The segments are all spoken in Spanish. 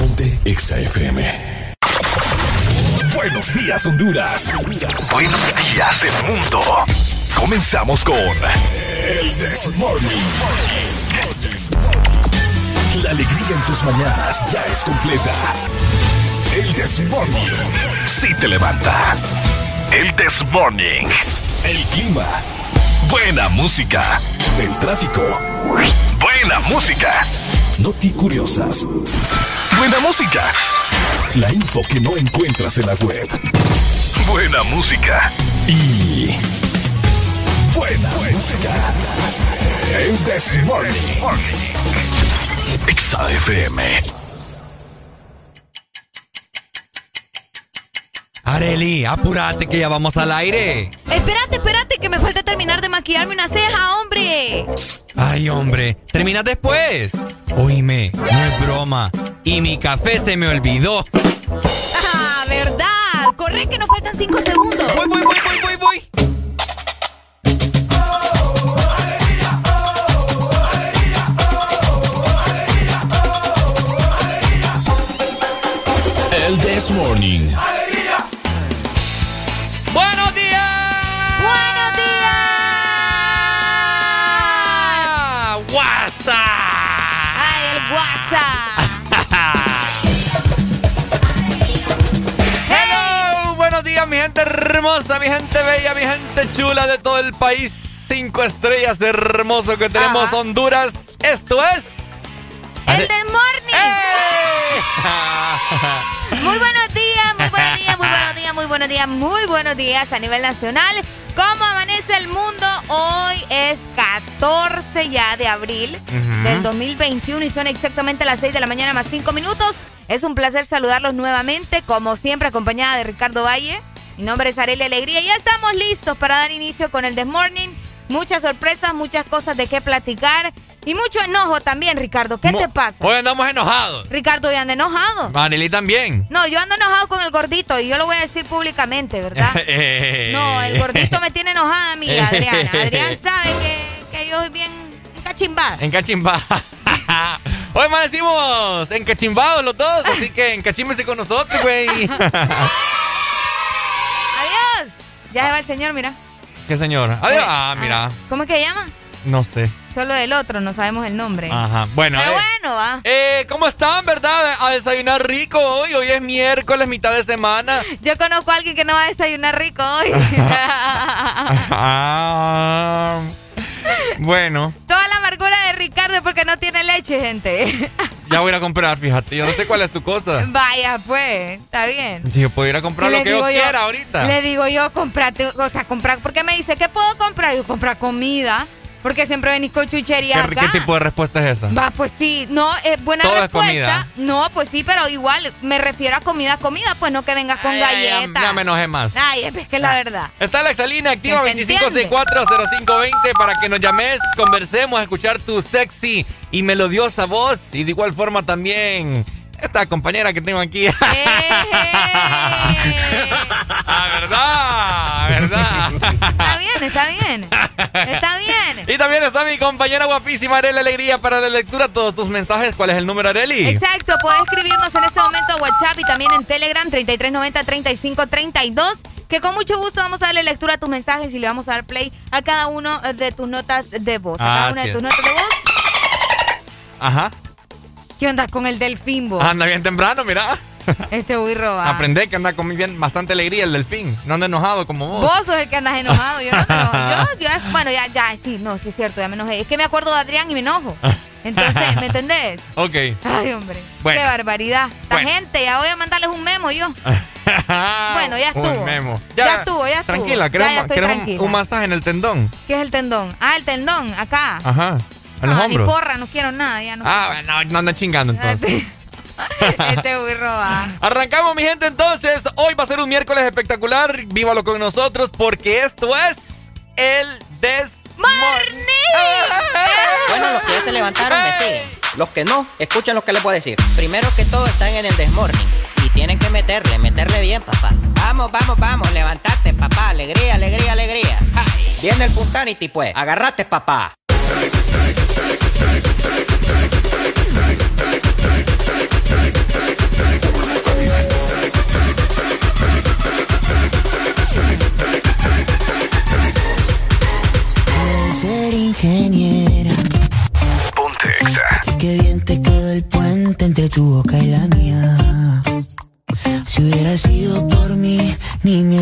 Ponte Exa FM. Buenos días, Honduras. Buenos días, el mundo. Comenzamos con. El Desmorning. La alegría en tus mañanas ya es completa. El Desmorning. Si te levanta. El Desmorning. El clima. Buena música. El tráfico. Buena música. Noti curiosas buena música. La info que no encuentras en la web. Buena música. Y. Buena, música. música. En XAFM. Areli, apúrate que ya vamos al aire. Espérate, espérate, que me falta terminar de maquillarme una ceja, hombre. Ay, hombre, termina después. Oíme, no es broma. Y mi café se me olvidó. Hermosa, mi gente bella, mi gente chula de todo el país. Cinco estrellas hermoso que tenemos, Ajá. Honduras. Esto es. ¡El de Morning! ¡Eh! Muy buenos días, muy buenos días, muy buenos días, muy buenos días, muy buenos días a nivel nacional. ¿Cómo amanece el mundo? Hoy es 14 ya de abril Ujú. del 2021 y son exactamente las 6 de la mañana más 5 minutos. Es un placer saludarlos nuevamente, como siempre, acompañada de Ricardo Valle. Mi nombre es Arely Alegría y ya estamos listos para dar inicio con el This Morning. Muchas sorpresas, muchas cosas de qué platicar y mucho enojo también, Ricardo. ¿Qué Mo- te pasa? Hoy andamos enojados. Ricardo, ya anda enojado. Manili también. No, yo ando enojado con el gordito y yo lo voy a decir públicamente, ¿verdad? No, el gordito me tiene enojada a mí, Adriana. Adrián sabe que, que yo soy bien encachimbada. En Cachimba. Hoy amanecimos encachimbados los dos, así que encachímese con nosotros, güey. Ya se va el señor, mira. ¿Qué señor? Adiós. Ah, mira. ¿Cómo es que se llama? No sé. Solo el otro, no sabemos el nombre. Ajá. Bueno, Pero eh, bueno, va. eh, ¿cómo están, verdad? A desayunar rico hoy. Hoy es miércoles, mitad de semana. Yo conozco a alguien que no va a desayunar rico hoy. Bueno, Toda la amargura de Ricardo es porque no tiene leche, gente. ya voy a ir a comprar, fíjate. Yo no sé cuál es tu cosa. Vaya, pues, está bien. Yo puedo ir a comprar lo que yo digo quiera ahorita. Le digo yo, comprate, o sea, comprar, porque me dice, ¿qué puedo comprar? Yo, comprar comida, porque siempre venís con chuchería ¿Qué, qué tipo de respuesta es esa? Va, pues sí, no, es buena Todo respuesta. No, pues sí, pero igual me refiero a comida, comida, pues no que vengas con Ay, galletas. ya me enojé más. Ay, es que es la verdad. Está la exalina activa ¿Te entiende? 25640520 para que nos llames, conversemos, escuchar tu sexy y melodiosa voz. Y de igual forma también esta compañera que tengo aquí. Eh. Ah, ¿Verdad? ¿Verdad? Está bien, está bien. Está bien. Y también está mi compañera guapísima Arely Alegría para la lectura todos tus mensajes. ¿Cuál es el número, Arely? Exacto, puedes escribirnos en este momento a WhatsApp y también en Telegram 3390-3532, que con mucho gusto vamos a darle lectura a tus mensajes y le vamos a dar play a cada uno de tus notas de voz. A cada Ah, una sí de tus notas de voz. Ajá. ¿Qué onda con el delfín, vos? Anda bien temprano, mira. Este burro va. Aprende que anda con bien, bastante alegría el delfín. No anda enojado como vos. Vos sos el que andas enojado, yo no te enojo. Yo, yo, bueno, ya, ya, sí, no, sí es cierto, ya me enojé. Es que me acuerdo de Adrián y me enojo. Entonces, ¿me entendés? Ok. Ay, hombre. Bueno. Qué barbaridad. La Bueno. gente, ya voy a mandarles un memo yo. Bueno, ya Un estuvo. memo. Ya estuvo, ya estuvo. Tranquila, Ya, ¿querés, ya un- tranquila. un, masaje en el tendón? ¿Qué es el tendón? Ah, el tendón, acá. Ajá. En los Ah, hombros. Ni porra, no quiero nada, ya no. Ah, bueno, no andan chingando entonces. este burro va. Arrancamos, mi gente, entonces. Hoy va a ser un miércoles espectacular. Vívalo con nosotros porque esto es el Des ¡Morning! Bueno, los que ya se levantaron me siguen. Los que no, escuchen lo que les voy a decir. Primero que todo están en el desmorning. Y tienen que meterle, meterle bien, papá. Vamos, vamos, vamos, levantate, papá. Alegría, alegría, alegría. Ja. Viene el Punsanity, pues. Agarrate, papá.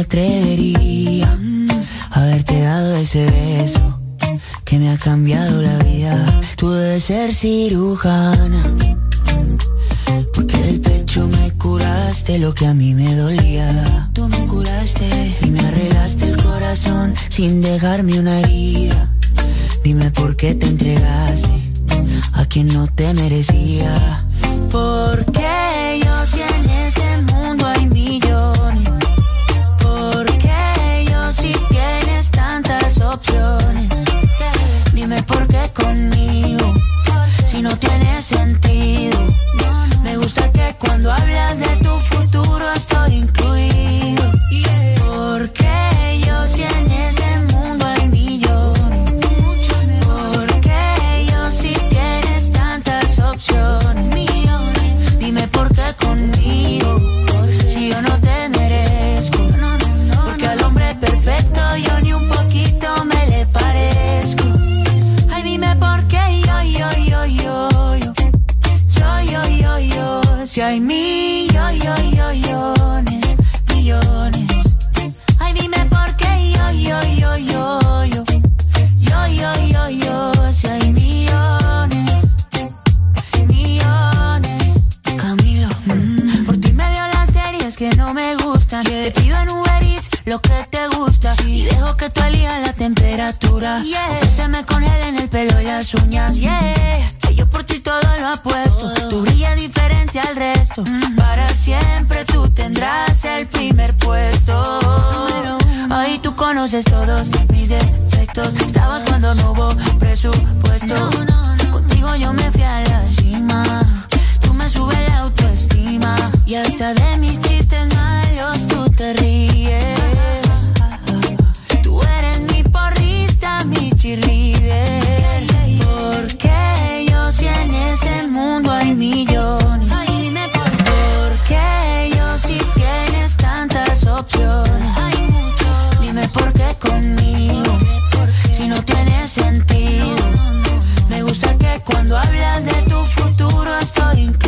Atrevería a haberte dado ese beso que me ha cambiado la vida. Tú debes ser cirujana, porque del pecho me curaste lo que a mí me dolía. Tú me curaste y me arreglaste el corazón sin dejarme una herida. Dime por qué te entregaste a quien no te merecía. Porque yo si en este mundo hay millones. Porque yo si tienes tantas opciones. Si no tiene sentido, me gusta que cuando hablas de tu futuro estoy incluido. lo que te gusta. Y dejo que tú elijas la temperatura. Yeah. que se me congelen el pelo y las uñas. Yeah. Que yo por ti todo lo apuesto. Oh. Tú diferente al resto. Mm-hmm. Para siempre tú tendrás el primer puesto. Ahí tú conoces todos mis defectos. Estabas cuando no hubo presupuesto. Contigo yo me fui a la cima. Tú me subes la autoestima. Y hasta de mi millones. Ay, dime por qué yo si tienes tantas opciones. Hay muchos. Dime por qué conmigo, si no tiene sentido. Me gusta que cuando hablas de tu futuro estoy incluido.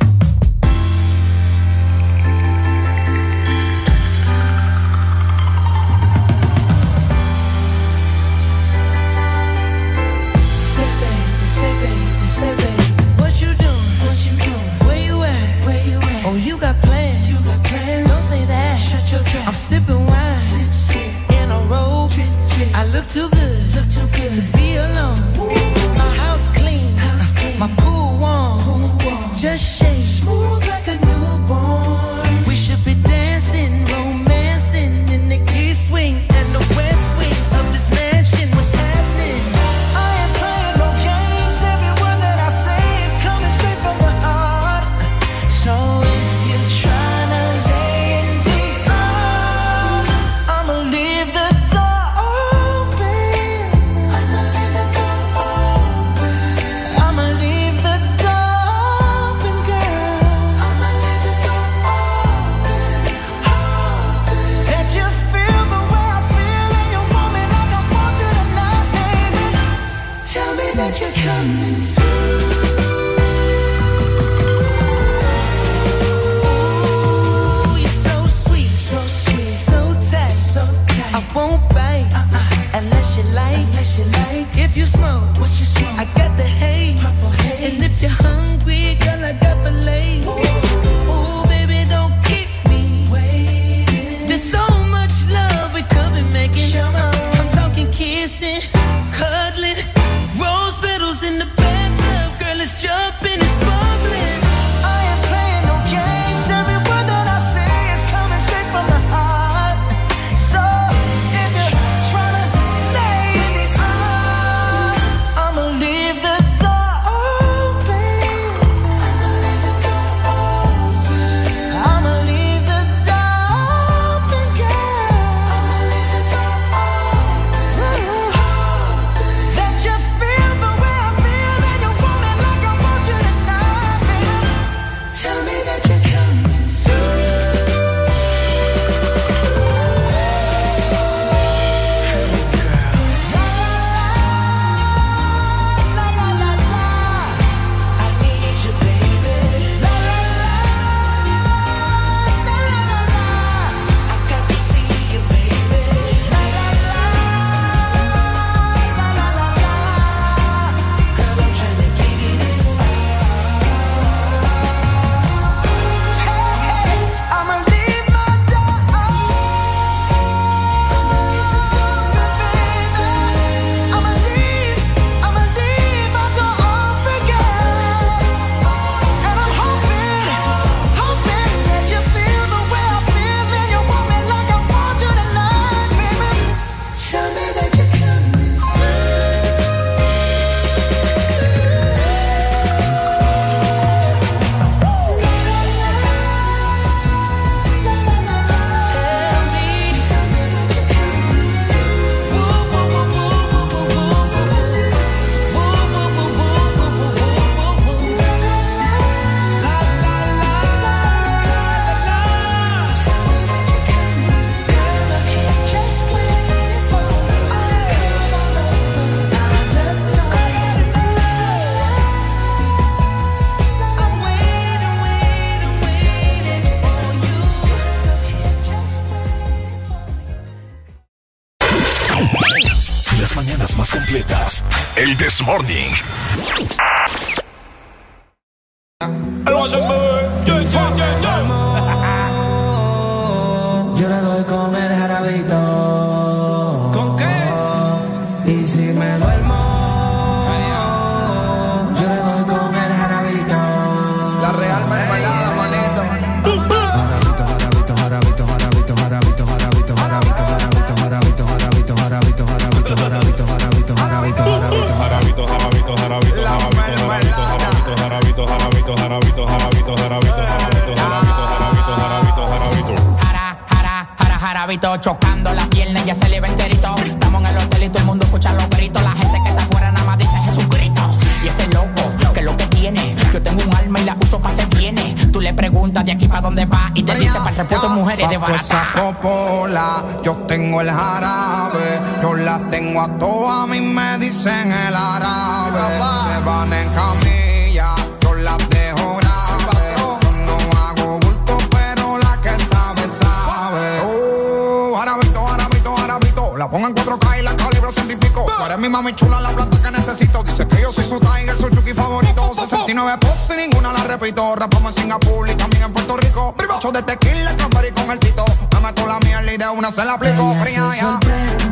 Yo tengo el jarabe, yo la tengo a todas, a mí me dicen el árabe. Se van en camilla, yo las dejo grave. no hago bulto, pero la que sabe, sabe. Oh, jarabito, jarabito, jarabito. La pongo en 4K y la calibro científico. Tú eres mi mami chula, la plata que necesito. Dice que yo soy su tiger, su chuki favorito. 69 poses y ninguna la repito. Rapamos en Singapur y también en Puerto Rico. De tequila, con el tito meto la mierda y de una se la aplico fría ya.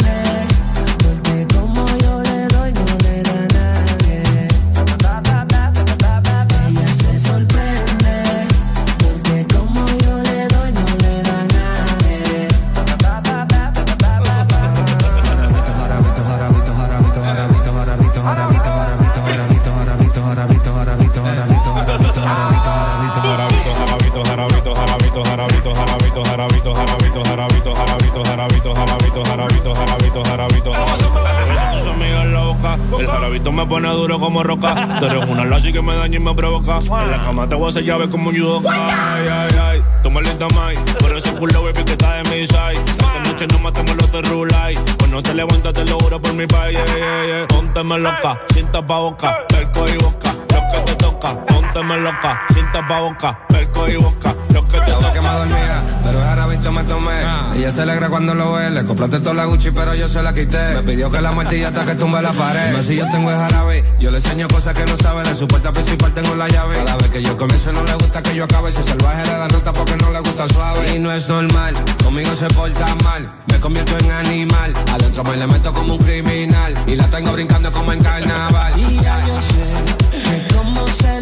Me pone duro como roca. Tú eres una lazi que me daña y me provoca. En la cama te voy a hacer llave como un judo. Ay, ay, ay. Tú me linda más. Por ese culo, baby, que está de mi side. Esta noche no matemos los de rulay. Pues no te levantas, te lo juro por mi país. Yeah, yeah, yeah. Pónteme loca, cinta pa' boca, perco y boca. Lo que te toca, pónteme loca, cinta pa' boca, y boca. Lo que te toca. que me dormía, pero ahora visto me tomé. Ah. Ella se alegra cuando lo ve. Le compraste toda la Gucci, pero yo se la quité. Me pidió que la muertilla hasta que tumbe la pared. Dime si yo tengo el jarabe. Yo le enseño cosas que no sabe. De su puerta principal tengo la llave. Cada vez que yo comienzo no le gusta que yo acabe. Si salvaje le da nota porque no le gusta suave. Y no es normal, conmigo se porta mal. Me convierto en animal. Adentro me le meto como un criminal. Y la tengo brincando como en carnaval. Y ya yo sé que como se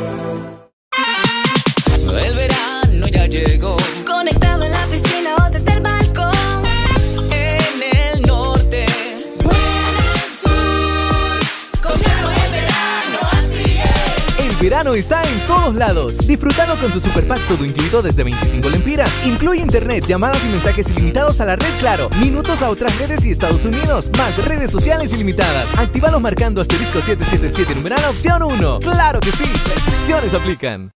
Está en todos lados. Disfrutando con tu superpack todo incluido desde 25 lempiras. Incluye internet, llamadas y mensajes ilimitados a la red Claro, minutos a otras redes y Estados Unidos, más redes sociales ilimitadas. Actívalos marcando asterisco 777 numeral opción 1. ¡Claro que sí! Restricciones aplican.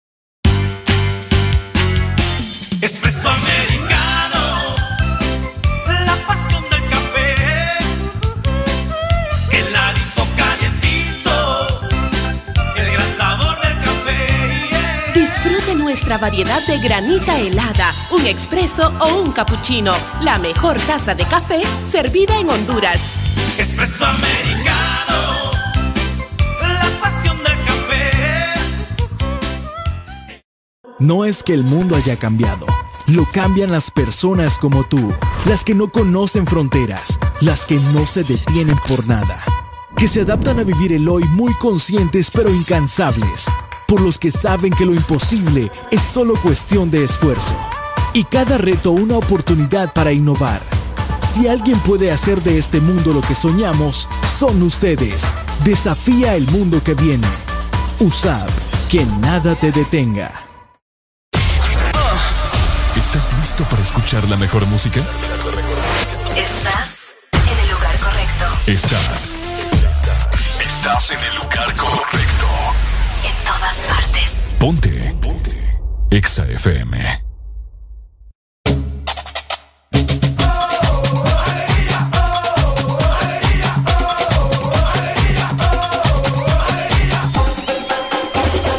Nuestra variedad de granita helada, un expreso o un cappuccino. La mejor taza de café servida en Honduras. Espresso americano, la pasión del café. No es que el mundo haya cambiado, lo cambian las personas como tú, las que no conocen fronteras, las que no se detienen por nada, que se adaptan a vivir el hoy muy conscientes pero incansables, por los que saben que lo imposible es solo cuestión de esfuerzo, y cada reto una oportunidad para innovar. Si alguien puede hacer de este mundo lo que soñamos, son ustedes. Desafía el mundo que viene. USAP, que nada te detenga. ¿Estás listo para escuchar la mejor música? Estás en el lugar correcto. Estás. Estás en el lugar correcto. En todas partes. Ponte. Ponte. Exa FM.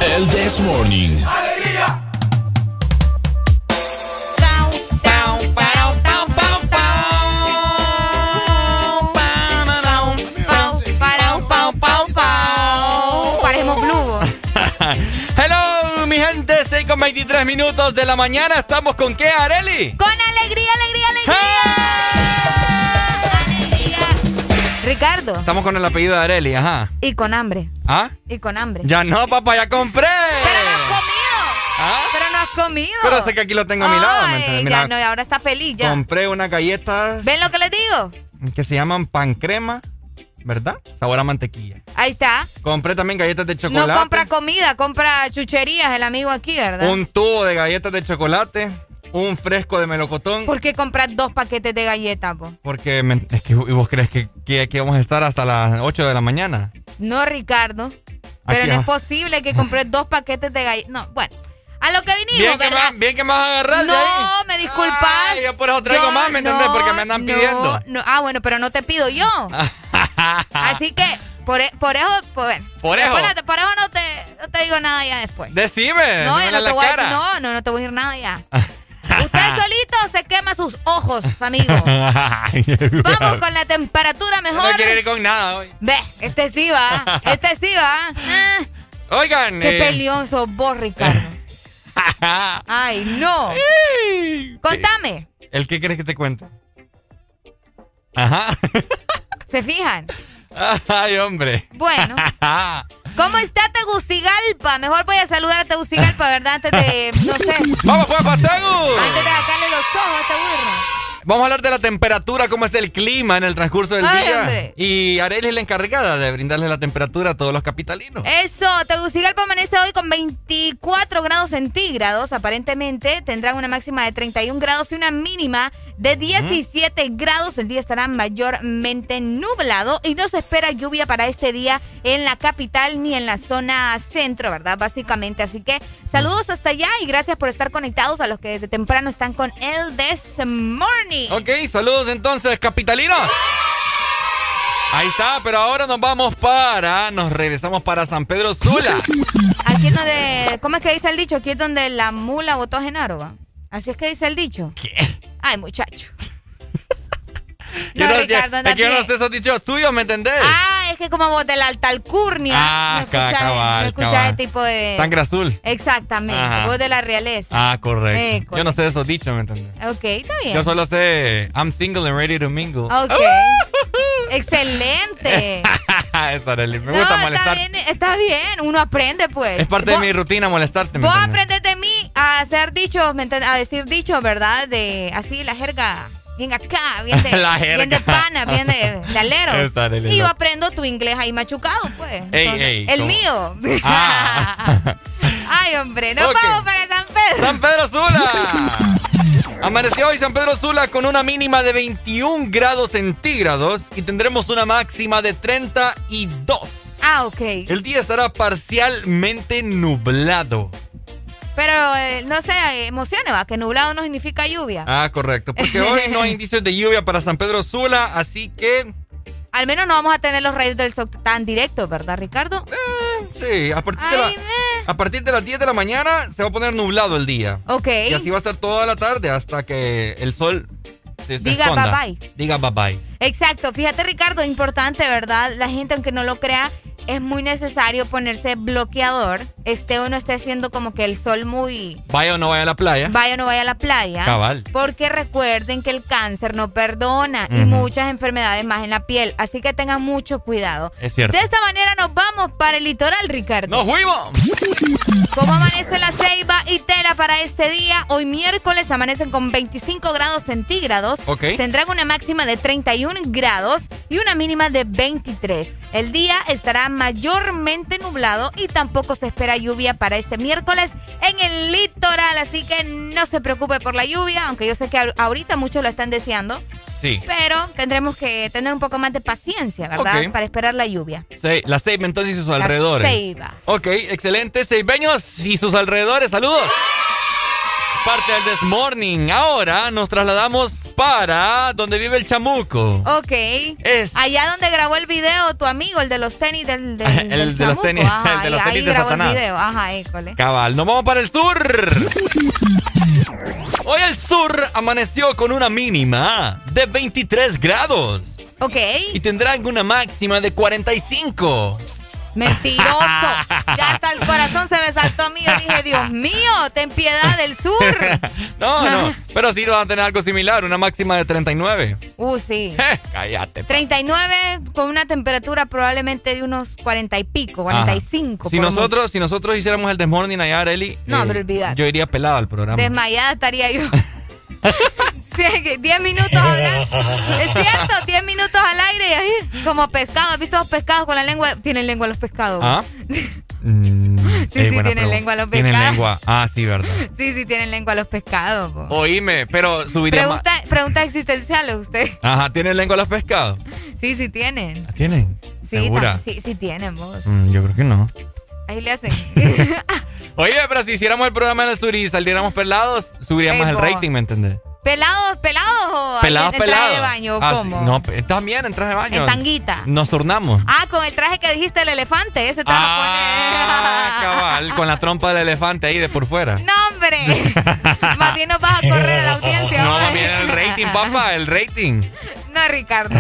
El This Morning. con 23 minutos de la mañana. ¿Estamos con qué, Areli? Con alegría, alegría, alegría. ¡Ah! Alegría. Ricardo. Estamos con el apellido de Areli, ajá. Y con hambre. ¿Ah? Y con hambre. Ya no, papá, ya compré. Pero no has comido. ¿Ah? Pero no has comido. Pero sé que aquí lo tengo a mi lado, ¿me ya no, y ahora está feliz ya. Compré una galleta. ¿Ven lo que les digo? Que se llaman pan crema ¿verdad? Sabor a mantequilla. Ahí está. Compré también galletas de chocolate. No compra comida, compra chucherías el amigo aquí, ¿verdad? Un tubo de galletas de chocolate, un fresco de melocotón. ¿Por qué compras dos paquetes de galletas, po? Porque me- es que ¿y vos crees que, que aquí vamos a estar hasta las 8 de la mañana. No, Ricardo. Pero Aquí, no ah. es posible que compres dos paquetes de galletas. No, bueno. A lo que vinimos, Bien que, ¿verdad? me, bien que me vas a agarrar de No, ahí. me disculpas. Ay, yo por eso traigo más, ¿me entendés? Porque me andan no, pidiendo. no. Ah, bueno, pero no te pido yo. Así que, por, e- por eso, por, Por eso. Por, por eso no te, no te digo nada ya después. Decime. no, no te voy a, no, no, no te voy a decir nada ya. Usted solito se quema sus ojos, amigo. Vamos con la temperatura No mejor. quiero ir con nada hoy. Ve, este sí va, este sí va. Ah, Oigan. qué eh, peleón sos vos, Ricardo. Ay, no. Contame, ¿El qué quieres que te cuente? Ajá. ¿Se fijan? Ay, hombre. Bueno. ¿Cómo está Tegucigalpa? Mejor voy a saludar a Tegucigalpa, ¿verdad? Antes de, no sé, ¡Vamos, pues, Pategu! antes de sacarle los ojos a este burro. Vamos a hablar de la temperatura, cómo está el clima en el transcurso del Ay, día. hombre. Y Arely es la encargada de brindarle la temperatura a todos los capitalinos. Eso, Tegucigalpa amanece hoy con 24 grados centígrados. Aparentemente tendrán una máxima de 31 grados y una mínima de 17 grados. El día estará mayormente nublado y no se espera lluvia para este día en la capital ni en la zona centro, ¿verdad? Básicamente. Así que saludos hasta allá y gracias por estar conectados a los que desde temprano están con el This Morning. Ok, saludos entonces, capitalinos. Ahí está, pero ahora nos vamos para, nos regresamos para San Pedro Sula. Aquí es donde, ¿cómo es que dice el dicho? Aquí es donde la mula votó a Genaro, ¿va? Así es que dice el dicho. ¿Qué? Ay, muchacho. Yo no, Ricardo, es que yo no sé esos dichos tuyos, ¿me entendés? Ah, es que como vos de la alta alcurnia. Ah, no escuchás, cabal, no escuchás cabal. ese tipo de... Sangre azul. Exactamente, Ajá. vos de la realeza. Ah, correcto. Eh, yo no sé esos dichos, ¿me entendés? Ok, está bien. Yo solo sé I'm single and ready to mingle. Ok. Excelente. Esa, me no, gusta está molestar. bien, está bien. Uno aprende, pues. Es parte de mi rutina molestarte, ¿me Vos entendés? aprendes de mí a hacer dichos, ¿me? A decir dichos, ¿verdad? De así la jerga. Bien acá, bien de, La bien de pana, bien de, de aleros. Y yo no. aprendo tu inglés ahí machucado, pues. Ey, Entonces, ey, el ¿cómo? mío. Ah. Ay, hombre, nos Ok. vamos para San Pedro. San Pedro Sula. Amaneció hoy San Pedro Sula con una mínima de 21 grados centígrados y tendremos una máxima de 32. Ah, ok. El día estará parcialmente nublado. Pero eh, no se emocione, va, que nublado no significa lluvia. Ah, correcto. Porque hoy no hay indicios de lluvia para San Pedro Sula, así que Al menos no vamos a tener los rayos del sol tan directos, ¿verdad, Ricardo? sí, a partir, de a partir de las 10 de la mañana se va a poner nublado el día. Ok. Y así va a estar toda la tarde hasta que el sol Diga esconda. bye bye. Diga bye bye. Exacto, fíjate Ricardo, importante, ¿verdad? La gente, aunque no lo crea, es muy necesario ponerse bloqueador, esté o no esté haciendo como que el sol muy... Vaya o no vaya a la playa. Vaya o no vaya a la playa. Cabal. Porque recuerden que el cáncer no perdona y muchas enfermedades más en la piel. Así que tengan mucho cuidado. Es cierto. De esta manera nos vamos para el litoral, Ricardo. ¡Nos fuimos! ¿Cómo amanece la ceiba y tela para este día? Hoy miércoles amanecen con 25 grados centígrados. Ok. Tendrán una máxima de 31 grados y una mínima de 23. El día estará mayormente nublado y tampoco se espera lluvia para este miércoles en el litoral. Así que no se preocupe por la lluvia, aunque yo sé que ahor- ahorita muchos lo están deseando. Sí. Pero tendremos que tener un poco más de paciencia, ¿verdad? Para esperar la lluvia. Sí, la Ceiba entonces y sus alrededores. ceiba. Ok, excelente. Ceibeños y sus alrededores, saludos. Parte del This Morning. Ahora nos trasladamos para donde vive el chamuco. Ok. Es- Allá donde grabó el video tu amigo, el de los tenis del, del, El del de los chamuco. tenis- Ajá, el de los ahí- tenis ahí de grabó Satanás. el video. Ajá, école. Cabal, nos vamos para el sur. Hoy el sur amaneció con una mínima de 23 grados Ok. y tendrán una máxima de 45. Mentiroso. ya hasta el corazón se me saltó a mí. Yo dije, Dios mío, ten piedad del sur. No, no, pero sí van a tener algo similar, una máxima de 39. Uh, sí. Cállate. 39 con una temperatura probablemente de unos 40 y pico, 45. Ajá. Si nosotros, si nosotros hiciéramos el Desmorning allá, Areli, No, pero olvídate. yo iría pelado al programa. Desmayada estaría yo. Sí, 10 minutos hablando. Es cierto, 10 minutos al aire y ahí, como pescado. ¿Has visto los pescados con la lengua? Tienen lengua los pescados. ¿Ah? Mm, Sí, eh, sí, tienen pregunta. lengua los Tienen pescados. lengua. Ah, sí, verdad. Sí, sí, tienen lengua los pescados. po. Oíme, pero subiría más. Pregunta, pregunta existenciales usted. Ajá, ¿tienen lengua los pescados? Sí, sí tienen. ¿Tienen? Sí, ¿Segura? sí, sí tienen vos. Mm, yo creo que no. Ahí le hacen. Oye, pero si hiciéramos el programa en el sur y saliéramos pelados, subiría Ey, más el rating, ¿me entendés? ¿Pelados, pelados o Pelados, en traje pelados. de baño? Ah, ¿Cómo? No, también en traje de baño. En tanguita. Nos turnamos. Ah, con el traje que dijiste el elefante, ese te vas a Ah, cabal, con la trompa del elefante ahí de por fuera. No, hombre. Más bien nos vas a correr a la audiencia. No, mira el rating, papá, el rating. No, Ricardo.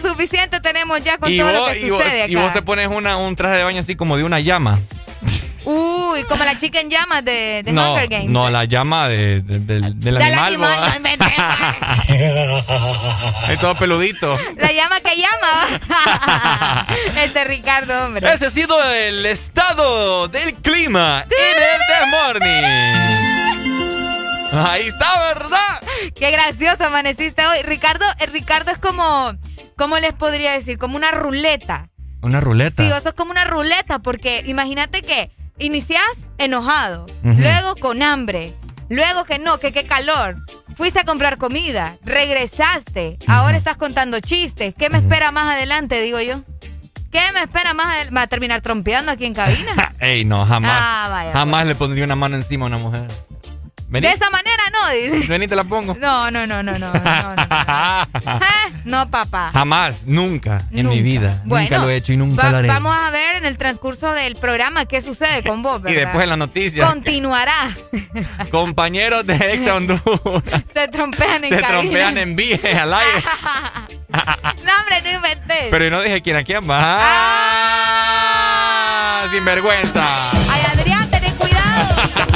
Su- suficiente tenemos ya con Y todo lo vos, que y, vos, sucede acá. y vos te pones una, un traje de baño así como de una llama. Uy, como la chica en llamas de, de no, Hunger Games. no, la llama de, de- del, del Del animal. animal, no. Es todo peludito. La llama que llama. este Ricardo, hombre. Ese ha sido el estado del clima en el The Morning. Ahí está, ¿verdad? Qué gracioso amaneciste hoy. Ricardo, eh, Ricardo es como, ¿cómo les podría decir? Como una ruleta. Una ruleta. Sí, eso es como una ruleta, porque imagínate que iniciás enojado, luego con hambre, luego que no, que qué calor. Fuiste a comprar comida, regresaste, ahora estás contando chistes. ¿Qué me espera más adelante, digo yo? ¿Qué me espera más adelante? ¿Me va a terminar trompeando aquí en cabina? Ey, no, jamás. Ah, vaya, jamás le pondría una mano encima a una mujer. Vení. De esa manera no, dice. Ven y te la pongo. No, no, no, no, no. No, papá. Jamás, nunca, en mi vida. nunca lo he hecho y nunca lo haré. Vamos a ver en el transcurso del programa qué sucede con vos, ¿verdad? Y después en la noticia. Continuará. Compañeros de Exa Honduras. Se trompean en Se trompean en viaje al aire. no, hombre, no inventé. Pero no dije quién a quién va. ¡Ah! Sin vergüenza. Ay, Adrián, ten cuidado.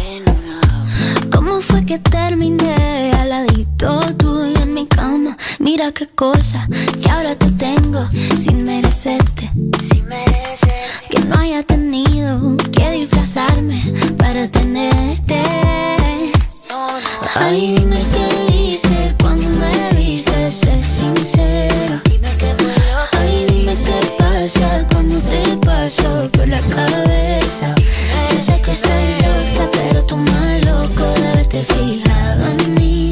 ¿Cómo fue que terminé al ladito tuyo en mi cama? Mira qué cosa que ahora te tengo sin merecerte. Sin Que no haya tenido que disfrazarme para tenerte. Ay, dime qué viste cuando me viste, sé sincero. Ay, dime qué pasa cuando te paso por la cabeza. Yo sé que estoy haberte fijado en mí.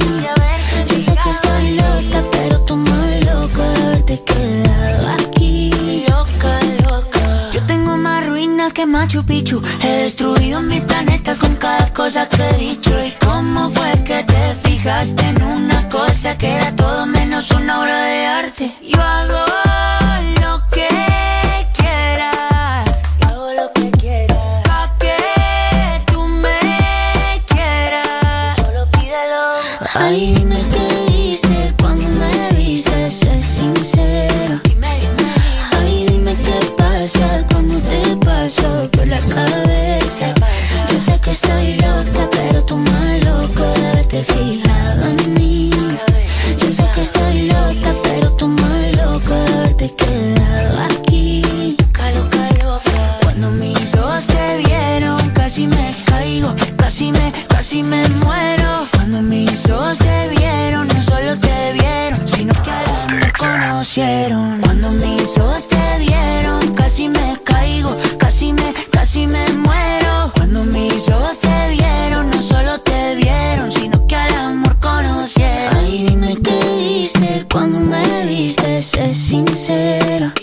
Yo sé que estoy loca, pero tú más loco de haberte quedado aquí. Loca, loca. Yo tengo más ruinas que Machu Picchu. He destruido mil planetas con cada cosa que he dicho. ¿Y cómo fue que te fijaste en una cosa que era todo menos una obra de arte? Yo hago Ay, dime qué viste cuando me viste, sé sincero. Ay, dime qué pasa cuando te paso por la cabeza. Yo sé que estoy loca, pero tú más loco de haberte mí. Cuando mis ojos te vieron, casi me caigo, casi me, casi me muero. Cuando mis ojos te vieron, no solo te vieron, sino que al amor conocieron. Ay, dime qué viste cuando me viste, sé sincera.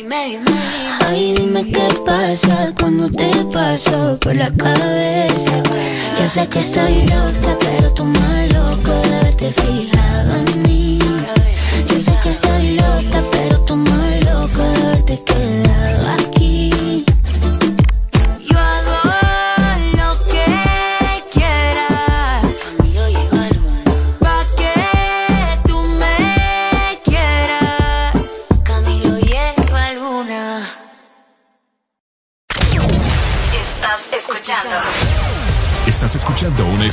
Ay, dime qué pasa cuando te paso por la cabeza. Yo sé que estoy loca, pero tú más loco de haberte fijado en mí.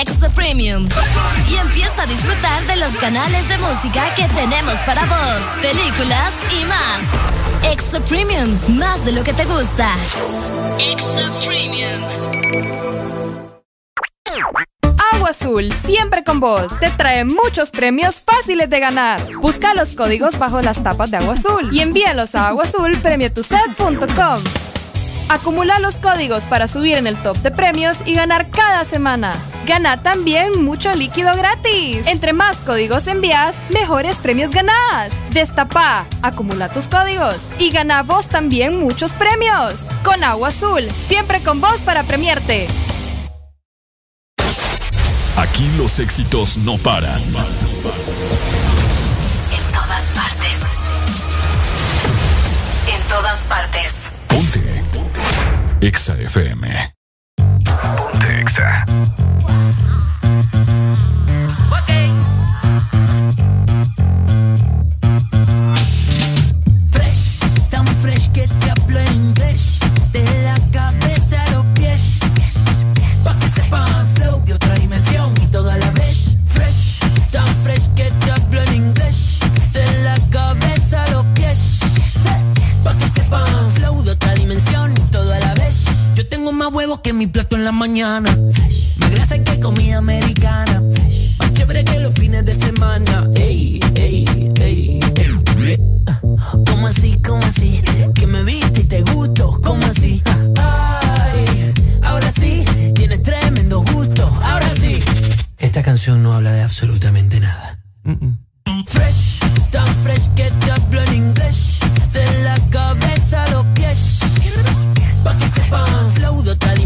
Extra Premium. Y empieza a disfrutar de los canales de música que tenemos para vos, películas y más. Extra Premium, más de lo que te gusta. Extra Premium. Agua Azul, siempre con vos. Te trae muchos premios fáciles de ganar. Busca los códigos bajo las tapas de Agua Azul y envíalos a aguazulpremiotuset.com. Acumula los códigos para subir en el top de premios y ganar cada semana. Gana también mucho líquido gratis. Entre más códigos envías, mejores premios ganás. Destapa, acumula tus códigos y gana vos también muchos premios. Con Agua Azul, siempre con vos para premiarte. Aquí los éxitos no paran. En todas partes. En todas partes. Ponte. EXA FM. Ponte EXA. La mañana. Más grasa que comida americana. Más chévere que los fines de semana. Ey, ey, ey, ey. ¿Cómo así, cómo así? Que me viste y te gusto, ¿cómo así? Ay, ahora sí, tienes tremendo gusto, ahora sí. Esta canción no habla de absolutamente nada. Fresh, tan fresh que te hablo en inglés.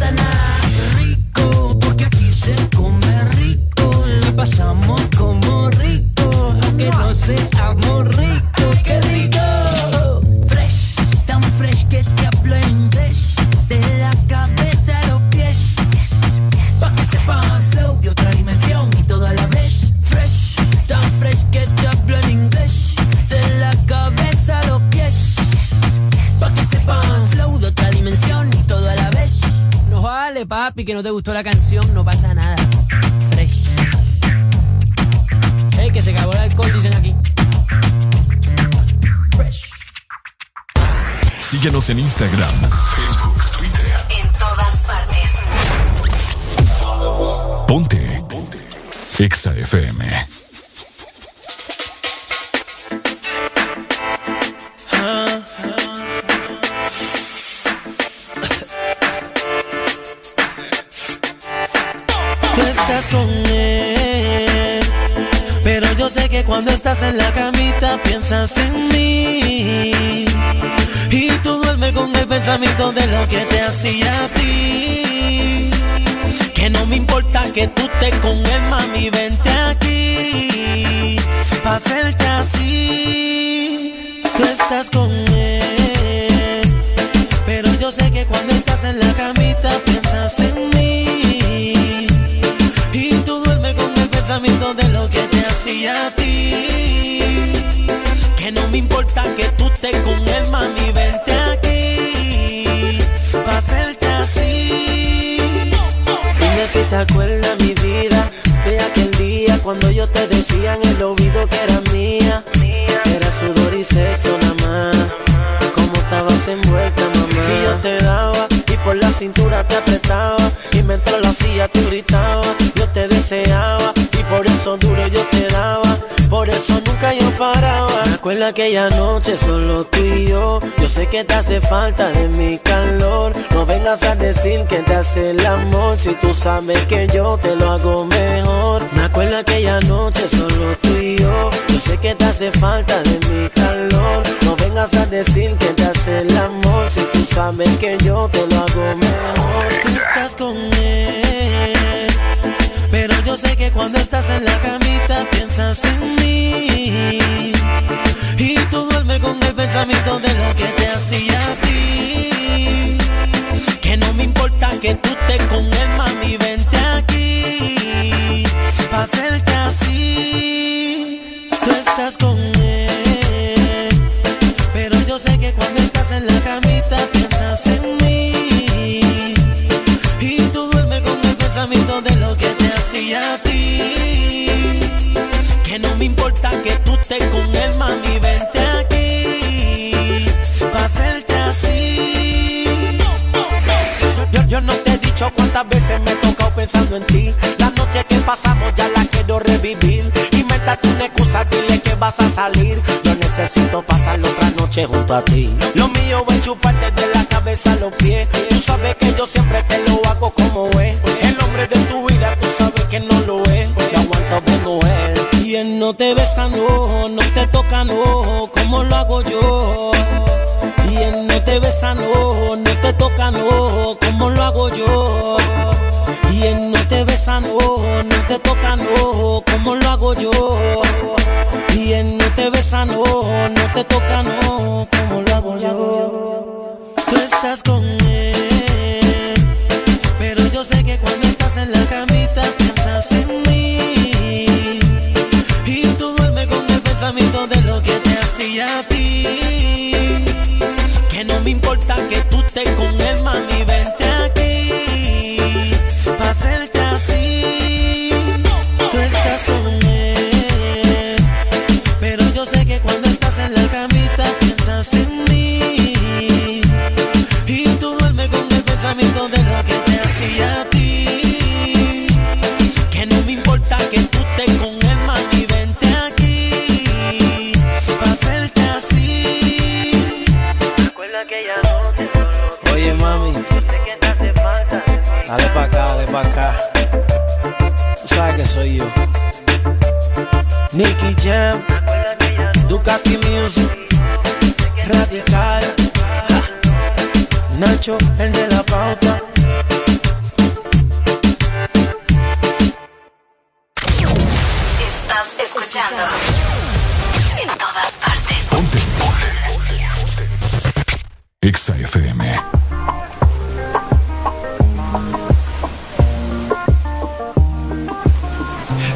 No gustó la canción, no pasa nada. Fresh. Hey, que se acabó el alcohol, dicen aquí. Fresh. Síguenos en Instagram, Facebook, Twitter. En todas partes. Ponte. Ponte. Exa FM. Cuando estás en la camita piensas en mí. Y tú duermes con el pensamiento de lo que te hacía a ti. Que no me importa que tú estés con él, mami, vente aquí. Pa' hacerte así. Tú estás con él, pero yo sé que cuando estás en la cuando yo te decía en el oído que era mía. Era sudor y sexo nada más. Cómo estabas envuelta, mamá. Y yo te daba y por la cintura te apretaba. Y mientras lo hacía tú gritabas. Yo te deseaba y por eso duro yo te daba. Por eso nunca yo paraba. Me acuerdo aquella noche solo tú y yo. Yo sé que te hace falta de mi calor. No vengas a decir que te hace el amor. Si tú sabes que yo te lo hago mejor. Me aquella noche solo tú y yo. Yo sé que te hace falta de mi calor. No vengas a decir que te hace el amor. Si tú sabes que yo te lo hago mejor. Tú estás con él. Pero yo sé que cuando estás en la camita piensas en mí. Y tú duermes con el pensamiento de lo que te hacía a ti. Que no me importa que tú estés con él, mami, vente aquí. Hacerte así. Tú estás con él. Pero yo sé que cuando estás en la camita piensas en mí. Y tú duermes con el pensamiento de lo que te hacía a ti. Que no me importa que tú estés con él, mami, vente aquí. Pa' hacerte así. Yo, yo no te he dicho cuántas veces me he tocado pensando en ti. Pasamos ya la quiero revivir. Invéntate una excusa, dile que vas a salir. Yo necesito pasar otra noche junto a ti. Lo mío es chuparte de la cabeza a los pies. Tú sabes que yo siempre te lo hago como es. El hombre de tu vida, tú sabes que no lo es. Yo aguanto como él. Y él no te besa, no, no te toca, no, como lo hago yo. Te toca, no, como lo hago yo. Y él no te besa, no, no te toca, no, como lo hago yo. Tú estás con él, Ducati Music, Radical, Nacho, el de la pauta. Estás escuchando en todas partes. Ponte. Exa FM.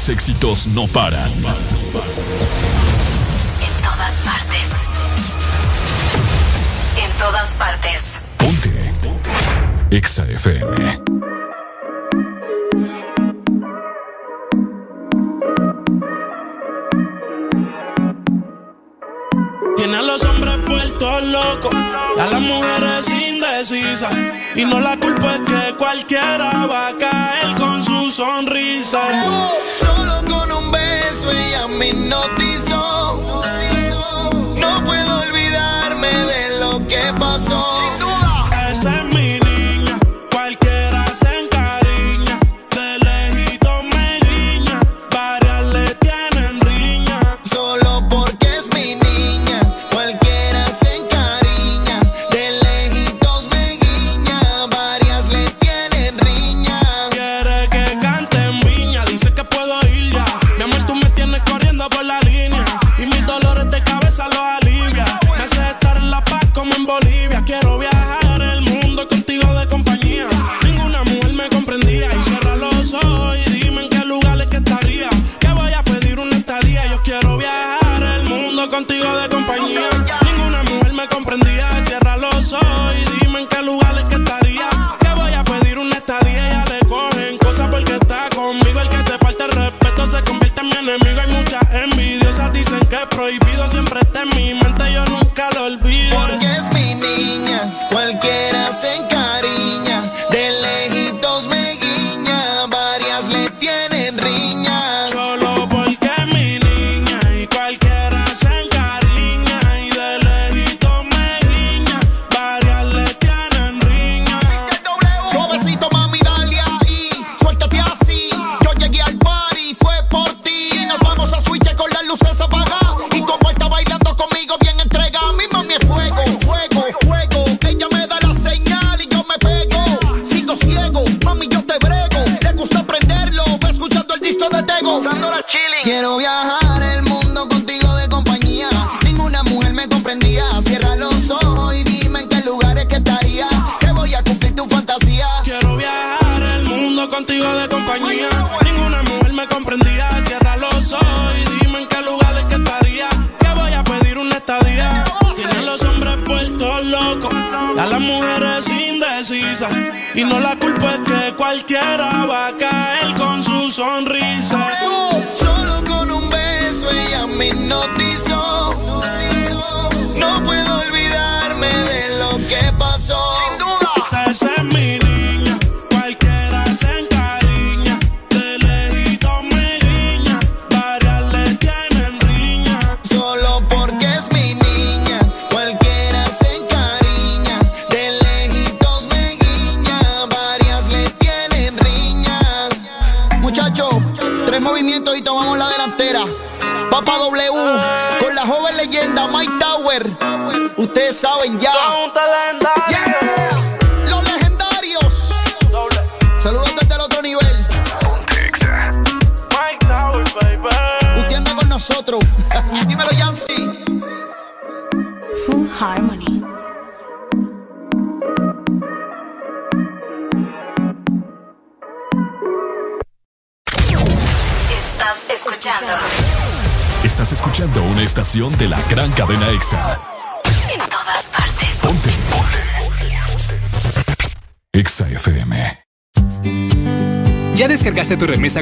Los éxitos no paran. En todas partes. En todas partes. Ponte. Exa FM. Tiene a los hombres puestos locos, a las mujeres indecisas. Y no la culpa es que cualquiera va a caer con su sonrisa. Ella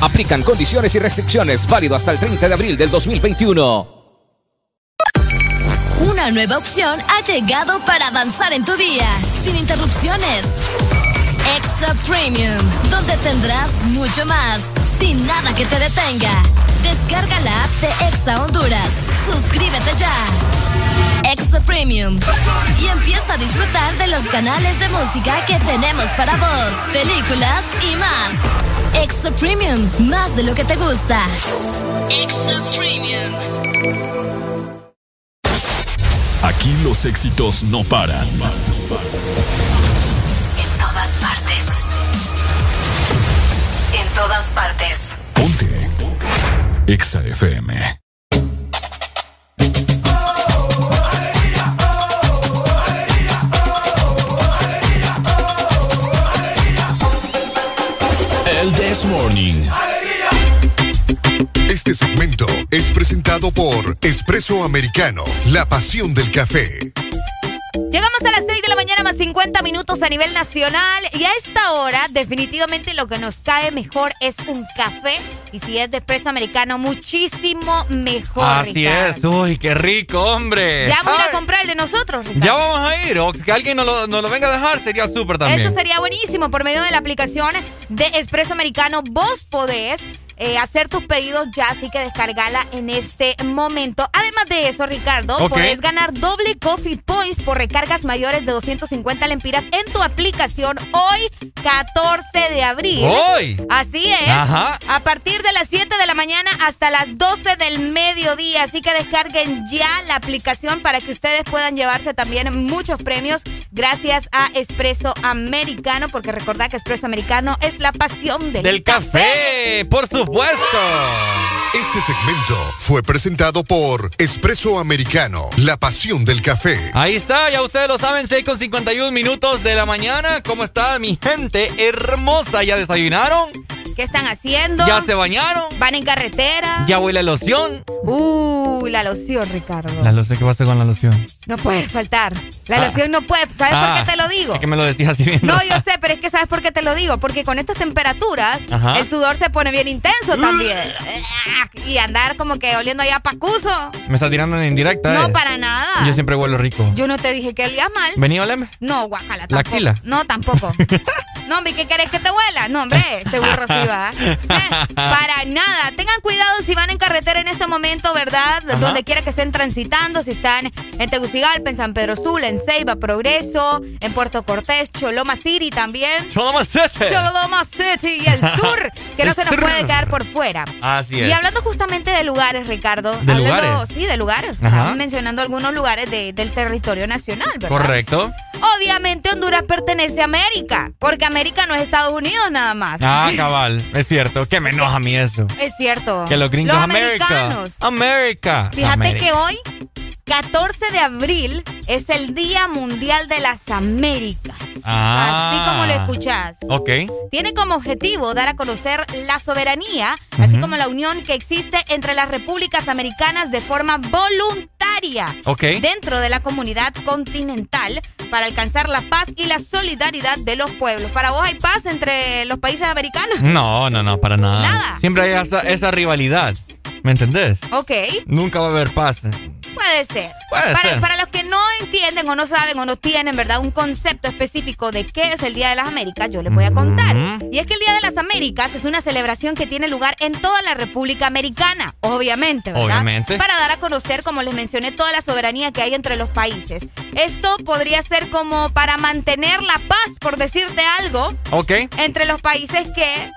Aplican condiciones y restricciones válido hasta el 30 de abril del 2021. Una nueva opción ha llegado para avanzar en tu día, sin interrupciones. Extra Premium, donde tendrás mucho más, sin nada que te detenga. Descarga la app de Exa Honduras. Suscríbete ya. Extra Premium. Y empieza a disfrutar de los canales de música que tenemos para vos, películas y más. Extra Premium, más de lo que te gusta. Extra Premium. Aquí los éxitos no paran. En todas partes. En todas partes. Ponte. EXA FM. El This Morning. Este segmento es presentado por Espresso Americano, la pasión del café. Llegamos a las 6 de la mañana más 50 minutos a nivel nacional y a esta hora definitivamente lo que nos cae mejor es un café y si es de expreso americano muchísimo mejor. Así Ricardo. es, uy, qué rico, hombre. Ya vamos a ir a Ay, comprar el de nosotros. Ricardo. ya vamos a ir, o que alguien nos lo, nos lo venga a dejar sería súper también. Eso sería buenísimo. Por medio de la aplicación de Expreso Americano, vos podés eh, hacer tus pedidos ya, así que descargala en este momento. Además de eso, Ricardo, podés ganar doble Coffee Points por recargas mayores de 250 lempiras en tu aplicación hoy, 14 de abril. Hoy. Así es. Ajá. A partir de las 7 de la mañana hasta las 12 del mediodía. Así que descarguen ya la aplicación para que ustedes puedan llevarse también muchos premios gracias a Espresso Americano, porque recordad que Espresso Americano es la pasión del, Del café, por supuesto. Este segmento fue presentado por Espresso Americano, la pasión del café. Ahí está, ya ustedes lo saben, 6 con 51 minutos de la mañana. ¿Cómo está mi gente hermosa? ¿Ya desayunaron? ¿Qué están haciendo? ¿Ya se bañaron? ¿Van en carretera? ¿Ya voy la loción? Uy, la loción, Ricardo. La loción, ¿qué pasa con la loción? No puede faltar. La Ah. loción no puede. ¿Sabes Ah, por qué te lo digo? Es que me lo decías así bien. No, yo sé, pero es que ¿sabes por qué te lo digo? Porque con estas temperaturas, Ajá. el sudor se pone bien intenso también. Y andar como que oliendo allá a pacuso. Me está tirando en indirecta. No, eh. para nada. Yo siempre huelo rico. Yo no te dije que olías mal. Vení, oleme. No, guacala, ¿La tampoco. axila? No, tampoco. no, hombre, ¿qué querés que te huela? No, hombre, seguro sí va. Eh, para nada. Tengan cuidado si van en carretera en este momento, ¿verdad? Ajá. Donde quiera que estén transitando, si están en Tegucigalpa, en San Pedro Sula, en Ceiba, Progreso, en Puerto Cortés, Choloma City también. Choloma City. Choloma City y el sur, que no se nos sur. puede quedar por fuera. Así Y es. hablando justamente de lugares, Ricardo. ¿De hablando, lugares? Sí, de lugares. Mencionando algunos lugares de- del territorio nacional, ¿verdad? Correcto. Obviamente Honduras pertenece a América, porque América no es Estados Unidos nada más. Ah, cabal. Es cierto. Que me enoja a mí eso. Es cierto. Que los gringos Los América. americanos. América. Fíjate América. que hoy, 14 de abril, es el Día Mundial de las Américas. Ah. Así como lo escuchás. Ok. Tiene como objetivo dar a conocer la soberanía, así como la unión que existe entre las repúblicas americanas de forma voluntaria Ok. dentro de la comunidad continental para alcanzar la paz y la solidaridad de los pueblos. ¿Para vos hay paz entre los países americanos? No, no, no, para nada. Nada. Siempre hay esa, esa rivalidad. ¿Me entendés? Ok, Nunca va a haber paz. puede ser. Puede para, ser. para los que no entienden o no saben o no tienen, ¿verdad? Un concepto específico de qué es el Día de las Américas, yo les voy a contar. Y es que el Día de las Américas es una celebración que tiene lugar en toda la República Americana, obviamente, ¿verdad? Obviamente. Para dar a conocer, como les mencioné, toda la soberanía que hay entre los países. Esto podría ser como para mantener la paz, por decirte algo, Ok. entre los países que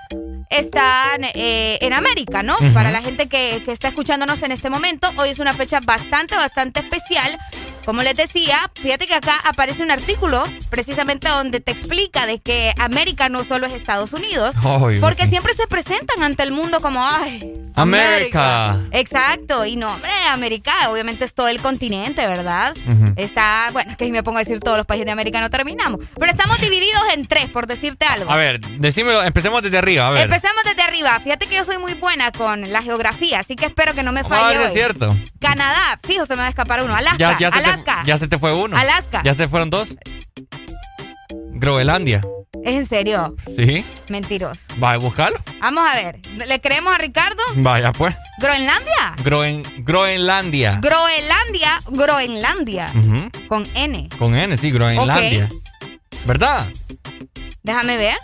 están eh, en América, ¿no? Para la gente que, que está escuchándonos en este momento, hoy es una fecha bastante, bastante especial. Como les decía, fíjate que acá aparece un artículo precisamente donde te explica de que América no solo es Estados Unidos, porque sí. siempre se presentan ante el mundo como, ay, América. Exacto, y no, hombre, América obviamente es todo el continente, ¿verdad? Está, bueno, es que si me pongo a decir todos los países de América no terminamos, pero estamos divididos en tres, por decirte algo. A ver, decímelo, empecemos desde arriba, a ver. Empecemos desde arriba. Fíjate que yo soy muy buena con la geografía, así que espero que no me Ah, falle sí, hoy. es cierto. Canadá, fijo, se me va a escapar uno. Alaska, Ya, ya, se Alaska. Te, ya se te fue uno. Alaska. Ya se fueron dos. Groenlandia. Es en serio, Sí. mentiroso. Vaya, buscarlo. Vamos a ver, ¿le creemos a Ricardo? Vaya, pues. ¿Groenlandia? Groen, Groenlandia. Groenlandia, Groenlandia, con N. Con N, sí, Groenlandia. ¿Verdad? Déjame ver.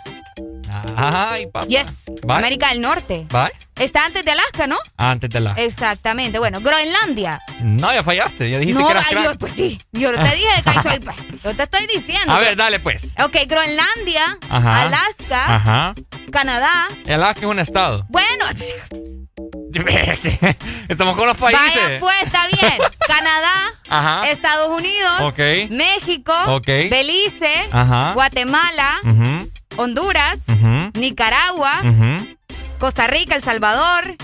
Ay, papá. Yes, Bye. América del Norte. Bye. Está antes de Alaska, ¿no? Antes de la. Exactamente. Bueno, Groenlandia. No, ya fallaste. Ya dijiste no, que eras ay, yo, pues sí. Yo no te dije que soy. pues, Yo te estoy diciendo. A ver, dale pues. Ok, Groenlandia, Ajá. Alaska, Ajá. Canadá. Alaska es un estado. Bueno, Estamos con los países. vaya pues, está bien. Canadá, Ajá. Estados Unidos, Ok. México, Ok. Belice, Ajá. Guatemala, Ujú, Honduras, Nicaragua. Costa Rica, El Salvador.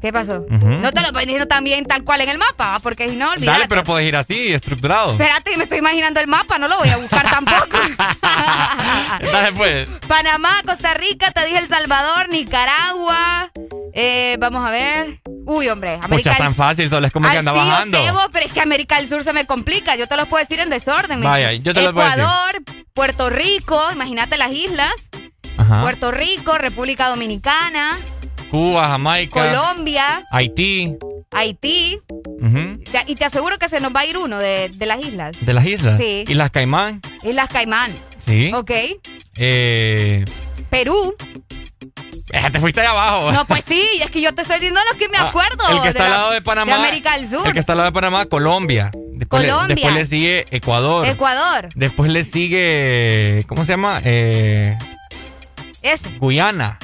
¿Qué pasó? No te lo estoy diciendo también tal cual en el mapa, porque si no, olvídate. Dale, pero puedes ir así, estructurado. Espérate que me estoy imaginando el mapa, no lo voy a buscar tampoco. Dale pues. Panamá, Costa Rica, te dije El Salvador, Nicaragua. eh, vamos a ver. Uy, hombre, Pucha, América del tan fácil, solo es como que anda bajando. vos, pero es que América del Sur se me complica. Yo te los puedo decir en desorden. ¿me Vaya, yo te los voy a decir. Puerto Rico, imagínate las islas. Ajá. Puerto Rico, República Dominicana, Cuba, Jamaica. Colombia, Haití. Haití. Y te aseguro que se nos va a ir uno de, de las islas. De las islas. Sí. Y las Caimán. Islas Caimán. Sí. Ok. Eh, Perú. eh, te fuiste allá abajo. No, pues sí, es que yo te estoy diciendo lo que me Ah, acuerdo. El que está de al la- lado de Panamá. De América del Sur. El que está al lado de Panamá, Colombia. Después, Colombia. Le, después le sigue Ecuador. Ecuador. Después le sigue. ¿Cómo se llama? Eh, Ese. Guyana.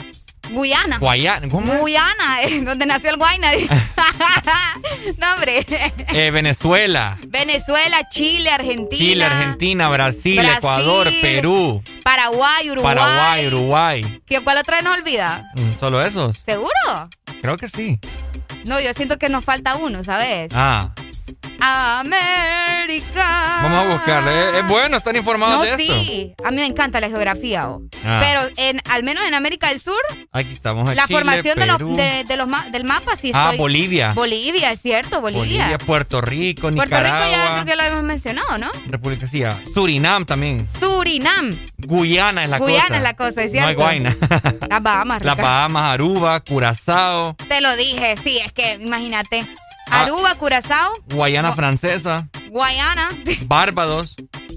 Guyana. Guayana. ¿Cómo es? Guyana, eh, donde nació el Guayna. no, hombre. Eh, Venezuela. Venezuela, Chile, Argentina. Chile, Argentina, Brasil, Brasil, Ecuador, Perú, Paraguay, Uruguay. Paraguay, Uruguay. ¿Qué, ¿Cuál otra nos olvida? Mm, ¿Solo esos? ¿Seguro? Creo que sí. No, yo siento que nos falta uno, ¿sabes? Ah. América. Vamos a buscarle. Es, bueno estar informados de esto. Sí, a mí me encanta la geografía. Ah. Pero en, al menos en América del Sur. Aquí estamos. La formación de los, de, los del mapa, sí. Ah, Bolivia. Bolivia, es cierto, Bolivia. Bolivia, Puerto Rico, Nicaragua. Puerto Rico ya creo que lo hemos mencionado, ¿no? República sí. Surinam también. Surinam. Guyana es la cosa. Guyana es la cosa, es cierto. No hay Guayna. Las Bahamas. Las Bahamas, Aruba, Curazao. Te lo dije, sí, es que imagínate. Ah. Aruba, Curazao. Guayana Francesa. Guayana. Barbados.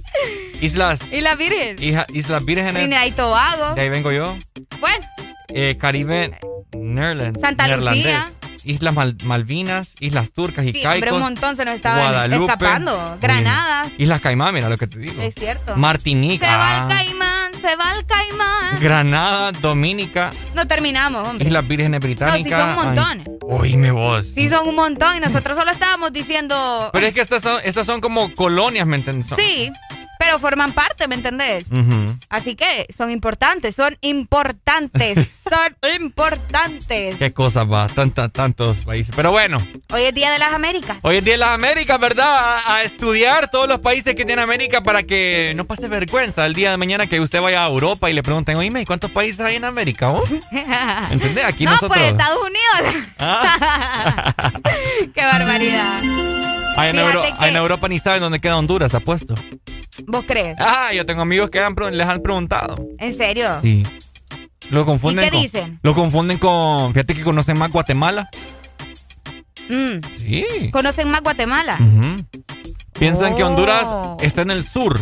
Islas. Islas Vírgenes. Islas Vírgenes. Trinidad y Tobago. De ahí vengo yo. Bueno. Eh, Caribe. Netherlands. Santa Lucía. Islas Malvinas, Islas Turcas y sí, Caicos. un montón se nos estaban escapando. Granada. Islas Caimán, mira lo que te digo. Es cierto. Martinica. Se va el Caimán, se va el Caimán. Granada, Dominica. No terminamos, hombre. Islas Vírgenes Británicas. No, sí son un montón. Oíme vos. Sí son un montón y nosotros solo estábamos diciendo... Pero es que estas son, estas son como colonias, ¿me entiendes? Sí pero forman parte, ¿me entendés? Así que son importantes, son importantes, son importantes. Qué cosas va, tantos, tantos países. Pero bueno. Hoy es Día de las Américas. Hoy es Día de las Américas, ¿verdad? A, estudiar todos los países que tiene América para que no pase vergüenza el día de mañana que usted vaya a Europa y le pregunten, oíme, ¿cuántos países hay en América? ¿Oh? ¿Entendés? Aquí no, nosotros... pues Estados Unidos. Ah. Qué barbaridad. Hay en, Europa ni saben dónde queda Honduras, apuesto. ¿Vos crees? Ah, yo tengo amigos que les han preguntado. ¿En serio? Sí. Lo confunden ¿Y qué dicen? Lo confunden con. Fíjate que conocen más Guatemala. Mm. Sí. ¿Conocen más Guatemala? Piensan que Honduras oh. está en el sur.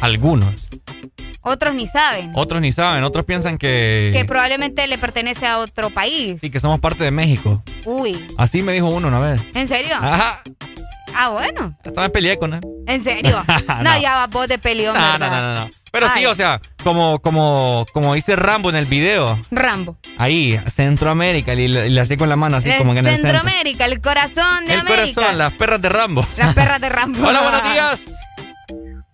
Algunos. Otros ni saben. Otros ni saben. Otros piensan que. Que probablemente le pertenece a otro país. Y que somos parte de México. Uy. Así me dijo uno una vez. ¿En serio? Ajá. Ah, bueno. Estaba en pelea con él. ¿En serio? no, ya va vos de peleón, no, no, no, no, Pero sí, o sea, como, como, como dice Rambo en el video. Rambo. Ahí, Centroamérica, y le, hacía con la mano así como en el Centroamérica, el corazón de América. El corazón, las perras de Rambo. Las perras de Rambo. Hola, buenos días.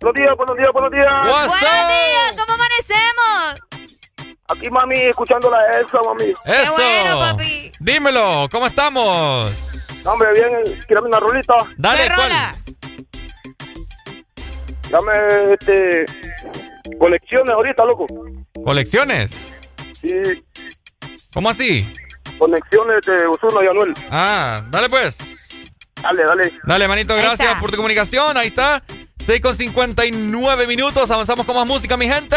Buenos días, buenos días, buenos días. buenos días, ¿cómo amanecemos? Aquí, mami, escuchando la Elsa, mami. Eso. Qué bueno, papi. Dímelo, ¿cómo estamos? Hombre, bien, quiero una rolita. Dale, ¿Qué rola? Dame, este, colecciones ahorita, loco. ¿Colecciones? Sí. ¿Cómo así? Conexiones de Osuna y Anuel. Ah, dale pues. Dale, dale. Dale, manito, gracias por tu comunicación. Ahí está. 6 con 59 minutos. Avanzamos con más música, mi gente.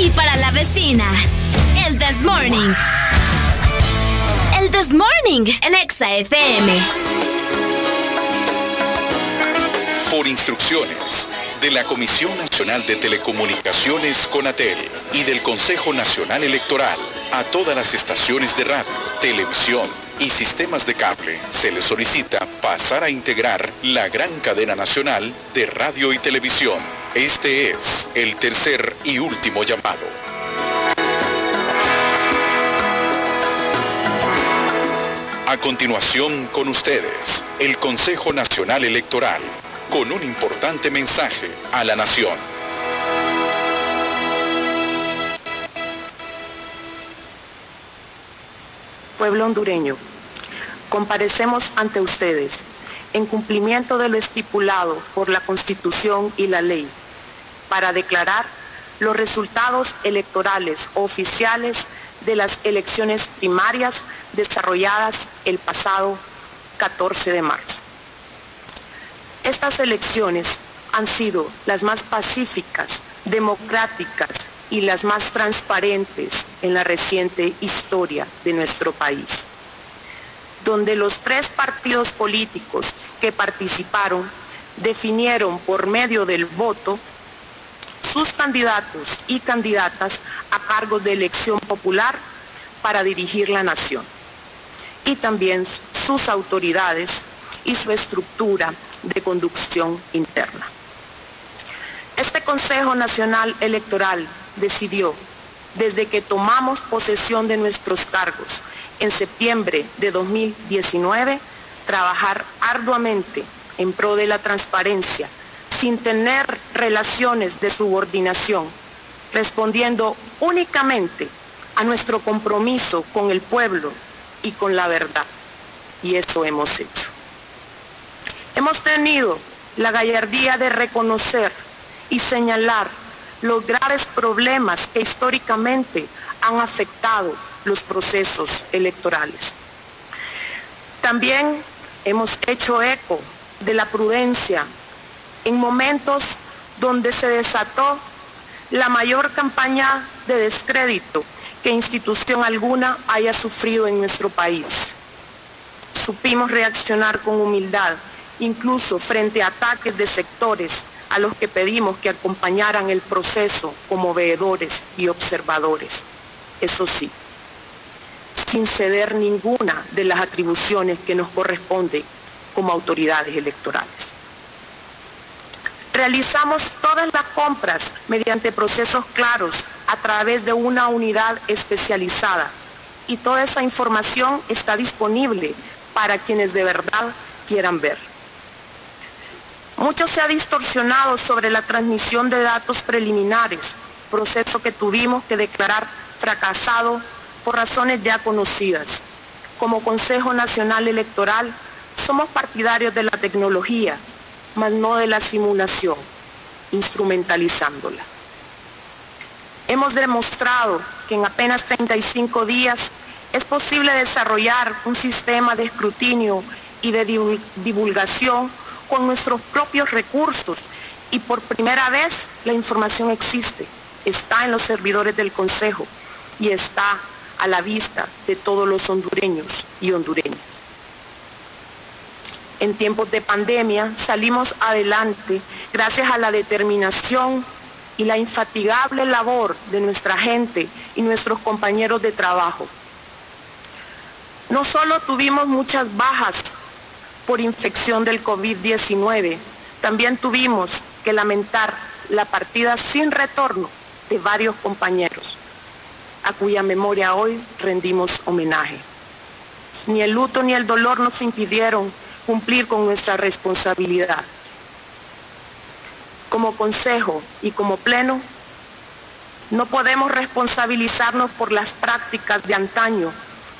Y para la vecina. El This Morning. El This Morning, el Exa FM. Por instrucciones de la Comisión Nacional de Telecomunicaciones CONATEL y del Consejo Nacional Electoral a todas las estaciones de radio televisión y sistemas de cable, se le solicita pasar a integrar la gran cadena nacional de radio y televisión. Este es el tercer y último llamado. A continuación con ustedes, el Consejo Nacional Electoral, con un importante mensaje a la nación. Pueblo hondureño, comparecemos ante ustedes en cumplimiento de lo estipulado por la Constitución y la ley para declarar los resultados electorales oficiales de las elecciones primarias desarrolladas el pasado 14 de marzo. Estas elecciones han sido las más pacíficas, democráticas y las más transparentes en la reciente historia de nuestro país, donde los tres partidos políticos que participaron definieron por medio del voto sus candidatos y candidatas a cargo de elección popular para dirigir la nación y también sus autoridades y su estructura de conducción interna. Este Consejo Nacional Electoral decidió, desde que tomamos posesión de nuestros cargos en septiembre de 2019, trabajar arduamente en pro de la transparencia, sin tener relaciones de subordinación, respondiendo únicamente a nuestro compromiso con el pueblo y con la verdad. Y eso hemos hecho. Hemos tenido la gallardía de reconocer y señalar los graves problemas que históricamente han afectado los procesos electorales. También hemos hecho eco de la prudencia en momentos donde se desató la mayor campaña de descrédito que institución alguna haya sufrido en nuestro país. Supimos reaccionar con humildad, incluso frente a ataques de sectores a los que pedimos que acompañaran el proceso como veedores y observadores. Eso sí, sin ceder ninguna de las atribuciones que nos corresponden como autoridades electorales. Realizamos todas las compras mediante procesos claros a través de una unidad especializada y toda esa información está disponible para quienes de verdad quieran ver. Mucho se ha distorsionado sobre la transmisión de datos preliminares, proceso que tuvimos que declarar fracasado por razones ya conocidas. Como Consejo Nacional Electoral somos partidarios de la tecnología, mas no de la simulación, instrumentalizándola. Hemos demostrado que en apenas 35 días es posible desarrollar un sistema de escrutinio y de divulgación con nuestros propios recursos y por primera vez la información existe, está en los servidores del Consejo y está a la vista de todos los hondureños y hondureñas. En tiempos de pandemia salimos adelante gracias a la determinación y la infatigable labor de nuestra gente y nuestros compañeros de trabajo. No solo tuvimos muchas bajas por infección del COVID-19. También tuvimos que lamentar la partida sin retorno de varios compañeros, a cuya memoria hoy rendimos homenaje. Ni el luto ni el dolor nos impidieron cumplir con nuestra responsabilidad. Como consejo y como pleno, no podemos responsabilizarnos por las prácticas de antaño,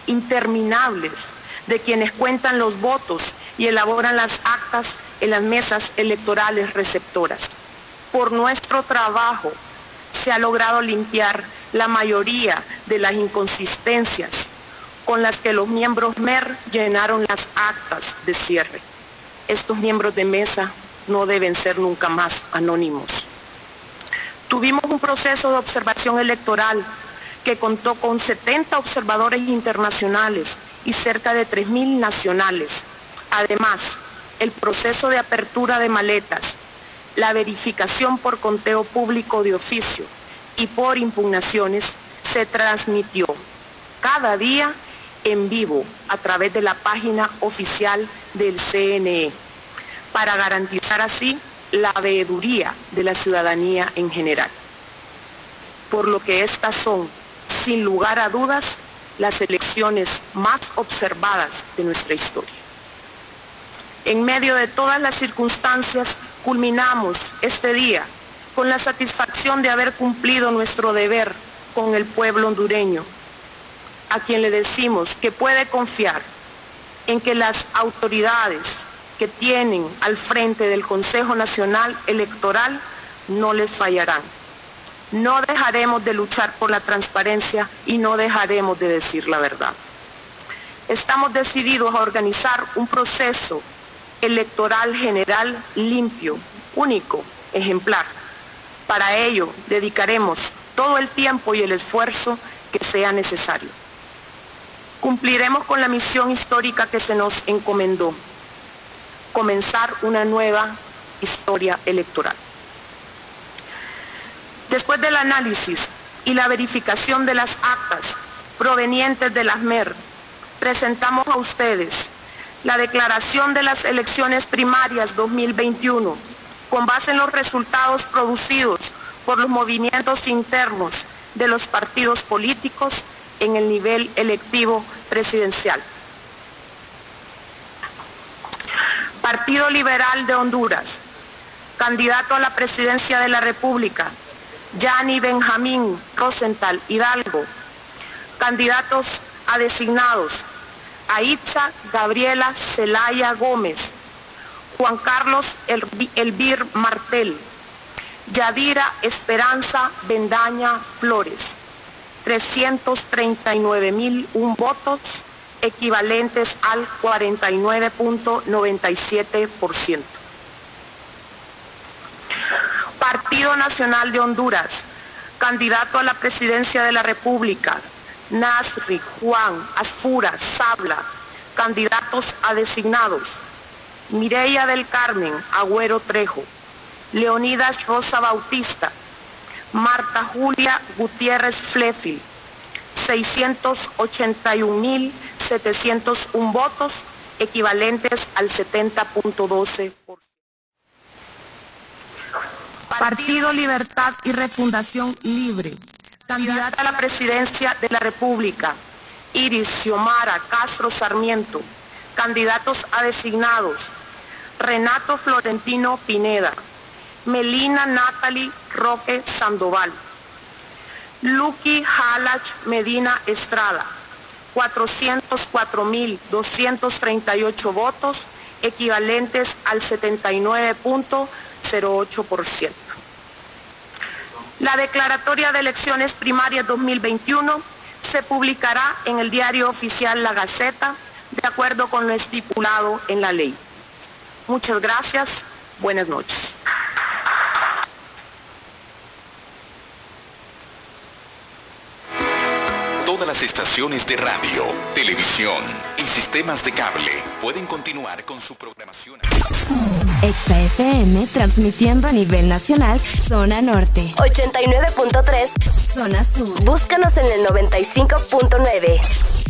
interminables, de quienes cuentan los votos y elaboran las actas en las mesas electorales receptoras. Por nuestro trabajo se ha logrado limpiar la mayoría de las inconsistencias con las que los miembros MER llenaron las actas de cierre. Estos miembros de mesa no deben ser nunca más anónimos. Tuvimos un proceso de observación electoral que contó con 70 observadores internacionales y cerca de 3.000 nacionales. Además, el proceso de apertura de maletas, la verificación por conteo público de oficio y por impugnaciones se transmitió cada día en vivo a través de la página oficial del CNE para garantizar así la veeduría de la ciudadanía en general. Por lo que estas son, sin lugar a dudas, las elecciones más observadas de nuestra historia. En medio de todas las circunstancias, culminamos este día con la satisfacción de haber cumplido nuestro deber con el pueblo hondureño, a quien le decimos que puede confiar en que las autoridades que tienen al frente del Consejo Nacional Electoral no les fallarán. No dejaremos de luchar por la transparencia y no dejaremos de decir la verdad. Estamos decididos a organizar un proceso electoral general limpio, único, ejemplar. Para ello dedicaremos todo el tiempo y el esfuerzo que sea necesario. Cumpliremos con la misión histórica que se nos encomendó, comenzar una nueva historia electoral. Después del análisis y la verificación de las actas provenientes de las MER, presentamos a ustedes la declaración de las elecciones primarias 2021 con base en los resultados producidos por los movimientos internos de los partidos políticos en el nivel electivo presidencial. Partido Liberal de Honduras, candidato a la presidencia de la República, Yanni Benjamín Rosenthal Hidalgo, candidatos a designados, Aitza Gabriela Celaya Gómez, Juan Carlos Elvir Martel, Yadira Esperanza Bendaña Flores, 339 mil un votos equivalentes al 49.97%. Partido Nacional de Honduras, candidato a la presidencia de la República, Nasri, Juan, Asfura, Sabla, candidatos a designados, Mireya del Carmen, Agüero Trejo, Leonidas Rosa Bautista, Marta Julia Gutiérrez Flefil, 681.701 votos, equivalentes al 70.12%. Partido Libertad y Refundación Libre, candidata a la presidencia de la República, Iris Xiomara Castro Sarmiento, candidatos a designados, Renato Florentino Pineda, Melina Natalie Roque Sandoval, Lucky Halach Medina Estrada, 404.238 votos, equivalentes al 79.08%. La declaratoria de elecciones primarias 2021 se publicará en el diario oficial La Gaceta, de acuerdo con lo estipulado en la ley. Muchas gracias. Buenas noches. Todas las estaciones de radio, televisión y sistemas de cable pueden continuar con su programación. Exa FM transmitiendo a nivel nacional, zona norte. 89.3, zona sur. Búscanos en el 95.9.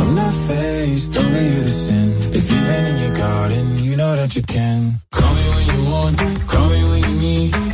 I'm not faced, only you to sin. If you've been in your garden, you know that you can. Call me when you want, call me when you need.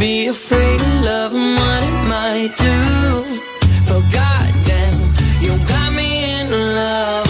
be afraid of love and what it might do. But goddamn, you got me in love.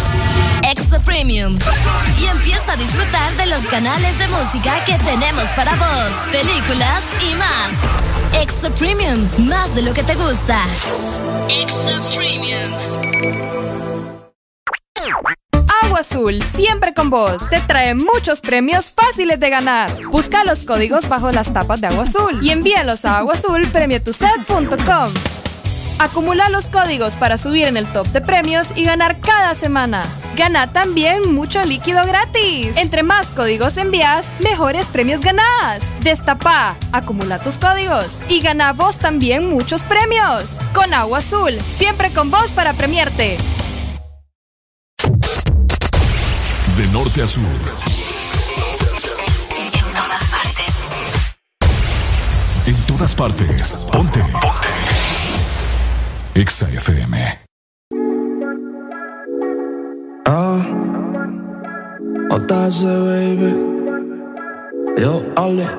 Extra Premium. Y empieza a disfrutar de los canales de música que tenemos para vos, películas y más. Extra Premium, más de lo que te gusta. Extra Premium. Agua Azul, siempre con vos. Te trae muchos premios fáciles de ganar. Busca los códigos bajo las tapas de Agua Azul y envíalos a aguazulpremietuset.com. Acumula los códigos para subir en el top de premios y ganar cada semana. Gana también mucho líquido gratis. Entre más códigos envías, mejores premios ganás. Destapa, acumula tus códigos y gana vos también muchos premios. Con Agua Azul, siempre con vos para premiarte. De norte a sur. En todas partes. Ponte. Exa FM. Ah, Otase, baby. Yo, Ale.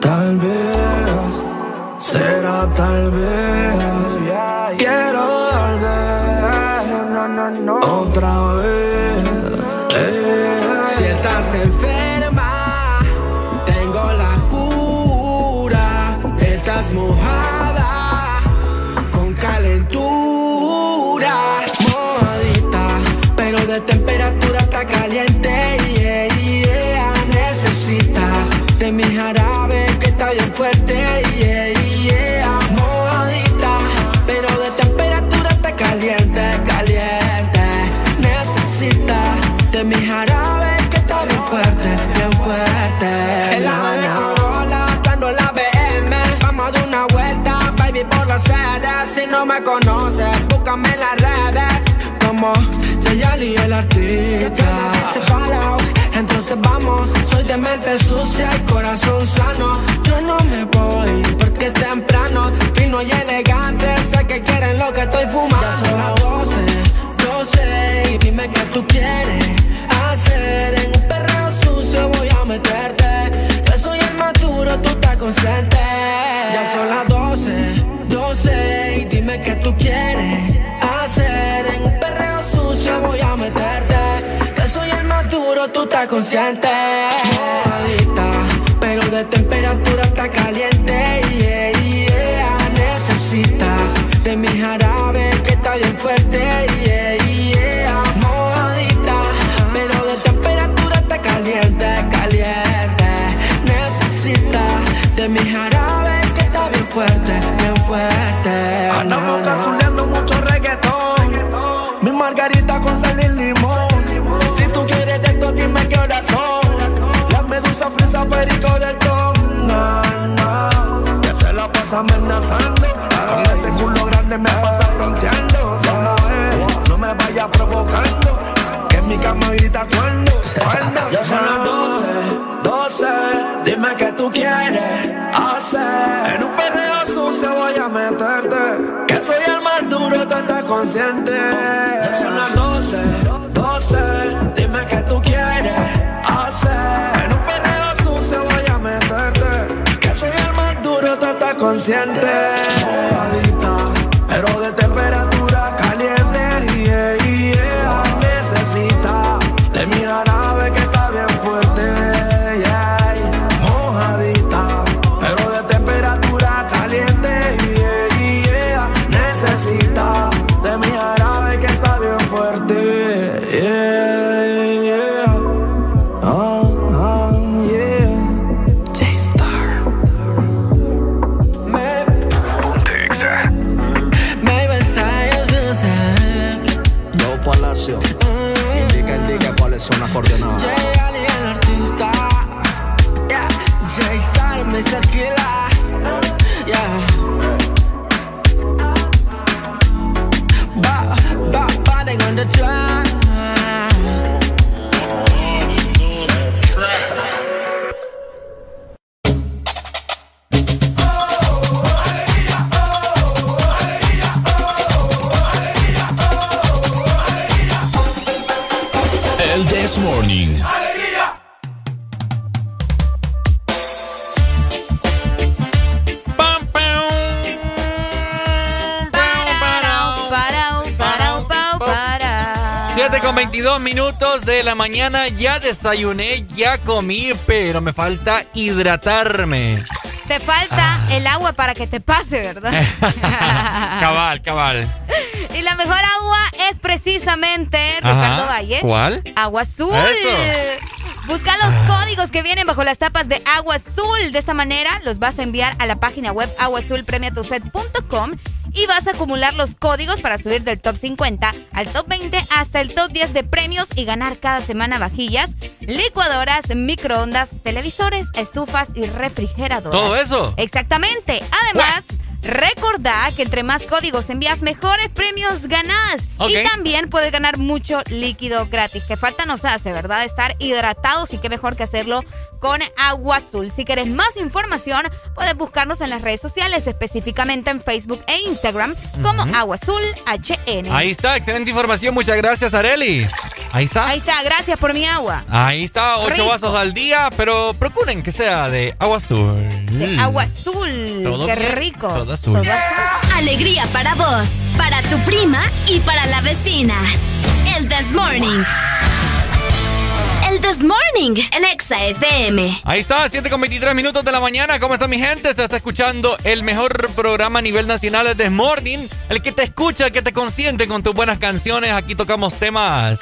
tal vez, será tal vez. Quiero volver, no, no, no. Otra vez. Yayali el artista. Entonces vamos, soy de mente sucia y corazón sano. Yo no me voy porque es temprano, fino y elegante. Sé que quieren lo que estoy fumando. Ya son las 12, 12 y dime qué tú quieres hacer. En un perreo sucio voy a meterte. Que soy el más duro, tú estás consciente. Consciente. Amenazando. Con ese culo grande me pasa fronteando. ¿Cómo es? No me vaya provocando. Que en mi cama grita cuando, cuando. Ya son las 12, 12. Dime qué tú quieres hacer. En un perreo sucio voy a meterte. Que soy el más duro, tú estás consciente. Ya son las 12, 12. Tú 22 minutos de la mañana, ya desayuné, ya comí, pero me falta hidratarme. Te falta el agua para que te pase, ¿verdad? cabal, cabal. Y la mejor agua es precisamente Ricardo Ajá. Valle. ¿Cuál? Agua azul. Eso. Busca los códigos que vienen bajo las tapas de Agua Azul. De esta manera los vas a enviar a la página web aguazulpremiatuset.com y vas a acumular los códigos para subir del top 50 al top 20 hasta el top 10 de premios y ganar cada semana vajillas, licuadoras, microondas, televisores, estufas y refrigeradoras. ¿Todo eso? Exactamente. Además, recordá que entre más códigos envías, mejores premios ganás. Y también puedes ganar mucho líquido gratis. Que falta nos hace, ¿verdad? Estar hidratados y qué mejor que hacerlo con agua azul. Si quieres más información, puedes buscarnos en las redes sociales, específicamente en Facebook e Instagram, como Ujú. Agua Azul HN. Ahí está, excelente información. Muchas gracias, Areli. Ahí está. Ahí está, gracias por mi agua. Ahí está, ocho Rico. vasos al día, pero procuren que sea de agua azul. De Agua azul. Todo qué bien, rico. todo azul. Alegría para vos, para tu prima y para la vecina. El This Morning. El This Morning, el Exa FM. Ahí está, 7 con 23 minutos de la mañana. ¿Cómo está mi gente? Se está escuchando el mejor programa a nivel nacional de This Morning. El que te escucha, el que te consiente con tus buenas canciones. Aquí tocamos temas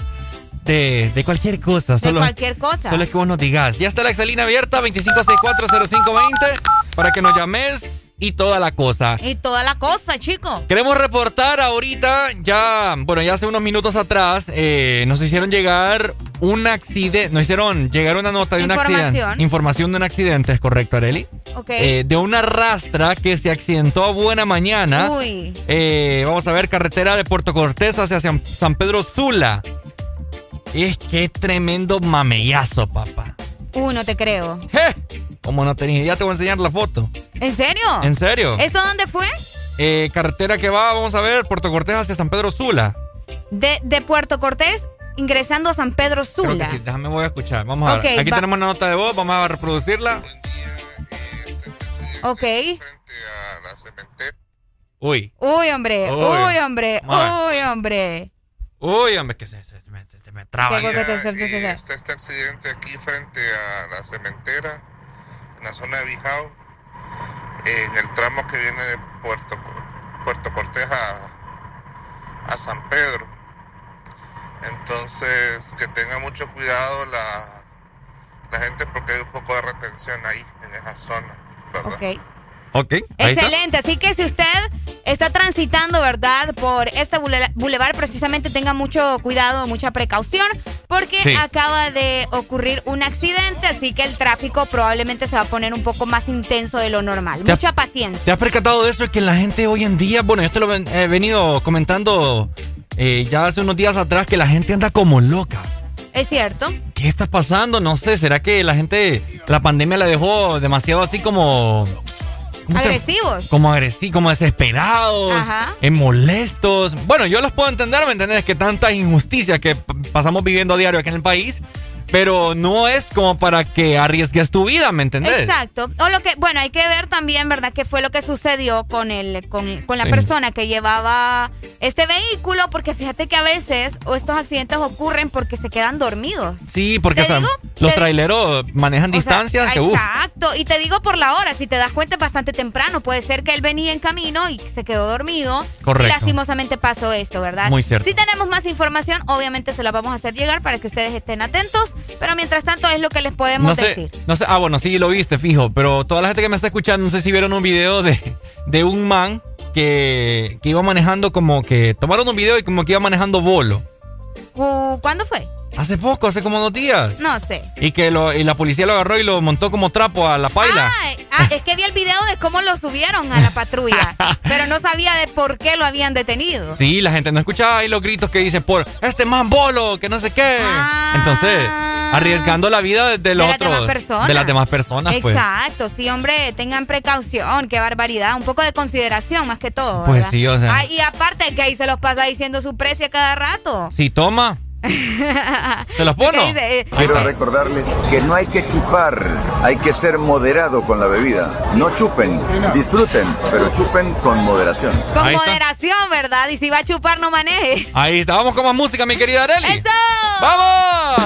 de, de cualquier cosa. De Solo, cualquier cosa. Solo es que vos nos digas. Ya está la Excelina abierta, 25640520, para que nos llames y toda la cosa. Y toda la cosa, chico. Queremos reportar ahorita, ya, bueno, ya hace unos minutos atrás, eh, nos hicieron llegar un accidente, nos hicieron llegar una nota de un accidente. Información de un accidente, es correcto, Areli. Ok. Eh, de una rastra que se accidentó a buena mañana. Uy. Eh, vamos a ver, carretera de Puerto Cortés hacia San San Pedro Sula. Es que tremendo mamellazo, papá. Uy, no te creo. Como no tenía, ya te voy a enseñar la foto. ¿En serio? ¿En serio? ¿Eso dónde fue? Eh, carretera que va, vamos a ver, Puerto Cortés hacia San Pedro Sula. De, de Puerto Cortés ingresando a San Pedro Creo Sula. que sí, déjame voy a escuchar. Vamos a ver. Aquí va- tenemos una nota de voz, vamos a reproducirla. Ok. Uy. Uy, hombre. Uy. Uy, hombre. Uy, hombre. Uy, hombre, que se, se- se me, traba. ¿Qué cosa te- se- se- se- Está este accidente aquí frente a la cementera, en la zona de Bijao, en el tramo que viene de Puerto, Puerto Cortés a, a San Pedro. Entonces, que tenga mucho cuidado la, la gente porque hay un poco de retención ahí, en esa zona, ¿verdad? Ok. Ok. Excelente. Así que si usted está transitando, ¿verdad? Por este bule- bulevar, precisamente tenga mucho cuidado, mucha precaución, porque Sí. acaba de ocurrir un accidente, así que el tráfico probablemente se va a poner un poco más intenso de lo normal. Mucha paciencia. ¿Te has percatado de eso? Que la gente hoy en día, bueno, yo te lo he venido comentando eh, ya hace unos días atrás, que la gente anda como loca. Es cierto. ¿Qué está pasando? No sé, ¿será que la gente, la pandemia la dejó demasiado así como... ¿cómo te- Agresivos. Como agresivos, como desesperados, Ajá. eh, molestos. Bueno, yo los puedo entender, ¿me entiendes? Que tanta injusticia que pasamos viviendo a diario aquí en el país, pero no es como para que arriesgues tu vida, ¿me entendés? Exacto. O lo que, bueno, hay que ver también, ¿verdad?, qué fue lo que sucedió con el, con, con la Sí. persona que llevaba este vehículo, porque fíjate que a veces estos accidentes ocurren porque se quedan dormidos. Sí, porque ¿Te o sea, digo? los traileros manejan O sea, distancias uf, Exacto. Y te digo por la hora, si te das cuenta es bastante temprano. Puede ser que él venía en camino y se quedó dormido. Correcto. Y lastimosamente pasó esto, ¿verdad? Muy cierto. Si tenemos más información, obviamente se la vamos a hacer llegar para que ustedes estén atentos. Pero mientras tanto es lo que les podemos no sé, decir. no sé, ah, bueno, sí lo viste, fijo, pero toda la gente que me está escuchando, no sé si vieron un video de, de un man que, que iba manejando como que, tomaron un video y como que iba manejando bolo. Cu- ¿Cuándo fue? Hace poco, hace como dos días. No sé. Y que lo, y la policía lo agarró y lo montó como trapo a la paila. Ah, es que vi el video de cómo lo subieron a la patrulla, pero no sabía de por qué lo habían detenido. Sí, la gente no escuchaba ahí los gritos que dice por este man bolo, que no sé qué. Entonces, arriesgando la vida de, de los Ah. de otros. demás personas. De las demás personas, pues. Exacto, sí, hombre, tengan precaución, qué barbaridad, un poco de consideración más que todo. Pues sí, o sea. Ay, y aparte que ahí se los pasa diciendo su precio cada rato. Si toma, ¿Se los pono? Eh, Quiero recordarles que no hay que chupar, hay que ser moderado con la bebida. No chupen, disfruten, pero chupen con moderación. Con moderación, ¿verdad? Y si va a chupar, no maneje. Ahí está, vamos con más música, mi querida Arely. ¡Eso! ¡Vamos!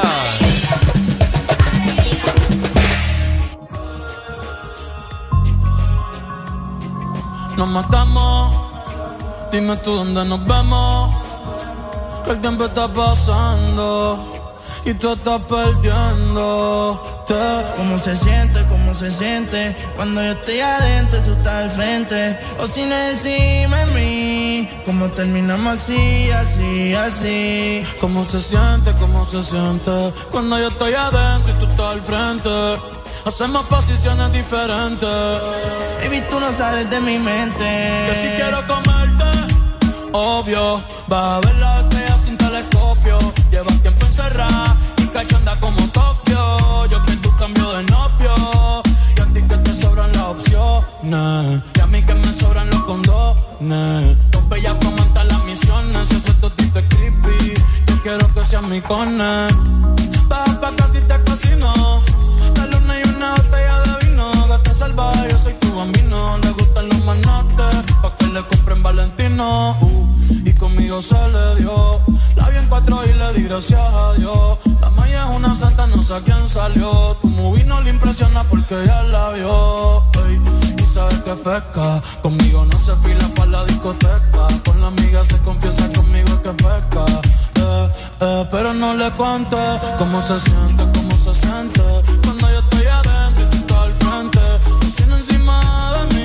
Nos matamos, dime tú dónde nos vemos. El tiempo está pasando y tú estás perdiendo. ¿Cómo se siente? ¿Cómo se siente? Cuando yo estoy adentro, tú estás al frente. O sin encima de mí. ¿Cómo terminamos así, así, así? ¿Cómo se siente? ¿Cómo se siente? Cuando yo estoy adentro y tú estás al frente. Hacemos posiciones diferentes. Baby, tú no sales de mi mente. Que si quiero comerte, obvio. Va a ver la estrella sin telescopio. Llevas tiempo encerrada y cachonda como Tokio. Yo que tú cambio de novio. Y a ti que te sobran las opciones. Y a mí que me sobran los condones. Dos bellas comentan las misiones. Ese totito es creepy. Yo quiero que seas mi cone. Baja pa' casi te cocino. La luna y una botella de vino. Gata salvaje, yo soy tu bambino. Le gustan los manates. Pa' que le compren Valentino. Uh, y conmigo se le dio. La vi en cuatro y le di gracias a Dios. La maya es una santa, no sé a quién salió. Tu movie no le impresiona porque ya la vio. Y sabes que pesca. Conmigo no se fila para la discoteca. Con la amiga se confiesa conmigo que pesca. Eh, eh, pero no le cuente cómo se siente, cómo se siente. Cuando yo estoy adentro y tú estás al frente. Encima de mí.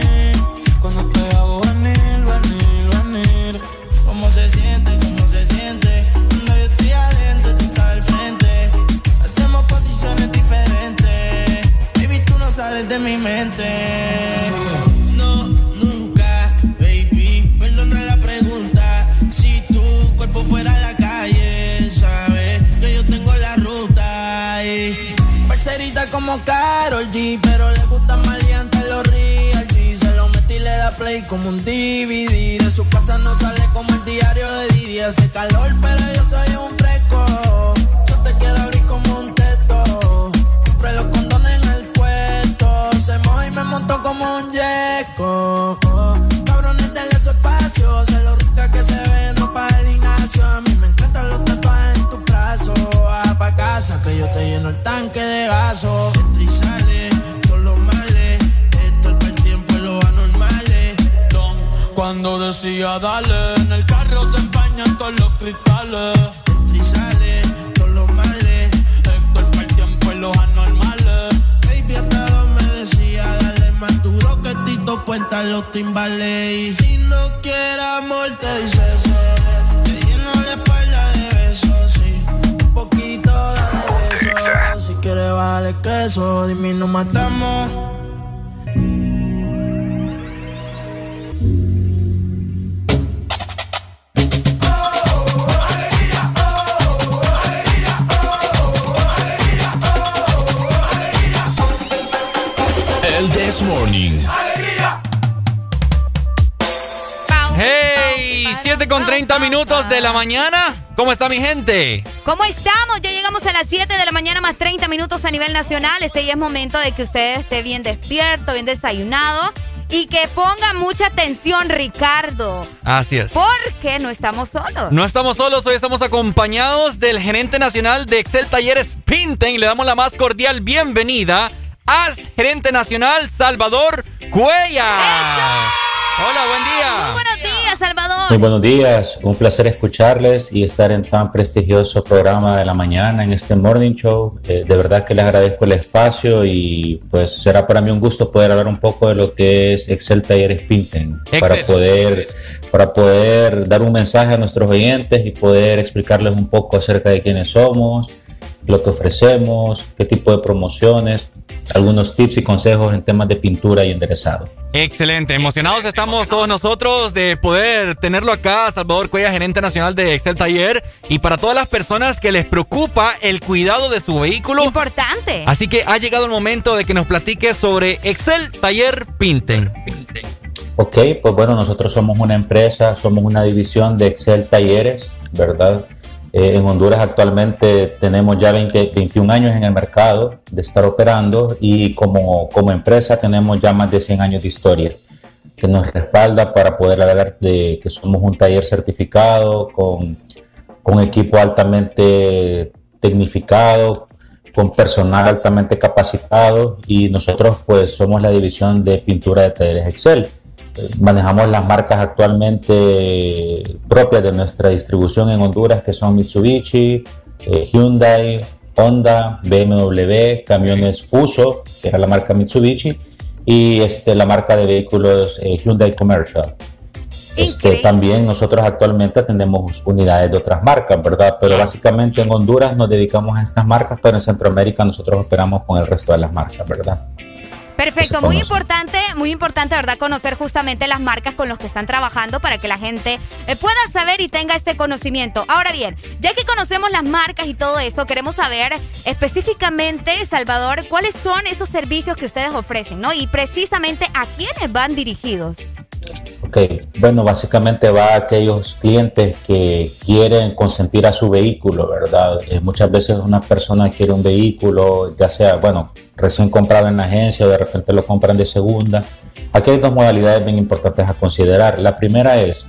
Sales de mi mente. No, nunca, baby. Perdona la pregunta. Si tu cuerpo fuera la calle, sabes que yo tengo la ruta. Y parcerita como Carol G, pero le gusta maleante los real G. Se lo metí y le da play como un DVD. De su casa no sale como el diario de Didi. Hace calor, pero yo soy un fresco. Yo te quiero abrir como un Y me montó como un yeco. Cabrones del su espacio. Se lo rica que se ve, no para el gimnasio. A mí me encantan los tatuajes en tu brazo. Va pa' casa que yo te lleno el tanque de gaso. Entra y sale, los males. Esto es para el tiempo y los anormales. Don, Cuando decía dale, en el carro se empañan todos los cristales. Entra y los males. Esto es para el tiempo y los anormales. Puenta los timbales. Y si no quieres amor, te dice eso. Te lleno la espalda de besos, sí. Un poquito de besos. Si quieres, vale queso. Dime, nos matamos. Morning. Hey, 7 con 30 minutos de la mañana. ¿Cómo está mi gente? ¿Cómo estamos? Ya llegamos a las 7 de la mañana más 30 minutos a nivel nacional. Este ya es momento de que usted esté bien despierto, bien desayunado y que ponga mucha atención, Ricardo. Así es. Porque no estamos solos. No estamos solos, hoy estamos acompañados del gerente nacional de Excel Talleres Pinten. Le damos la más cordial bienvenida al gerente nacional Salvador Cuella. Hola, buen día. Muy buenos días, Salvador. Muy buenos días, un placer escucharles y estar en tan prestigioso programa de la mañana en este Morning Show. Eh, de verdad que les agradezco el espacio y pues será para mí un gusto poder hablar un poco de lo que es Excel Talleres Pinten para poder, para poder dar un mensaje a nuestros oyentes y poder explicarles un poco acerca de quiénes somos, lo que ofrecemos, qué tipo de promociones, algunos tips y consejos en temas de pintura y enderezado. Excelente, emocionados estamos todos nosotros de poder tenerlo acá, Salvador Cuella, gerente nacional de Excel Taller, y para todas las personas que les preocupa el cuidado de su vehículo. Importante. Así que ha llegado el momento de que nos platique sobre Excel Taller Pinten. Ok, pues bueno, nosotros somos una empresa, somos una división de Excel Talleres, ¿verdad? Eh, en Honduras actualmente tenemos ya 20, 21 años en el mercado de estar operando y como, como empresa tenemos ya más de 100 años de historia que nos respalda para poder hablar de que somos un taller certificado con, con equipo altamente tecnificado, con personal altamente capacitado y nosotros pues somos la división de pintura de talleres Excel. Manejamos las marcas actualmente propias de nuestra distribución en Honduras que son Mitsubishi, eh, Hyundai, Honda, BMW, camiones Fuso, que era la marca Mitsubishi, y este, la marca de vehículos eh, Hyundai Commercial. Este, también nosotros actualmente tenemos unidades de otras marcas, ¿verdad? Pero básicamente en Honduras nos dedicamos a estas marcas, pero en Centroamérica nosotros operamos con el resto de las marcas, ¿verdad? Perfecto, muy importante, muy importante, ¿verdad? Conocer justamente las marcas con las que están trabajando para que la gente eh, pueda saber y tenga este conocimiento. Ahora bien, ya que conocemos las marcas y todo eso, queremos saber específicamente, Salvador, cuáles son esos servicios que ustedes ofrecen, ¿no? Y precisamente a quiénes van dirigidos. Ok, bueno, básicamente va a aquellos clientes que quieren consentir a su vehículo, ¿verdad? Eh, muchas veces una persona quiere un vehículo, ya sea, bueno, recién comprado en la agencia o de repente lo compran de segunda. Aquí hay dos modalidades bien importantes a considerar. La primera es,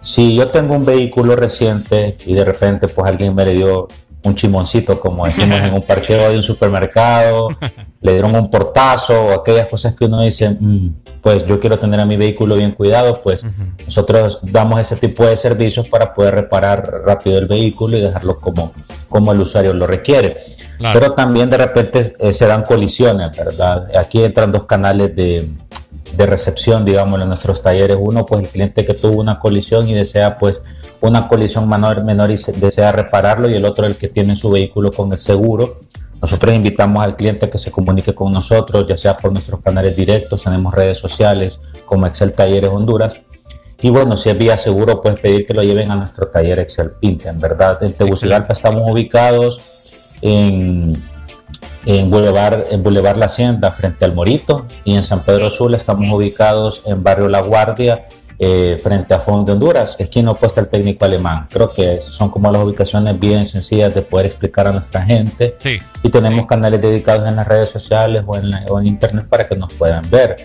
si yo tengo un vehículo reciente y de repente pues alguien me le dio un chimoncito, como decimos en un parqueo de un supermercado, le dieron un portazo o aquellas cosas que uno dice, mm, pues yo quiero tener a mi vehículo bien cuidado, pues nosotros damos ese tipo de servicios para poder reparar rápido el vehículo y dejarlo como, como el usuario lo requiere. Pero también de repente eh, se dan colisiones, ¿verdad? Aquí entran dos canales de, de recepción, digamos, en nuestros talleres. Uno, pues el cliente que tuvo una colisión y desea, pues, una colisión menor, menor y desea repararlo y el otro el que tiene su vehículo con el seguro. Nosotros invitamos al cliente a que se comunique con nosotros, ya sea por nuestros canales directos, tenemos redes sociales como Excel Talleres Honduras. Y bueno, si es vía seguro, puedes pedir que lo lleven a nuestro taller Excel En ¿verdad? En Tegucigalpa estamos ubicados en, en, Boulevard, en Boulevard La Hacienda, frente al Morito, y en San Pedro Sur estamos ubicados en Barrio La Guardia, eh, frente a Fondo de Honduras, esquina opuesta al técnico alemán. Creo que son como las ubicaciones bien sencillas de poder explicar a nuestra gente. Y tenemos canales dedicados en las redes sociales o en, en, internet para que nos puedan ver.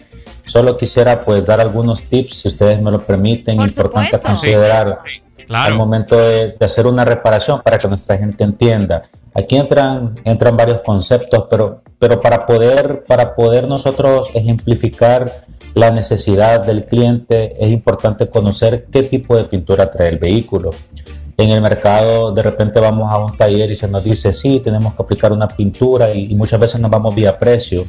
Solo quisiera pues dar algunos tips, si ustedes me lo permiten, importante considerar al momento de, de, hacer una reparación para que nuestra gente entienda. Aquí entran, entran varios conceptos, pero, pero para, poder, para poder nosotros ejemplificar la necesidad del cliente, es importante conocer qué tipo de pintura trae el vehículo. En el mercado de repente vamos a un taller y se nos dice, sí, tenemos que aplicar una pintura y, muchas veces nos vamos vía precio.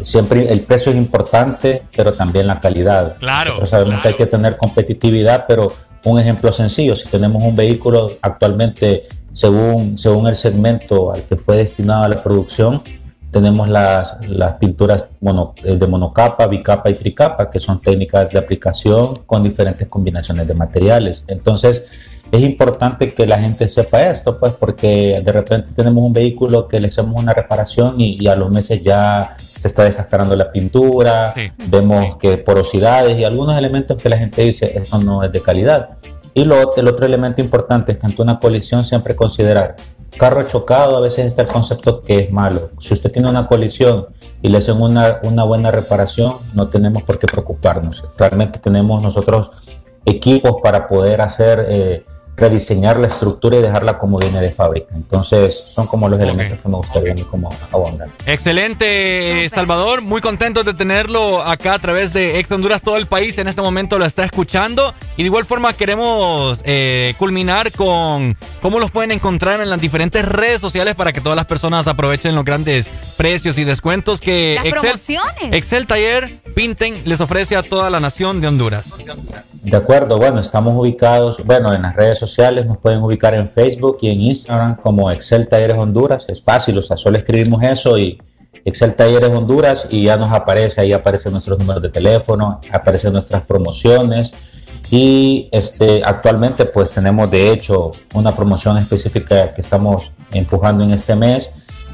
Siempre el precio es importante, pero también la calidad. Claro. Nosotros sabemos que hay que tener competitividad, pero un ejemplo sencillo, si tenemos un vehículo actualmente según, según el segmento al que fue destinado a la producción, tenemos las, las pinturas mono, eh, de monocapa, bicapa y tricapa, que son técnicas de aplicación con diferentes combinaciones de materiales. Entonces, es importante que la gente sepa esto, pues, porque de repente tenemos un vehículo que le hacemos una reparación y, a los meses ya se está descascarando la pintura, vemos que porosidades y algunos elementos que la gente dice, eso no es de calidad. Y lo, el otro elemento importante es que ante una colisión siempre considerar carro chocado a veces está el concepto que es malo. Si usted tiene una colisión y le hacen una, una buena reparación, no tenemos por qué preocuparnos. Realmente tenemos nosotros equipos para poder hacer eh, rediseñar la estructura y dejarla como viene de fábrica. Entonces, son como los elementos que me gustaría como abundar. Excelente, Salvador. Muy contento de tenerlo acá a través de Ex Honduras. Todo el país en este momento lo está escuchando. Y de igual forma queremos eh, culminar con cómo los pueden encontrar en las diferentes redes sociales para que todas las personas aprovechen los grandes precios y descuentos que Excel, Excel Taller Pinten les ofrece a toda la nación de Honduras. De acuerdo, bueno, estamos ubicados, bueno, en las redes sociales nos pueden ubicar en Facebook y en Instagram como Excel Talleres Honduras, es fácil, o sea, solo escribimos eso y Excel Talleres Honduras y ya nos aparece, ahí aparecen nuestros números de teléfono, aparecen nuestras promociones y este, actualmente pues tenemos de hecho una promoción específica que estamos empujando en este mes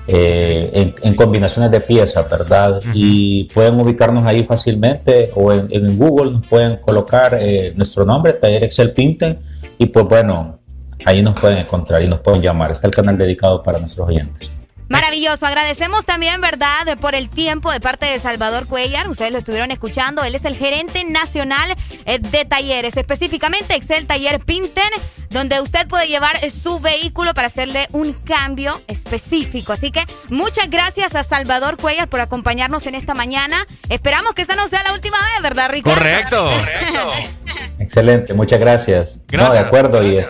eh, en, combinaciones de piezas, ¿verdad? Y pueden ubicarnos ahí fácilmente o en, Google nos pueden colocar eh, nuestro nombre, Taller Excel Pinten, y pues bueno, ahí nos pueden encontrar y nos pueden llamar. Está el canal dedicado para nuestros oyentes. Maravilloso. Agradecemos también, ¿verdad?, por el tiempo de parte de Salvador Cuellar. Ustedes lo estuvieron escuchando. Él es el gerente nacional eh, de talleres, específicamente Excel Taller Pinten, donde usted puede llevar eh, su vehículo para hacerle un cambio específico. Así que muchas gracias a Salvador Cuellar por acompañarnos en esta mañana. Esperamos que esta no sea la última vez, ¿verdad, Ricardo? Correcto. Correcto. Excelente, muchas gracias. Gracias. No, de acuerdo y eh,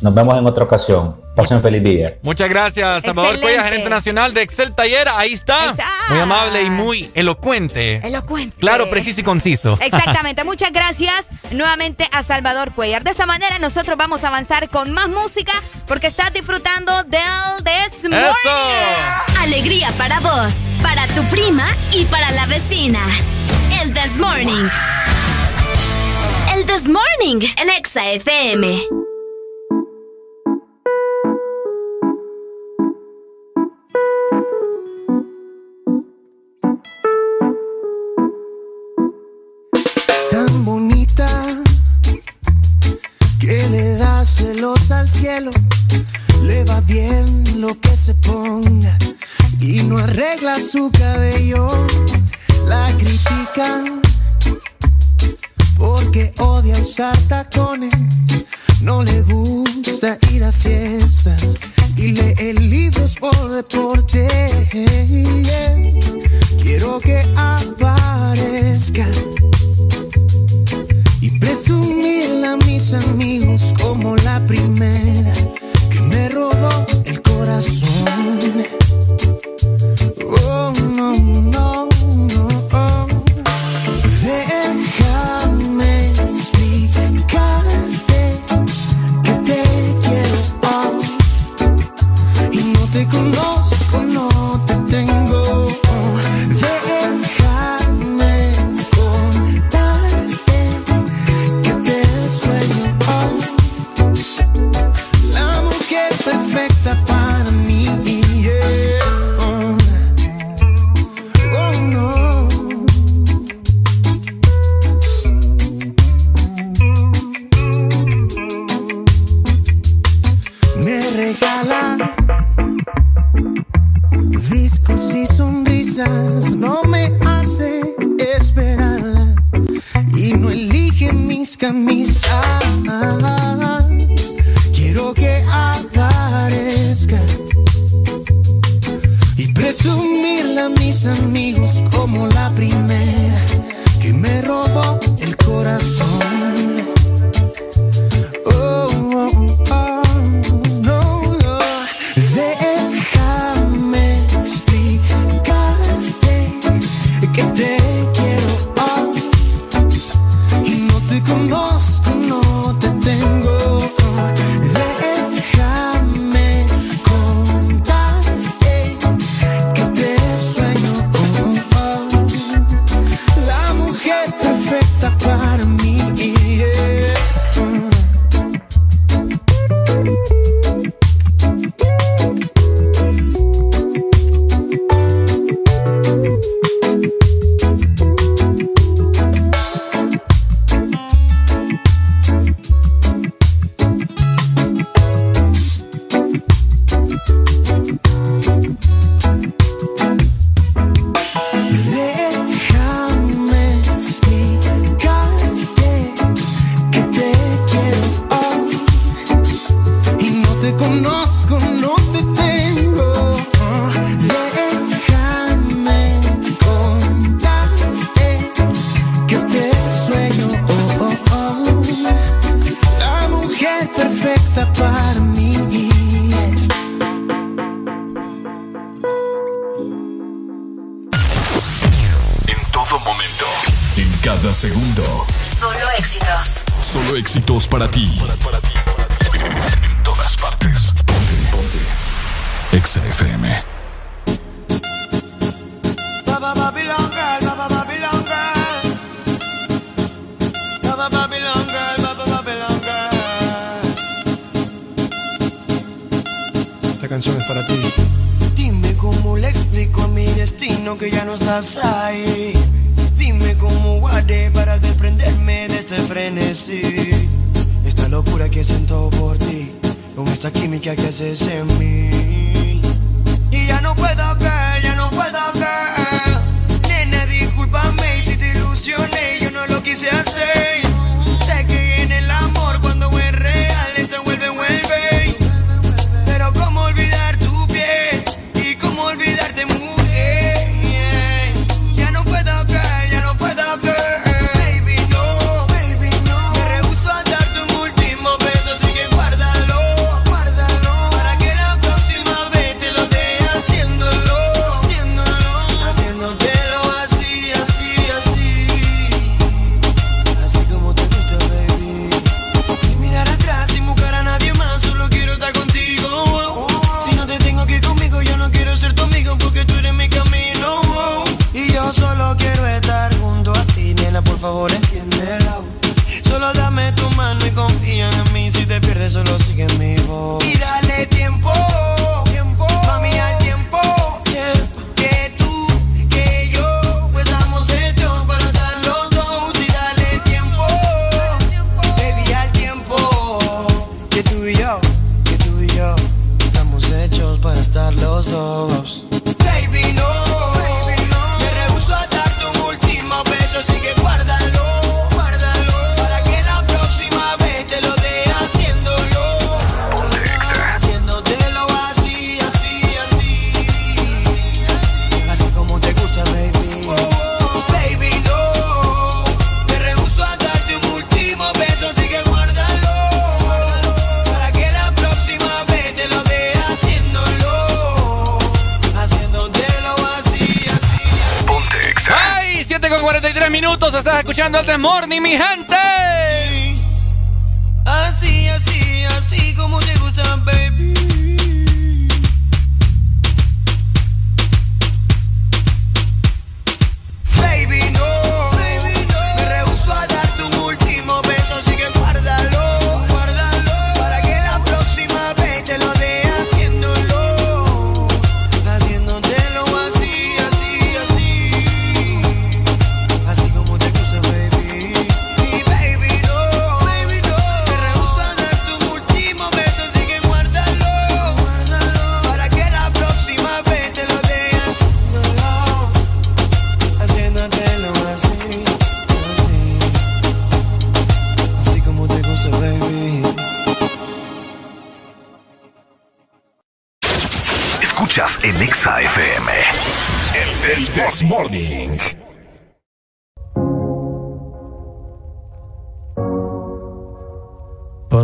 nos vemos en otra ocasión. Pasen un feliz día. Muchas gracias, Salvador. Cuellar, gerente nacional de Excel Taller. Ahí está. Muy amable y muy elocuente. Elocuente. Claro, preciso y conciso. Exactamente. Muchas gracias nuevamente a Salvador Cuellar. De esta manera nosotros vamos a avanzar con más música porque estás disfrutando del This Morning. Alegría para vos, para tu prima y para la vecina. El This Morning. El This Morning, el Exa FM. Cielo. Le va bien lo que se ponga y no arregla su cabello. La critican porque odia usar tacones. No le gusta ir a fiestas y lee libros por deporte. Quiero que aparezca y presumirla a mis amigos como la primera que me robó el corazón. Oh, no.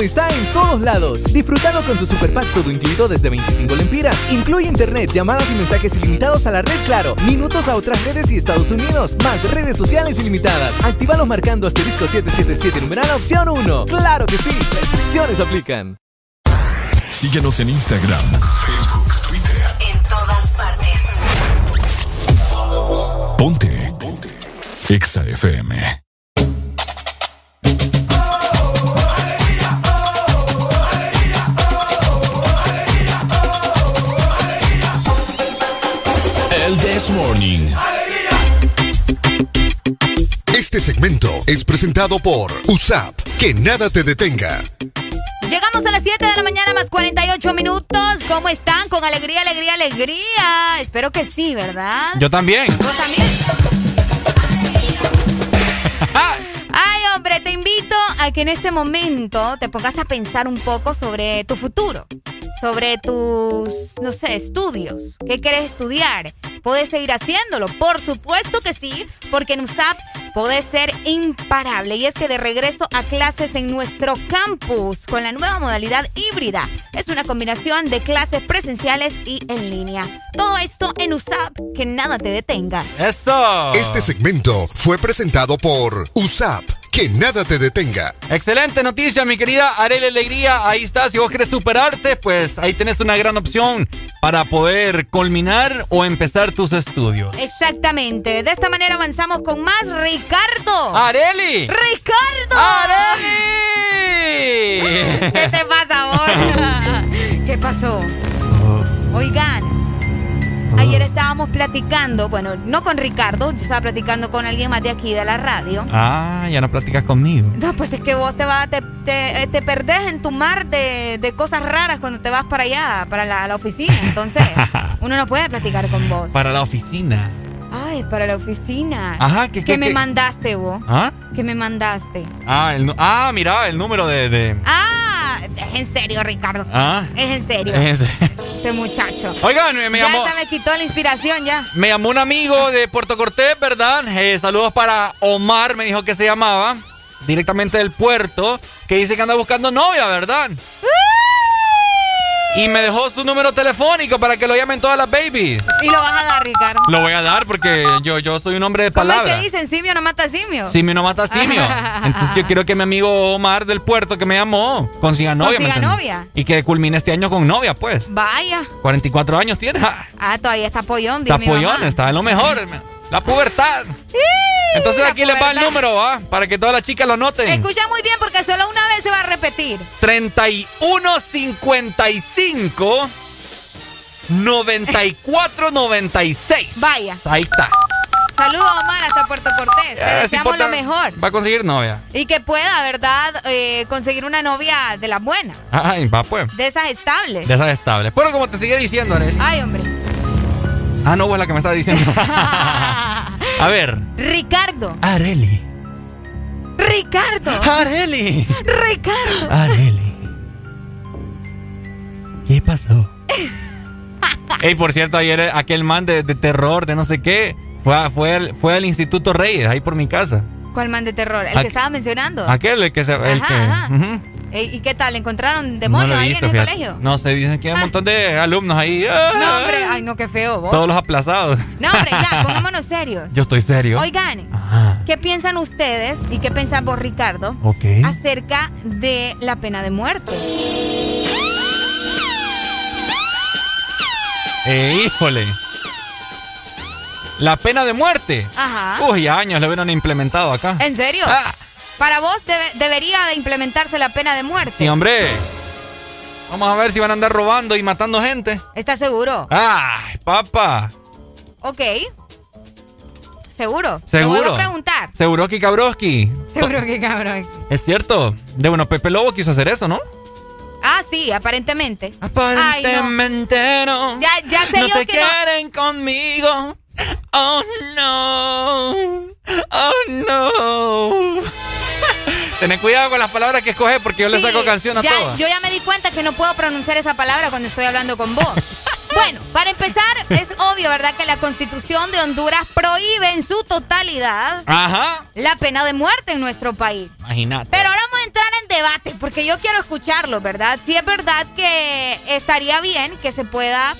Está en todos lados. Disfrutalo con tu super pack todo incluido desde 25 lempiras. Incluye internet, llamadas y mensajes ilimitados a la red Claro, minutos a otras redes y Estados Unidos, más redes sociales ilimitadas. Actívalos marcando asterisco 777 numeral opción 1. ¡Claro que sí! Restricciones aplican. Síguenos en Instagram, Facebook, Twitter. En todas partes. Ponte. Ponte. Exa FM. Es presentado por USAP. Que nada te detenga. Llegamos a las 7 de la mañana más 48 minutos. ¿Cómo están? Con alegría, alegría, alegría. Espero que sí, ¿verdad? Yo también. ¿Vos también? Ay, hombre, te invito a que en este momento te pongas a pensar un poco sobre tu futuro, sobre tus, no sé, estudios. ¿Qué quieres estudiar? ¿Puedes seguir haciéndolo? Por supuesto que sí, porque en USAP puedes ser imparable. Y es que de regreso a clases en nuestro campus con la nueva modalidad híbrida. Es una combinación de clases presenciales y en línea. Todo esto en USAP, que nada te detenga. ¡Eso! Este segmento fue presentado por USAP. Que nada te detenga. Excelente noticia, mi querida Arely Alegría. Ahí está. Si vos querés superarte, pues ahí tenés una gran opción para poder culminar o empezar tus estudios. Exactamente. De esta manera avanzamos con más Ricardo. ¡Areli! ¡Ricardo! ¡Areli! ¿Qué te pasa ahora? ¿Qué pasó? Oigan, ayer estábamos platicando, bueno, no con Ricardo, yo estaba platicando con alguien más de aquí de la radio. Ah, ya no platicas conmigo. No, pues es que vos te vas, te, te, eh, te perdés en tu mar de, de cosas raras cuando te vas para allá, para la, la oficina. Entonces, uno no puede platicar con vos. Para la oficina. Ay, para la oficina. Ajá, ¿qué- que qué- me mandaste vos? ¿Ah? Que me mandaste. Ah, el ah mira, el número de... de- Ah, es en serio, Ricardo. Ah. Es en serio. Es- Este muchacho. Oigan, me, me ya llamó... me quitó la inspiración ya. Me llamó un amigo de Puerto Cortés, ¿verdad? Eh, saludos para Omar, me dijo que se llamaba, directamente del puerto, que dice que anda buscando novia, ¿verdad? Y me dejó su número telefónico para que lo llamen todas las babies. Y lo vas a dar, Ricardo. Lo voy a dar porque yo, yo soy un hombre de ¿Cómo es que dicen? Simio no mata simio. Simio no mata simio. Entonces yo quiero que mi amigo Omar del puerto que me llamó consiga novia. ¿me Consiga novia. Y que culmine este año con novia, pues. Vaya. 44 años tiene. Ah, todavía está pollón, Está pollón, está en lo mejor. La pubertad. Entonces aquí les va el número, ¿va? Para que todas las chicas lo anoten. Escucha muy bien porque solo una vez se va a repetir. 3155 9496. Vaya. Ahí está. Saludos, Omar, hasta Puerto Cortés. Te Eh, deseamos lo mejor. Va a conseguir novia. Y que pueda, ¿verdad? Eh, conseguir una novia de las buenas. Ay, va pues. De esas estables. De esas estables. Pero como te sigue diciendo, Arely. Ay, hombre. Ah, no, vos la que me estás diciendo. a ver. Ricardo. Areli. Ricardo. Areli. Ricardo. Areli. ¿Qué pasó? Ey, por cierto, ayer aquel man de, de terror, de no sé qué, fue, a- fue, al, fue al Instituto Reyes, ahí por mi casa. ¿Cuál man de terror? El Aqu- que estaba mencionando. Aquel, el que se. El Ajá, que, ajá. Ey, ¿Y qué tal? ¿Encontraron demonios ahí visto, en el fíjate. colegio? No sé, dicen que hay un Ah. montón de alumnos ahí. ¡ah! No, hombre. Ay, no, qué feo vos. Todos los aplazados. No, hombre, ya, pongámonos serios. Yo estoy serio. Oigan, ¿qué piensan ustedes y qué piensas vos, Ricardo, Ok. acerca de la pena de muerte? Eh, híjole. La pena de muerte. Ajá. Uy, años lo hubieran implementado acá. ¿En serio? Ah. Para vos debe- debería de implementarse la pena de muerte. Sí, hombre. Vamos a ver si van a andar robando y matando gente. ¿Estás seguro? ¡Ay, papá! Ok. ¿Seguro? ¿Seguro? Te a preguntar. ¿Seguro que Cabroski? Seguro que cabrón. Es cierto. De bueno, Pepe Lobo quiso hacer eso, ¿no? Ah, sí, aparentemente. Aparentemente no. Ya, ya sé no yo te que no- quieren conmigo. Oh no. Oh no. Tened cuidado con las palabras que escoges porque yo le saco canción a ya, todas. Yo ya me di cuenta que no puedo pronunciar esa palabra cuando estoy hablando con vos. bueno, para empezar, es obvio, ¿verdad?, que la constitución de Honduras prohíbe en su totalidad Ajá. la pena de muerte en nuestro país. Imagínate. Pero ahora vamos a entrar en debate, porque yo quiero escucharlo, ¿verdad? Si es verdad que estaría bien que se pueda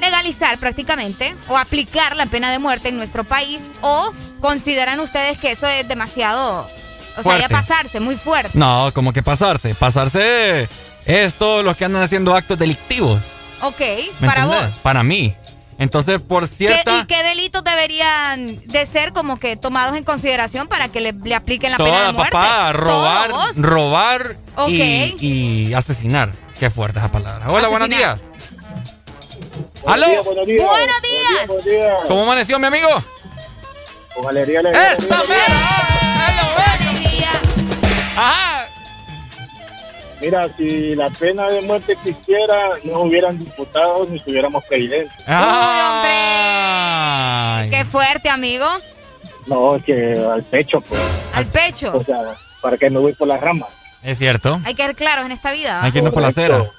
legalizar prácticamente o aplicar la pena de muerte en nuestro país, o consideran ustedes que eso es demasiado, o sea, ya pasarse, muy fuerte. No, como que pasarse. Pasarse es todos los que andan haciendo actos delictivos. Ok, ¿Me para entendés? vos. Para mí. Entonces, por ¿Qué, cierta. ¿Y qué delitos deberían de ser como que tomados en consideración para que le, le apliquen la pena de muerte? papá, robar, robar Ok. y, y asesinar. Qué fuerte esa palabra. Hola, buenos días. ¿Aló? Buenos días. Buenos días. ¿Cómo amaneció, mi amigo? Con alegría, alegría. ¡Esta Ajá. Mira, si la pena de muerte existiera, no hubieran diputados ni tuviéramos presidente. Ay. Qué fuerte, amigo. No, es que al pecho, pues. Al pecho. O sea, para que no voy por las ramas. Es cierto. Hay que ser claros en esta vida. ¿va? Hay que irnos por la acera.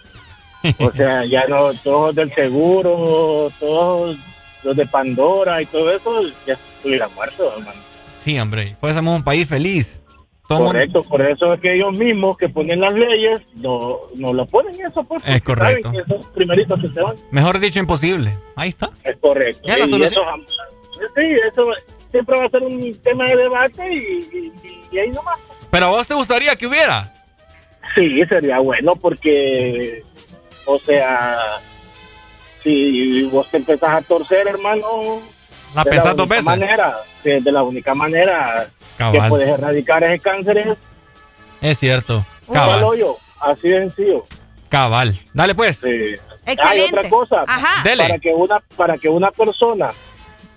O sea, ya no, todos del seguro, todos los de Pandora y todo eso, ya estuvieran muertos, hermano. Sí, hombre. Fuésemos un país feliz. Todo mundo- Correcto, por eso es que ellos mismos que ponen las leyes no, no lo ponen eso, pues. Es correcto. saben que esos primeritos que se van. Mejor dicho, imposible. Ahí está. Es correcto. Ya la Y solución. eso sí, eso siempre va a ser un tema de debate y, y- y ahí nomás. Pero a vos te gustaría que hubiera. Sí, sería bueno porque, o sea, si vos te empezás a torcer, hermano, La de dos única veces. Manera, de, de la única manera Cabal. que puedes erradicar ese cáncer es Es cierto. al Cabal. hoyo, así de sencillo. Cabal. Dale pues. Hay otra cosa, Ajá. Dele. para que una para que una persona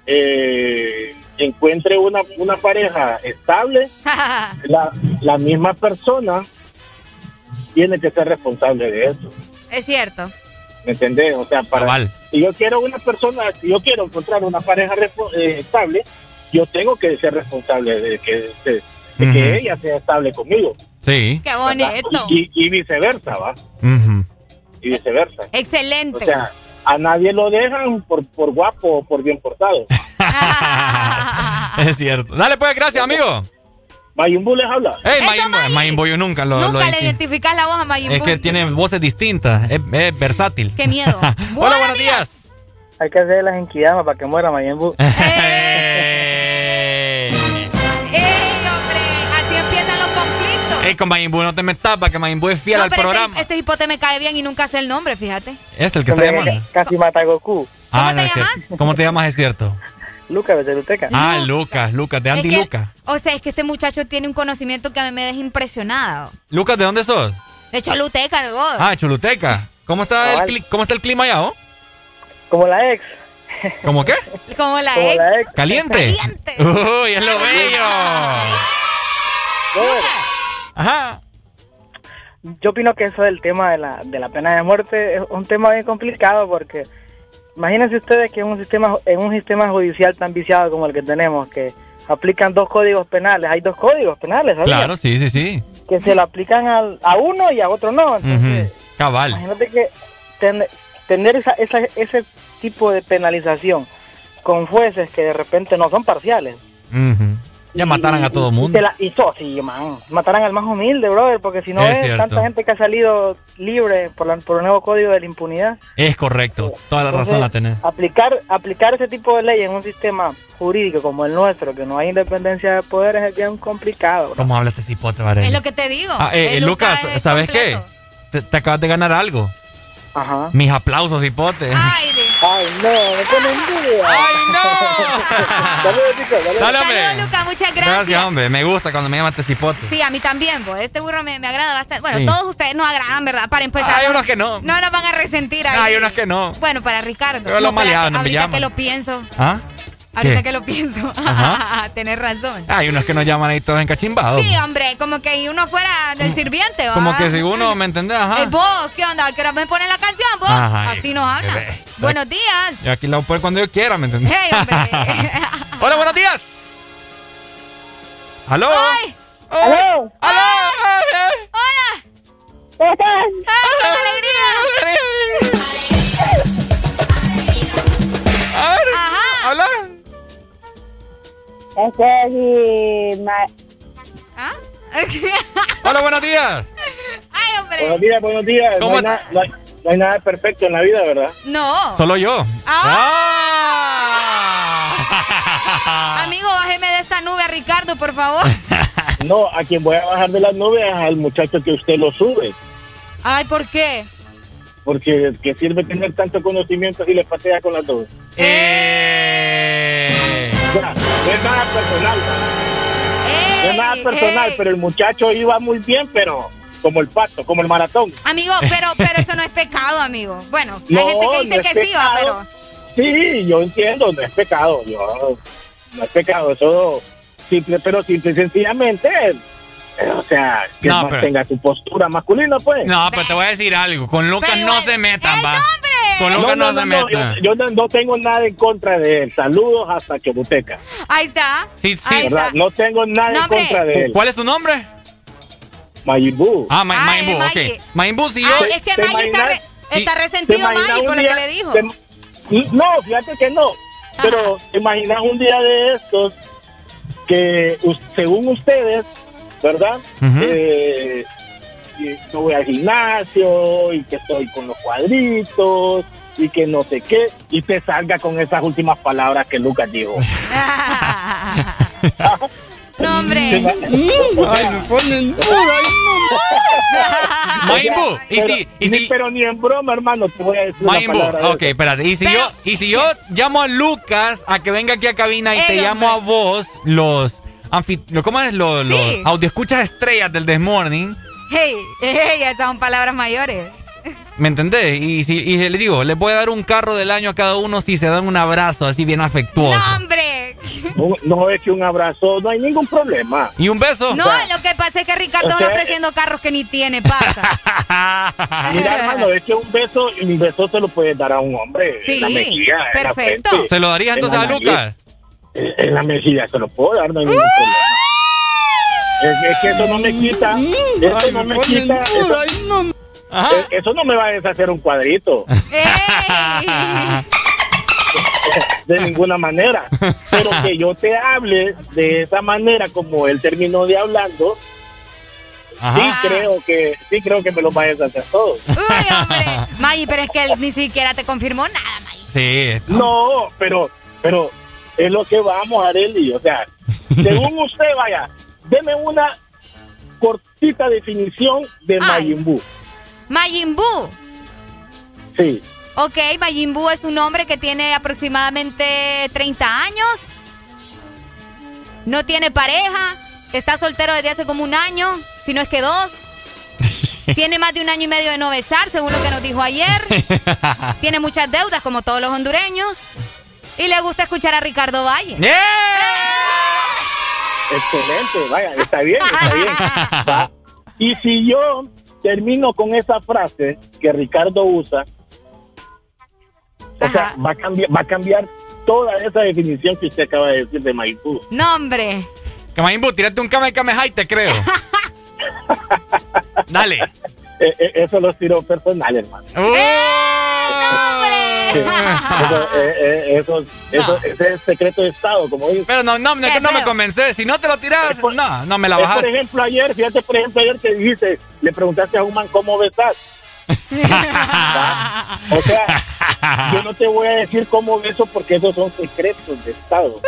eh, encuentre una, una pareja estable, la, la misma persona tiene que ser responsable de eso. Es cierto. ¿Me entendés? O sea, para si yo quiero una persona, si yo quiero encontrar una pareja eh, estable, yo tengo que ser responsable de que, de, de que Ujú. ella sea estable conmigo. Sí. Qué bonito. Y, y viceversa, ¿va? Y viceversa. O Excelente. sea, a nadie lo dejan por, por guapo o por bien portado. Es cierto. Dale pues, gracias, amigo. Mayimbu les habla. Ey, Eso, Mayimbo, May. Mayimbo yo nunca lo, lo Nunca le identificas la voz a Mayimbu. Es que tiene voces distintas. Es, es versátil. Qué miedo. Hola, buenos días. Hay que hacer las enquidamas para que muera Mayimbu. ¡Ey, hombre! Así empiezan los conflictos. Ey, con Mayimbu no te metas para que Mayimbu es fiel No, al pero este- programa. Este, hipote me cae bien y nunca sé el nombre, fíjate. Este es el que está llamando. Casi mata a Goku. Ah, te no es cierto. ¿Cómo te llamas? Es cierto. Lucas de Luteca. Ah, Lucas, Lucas, de Es Andy que- Lucas. O sea, es que este muchacho tiene un conocimiento que a mí me deja impresionado. Lucas, ¿de dónde sos? De Choluteca, vos. Ah, Chuluteca. ¿Cómo está, el, ¿Cómo está el clima allá, oh? Como la ex. ¿Cómo qué? Como la Como ex. la ex. ¿Caliente? Caliente. Uy, es lo bello. Ajá. Yo opino que eso del tema de la, de la pena de muerte es un tema bien complicado porque imagínense ustedes que en un sistema en un sistema judicial tan viciado como el que tenemos que aplican dos códigos penales, hay dos códigos penales, ¿sabías? Claro, sí, sí, sí. que se lo aplican al- a uno y a otro no. Entonces. Cabal. imagínate que ten- tener esa, esa, ese tipo de penalización con jueces que de repente no son parciales. Ujú. Ya mataran a todo mundo. la- y todo, sí, man. Matarán al más humilde, brother, porque si no Es tanta gente que ha salido libre por, la- por el nuevo código de la impunidad. Es correcto. Toda la razón la tenés. Aplicar, aplicar ese tipo de ley en un sistema jurídico como el nuestro, que no hay independencia de poderes, es bien complicado. bro. ¿Cómo habla este cipote, Varela? Es lo que te digo. Ah, eh, eh, Lucas, es ¿sabes qué? te acabas de ganar algo. Ajá. Mis aplausos, cipote. Ay, de- Ay, no, me pone envidia. ¡Ay, no! Saludos, chicos, saludos. Muchas gracias. Gracias, hombre. Me gusta cuando me llamas este cipote. Sí, a mí también, pues. Este burro me, me agrada bastante. Bueno, Sí. todos ustedes nos agradan, ¿verdad? Para empezar. Hay no- unos que no. No nos van a resentir ahí. Hay unos que no. Bueno, para Ricardo. Yo los espérate, maleados no me Ahorita llaman. que lo pienso. ¿Ah? Ahorita que lo pienso. Ajá. Tener razón. Hay unos que nos llaman ahí todos encachimbados. Sí, hombre, como que uno fuera el sirviente, ¿va? Como que si uno, ¿me entendés? Ajá. Eh, vos, ¿qué onda? ¿Qué hora me ponen la canción, vos? Ajá, Así nos hablan. Buenos días. Y aquí la voy a poner cuando yo quiera, ¿me entendés? Hey, hombre. Hola, buenos días. ¿Aló? ¡Ay! ¡Aló! ¡Aló! ¡Hola! ¿Cómo estás? ¡Ay, qué alegría! A Este es mi ma- ¿Ah? Hola, buenos días. ¡Ay, hombre! Buenos días, buenos días. No ¿Cómo hay, na- no hay- no hay nada perfecto en la vida, ¿verdad? No. Solo yo. Ah. Amigo, bájeme de esta nube a Ricardo, por favor. No, a quien voy a bajar de las nubes es al muchacho que usted lo sube. Ay, ¿por qué? Porque que sirve tener tanto conocimiento si le patea con las dos. Eh. No es nada personal. No es nada personal, ey. pero el muchacho iba muy bien, pero como el pato, como el maratón. Amigo, pero, pero eso no es pecado, amigo. Bueno, hay No, gente que dice no que sí, va, pero. Sí, yo entiendo, no es pecado. Yo, no es pecado, eso simple, pero simple y sencillamente, o sea, que No, pero- tenga su postura masculina, pues. No, pero te voy a decir algo. Con Lucas Pero no se metan, ¡Ey, va. Con Lucas no, se metan. yo no, no tengo nada en contra de él. Saludos hasta Choluteca. Ahí está. Sí, sí. Ahí ¿verdad? está. No tengo nada en contra de él. ¿Cuál es tu nombre? Mayimbu. Ah, Ma Maimbu, es ok. Maggie. Maimbu, si yo. Ay, es que ¿Te Maggie está, re- está Sí. resentido, un por lo que le dijo. te- no, fíjate que no. Pero ¿te imaginas un día de estos que según ustedes, ¿verdad? Ujú. Eh, y yo voy al gimnasio y que estoy con los cuadritos y que no sé qué y te salga con esas últimas palabras que Lucas dijo. no, hombre. Ay, me ponen Maimbu, y si, y si. pero ni en broma, hermano, te voy a decir Maimbu, ok, espérate. Y si Pero- yo, y si yo llamo a Lucas a que venga aquí a cabina y te llamo a vos, los ¿cómo es? Los, los Sí. estrellas del Desmorning. Hey, hey, esas son palabras mayores. ¿Me entendés? Y, si, y le digo, les voy a dar un carro del año a cada uno si se dan un abrazo así bien afectuoso. No, hombre. No, no es que un abrazo, no hay ningún problema. ¿Y un beso? No, lo que pasa es que Ricardo o sea, ofreciendo carros que ni tiene, pasa. Mira, hermano, es que un beso, un beso se lo puedes dar a un hombre Sí, en la mejilla, en la perfecto. frente, ¿Se lo darías en entonces a nariz. Lucas? En la mejilla se lo puedo dar, no hay ningún problema. Es, es que eso no me quita, eso no me quita, eso, Ajá. eh, eso no me va a deshacer un cuadrito, de ninguna manera. Pero que yo te hable de esa manera como él terminó de hablando, Ajá. sí creo que, sí creo que me lo va a deshacer todo. Uy, hombre. Pero es que él ni siquiera te confirmó nada, Maggie. Sí. No, pero, pero es lo que vamos, Areli. O sea, según usted, vaya, deme una cortita definición de. Majin Buu. Majin Buu. Sí. Ok, Majin Buu es un hombre que tiene aproximadamente 30 años. No tiene pareja. Está soltero desde hace como un año, si no es que dos. Tiene más de un año y medio de no besar, según lo que nos dijo ayer. Tiene muchas deudas, como todos los hondureños. Y le gusta escuchar a Ricardo Valle. ¡Yeah! Excelente, vaya, está bien, está bien. Va. Y si yo termino con esa frase que Ricardo usa, o sea, va a cambiar, va a cambiar toda esa definición que usted acaba de decir de Buu. No, hombre. Kamaimbu, tírate un Kame Kame High, te creo. Dale. Eh, eh, eso lo tiro personal, hermano. ¡Oh! Sí. Eso, eh, eh, eso- eso- ese es secreto de Estado, como dice. Pero no, no, no, no me feo. convences. Si no te lo tiras, no, no me la Es, bajas. por ejemplo, ayer, fíjate, por ejemplo, ayer que dijiste, le preguntaste a un man cómo besas. ¿Va? O sea, yo no te voy a decir cómo beso porque esos son secretos de Estado.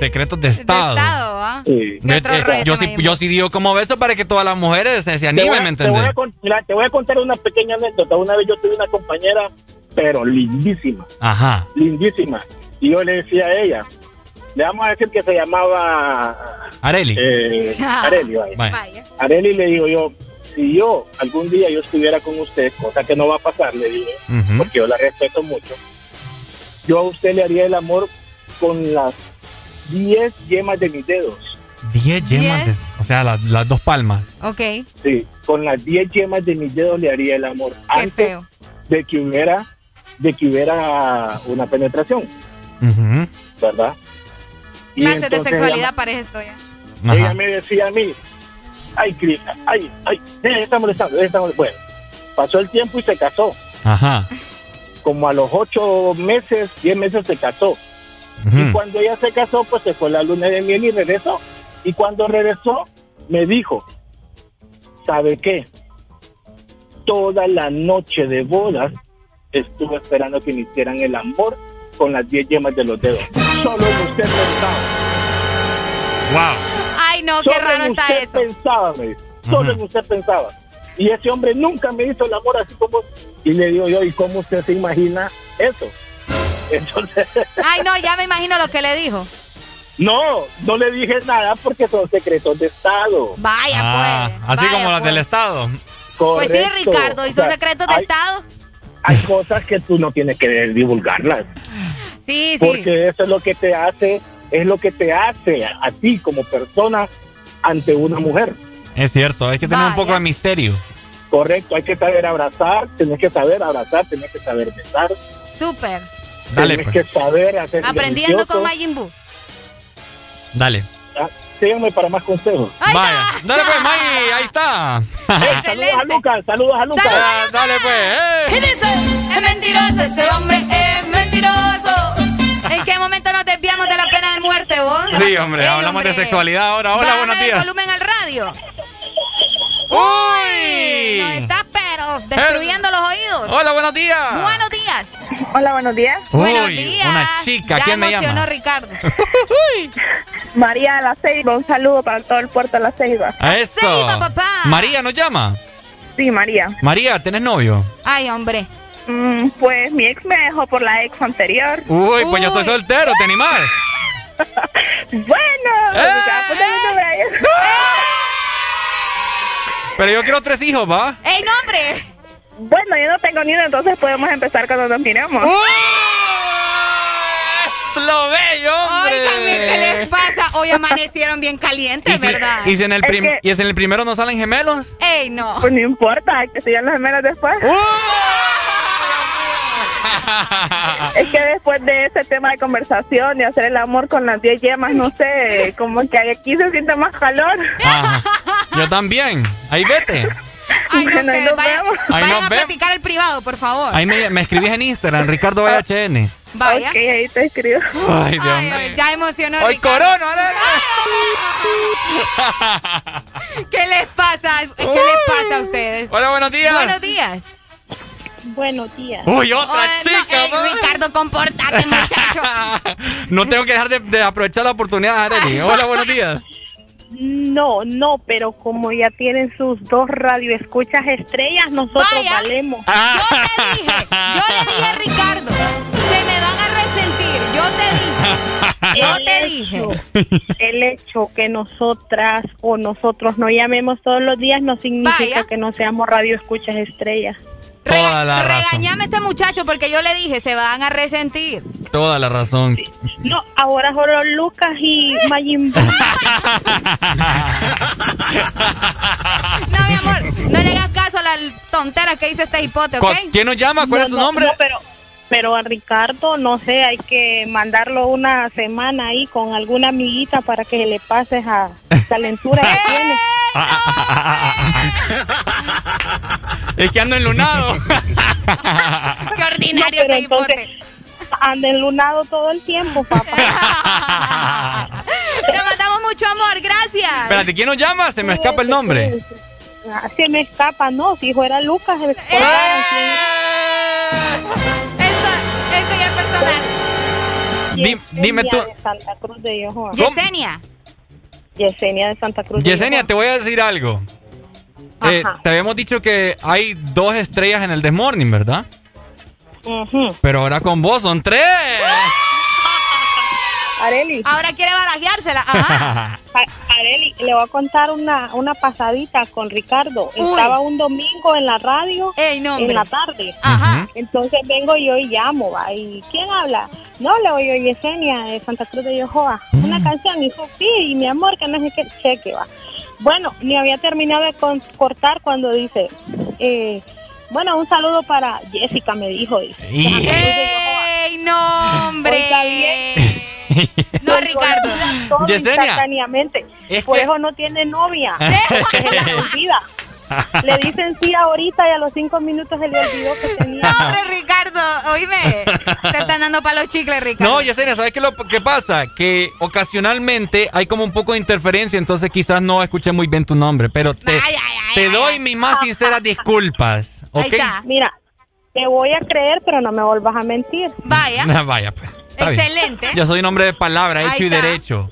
Secretos de De Estado. ¿ah? Sí. Yo, eh, yo, sí, yo sí digo como beso para que todas las mujeres se, se Te animen, a- ¿me te, voy a, entiendes? mira, te voy a contar una pequeña anécdota. Una vez yo tuve una compañera, pero lindísima, Ajá. lindísima. Y yo le decía a ella, le vamos a decir que se llamaba Areli. eh, Areli, vaya. Vaya. Areli le digo yo, si yo algún día yo estuviera con usted, cosa que no va a pasar, le digo, Ujú. porque yo la respeto mucho, yo a usted le haría el amor con las 10 yemas de mis dedos. 10 yemas, de- o sea, las, las dos palmas. Ok. Sí, con las 10 yemas de mis dedos le haría el amor. Qué antes feo. de que hubiera de que hubiera una penetración, Ujú. ¿verdad? Y Clases de sexualidad ella- parece esto ya. Ella, Ajá. me decía a mí, ay, Cris, ay, ay, de estar molestando, de estar molestando". Bueno, pasó el tiempo y se casó. Ajá. Como a los ocho meses, diez meses se casó. Y Ujú. cuando ella se casó, pues se fue la luna de miel y regresó. Y cuando regresó, me dijo, ¿sabe qué? Toda la noche de bodas estuve esperando que me hicieran el amor con las 10 yemas de los dedos. Solo en usted pensaba. Wow. Ay, no, qué Solo raro en está usted eso. pensaba, me dice. Solo en usted pensaba. Y ese hombre nunca me hizo el amor así como... Y le digo yo, ¿y cómo usted se imagina eso? Entonces... Ay, no, ya me imagino lo que le dijo. No, no le dije nada porque son secretos de Estado. Vaya, Ah, pues. así vaya, como las pues. del Estado. Pues sí. Ricardo, ¿y O son sea, secretos de hay- Estado? Hay cosas que tú no tienes que divulgarlas. Sí, sí. Porque eso es lo que te hace, es lo que te hace a, a ti como persona ante una mujer. Es cierto, hay que tener un Vaya. poco de misterio. Correcto, hay que saber abrazar, tienes que saber abrazar, tienes que saber besar, Súper. Dale, tienes pues. que saber hacer Aprendiendo delicioso. con Majin Buu. Dale. Ah, Síganme para más consejos. Vaya. Dale, pues, Maggie, ahí está. Saludos a Lucas, saludos a Lucas. Ah, Dale, pues. eh. ¿Qué dice? Es mentiroso, ese hombre es mentiroso. ¿En qué momento nos desviamos de la pena de muerte, vos? Sí, hombre, Ey, hablamos hombre. de sexualidad ahora. Hola, Bájame buenos el días. volumen al radio. ¡Uy! Nos está, pero, destruyendo los oídos. Hola, buenos días. Buenos días. Hola, buenos días. Buenos Uy, días. una chica. Ya ¿Quién me llama? Ricardo. María de la Ceiba, un saludo para todo el puerto de la Ceiba. A eso. Ceiba, papá. María nos llama. Sí, María. María, ¿tenés novio? Ay, hombre. Mm, pues mi ex me dejó por la ex anterior. Uy, pues yo estoy soltero, ¿te animás? Bueno, ¡Eh! ya, pues. Pero yo quiero tres hijos, ¿va? ¡Ey, no, hombre! Bueno, yo no tengo ni uno, entonces podemos empezar cuando nos miremos. ¡Es lo bello, hombre! Óigame, ¿qué les pasa? Hoy amanecieron bien calientes, ¿Y si, ¿verdad? y si en el Es prim- que- ¿Y si en el primero no salen gemelos? ¡Ey, no! Pues no importa, hay que sigan las gemelas después. Es que después de ese tema de conversación, de hacer el amor con las 10 yemas, no sé, como que aquí se siente más calor. Ajá. Yo también. Ahí vete. Ay, no sé, nos vayan, a platicar el privado, por favor. Ahí me, me escribís en Instagram, Ricardo VHN. Vaya. Ok, ahí te escribo. Ay, Dios Ay, mío. ya emocionó ¡Ay, Ricardo. corona! ¿Qué les pasa? ¿Qué les pasa a ustedes? Hola, buenos días. Buenos días. Buenos días. Uy, otra no, chica, ey, ma. Ricardo, comportate, muchacho. No tengo que dejar de, de aprovechar la oportunidad, Arely. Hola, buenos días. No, no, pero como ya tienen sus dos radioescuchas estrellas, nosotros Vaya. valemos. Yo te dije, yo le dije a Ricardo, se me van a resentir. Yo te dije, yo El te hecho- dije. El hecho que nosotras o nosotros no llamemos todos los días no significa Vaya. que no seamos radioescuchas estrellas. Toda la razón. Regañame a este muchacho porque yo le dije, se van a resentir. Toda la razón. No, ahora solo Lucas y Majin. No, mi amor, no le hagas caso a la tontera que dice este hipote, ¿ok? ¿Cu- ¿Quién nos llama? ¿Cuál No, es su no, nombre? no, pero, pero a Ricardo, no sé, hay que mandarlo una semana ahí con alguna amiguita para que le pase esa calentura que tiene. Es que ando enlunado. Qué ordinario No, entonces, anda enlunado todo el tiempo, papá. Le mandamos mucho amor, gracias. Espérate, ¿quién nos llama? Se me escapa el nombre. Ah, Se me escapa, no, si fuera Lucas, me escapa. Esto, esto ya es personal. Di- dime tú. De Santa Cruz de Yohoa. Yesenia. Yesenia de Santa Cruz Yesenia, te voy a decir algo. Eh, Ajá. te habíamos dicho que hay dos estrellas en el This Morning, ¿verdad? Pero ahora con vos son tres. Areli, Ahora quiere barajeársela. Ajá. Areli, le voy a contar una, una pasadita con Ricardo. Estaba un domingo en la radio en la tarde. Ajá. Entonces vengo yo y llamo, va. ¿Y quién habla? No, le oigo Yesenia de Santa Cruz de Yojoa. Una canción. Y dijo, sí, y mi amor, que no sé qué cheque, va. Bueno, ni había terminado de con- cortar cuando dice, eh, bueno, un saludo para Jessica, me dijo. Dice. ¡Ey, no, hombre! No, Ricardo. Instantáneamente. Es Por que- eso no tiene novia. Se la olvida. Le dicen sí ahorita y a los cinco minutos se le olvidó que tenía. No, hombre, Ricardo, oíme. Te están dando para los chicles, Ricardo. No, Yesenia, ¿sabes qué lo que pasa? Que ocasionalmente hay como un poco de interferencia, entonces quizás no escuché muy bien tu nombre, pero te, te doy mis más sinceras disculpas. ¿Ok? Mira, te voy a creer, pero no me vuelvas a mentir. Vaya. Vaya, pues. Está bien. Excelente. Yo soy un hombre de palabra, Ahí hecho y derecho.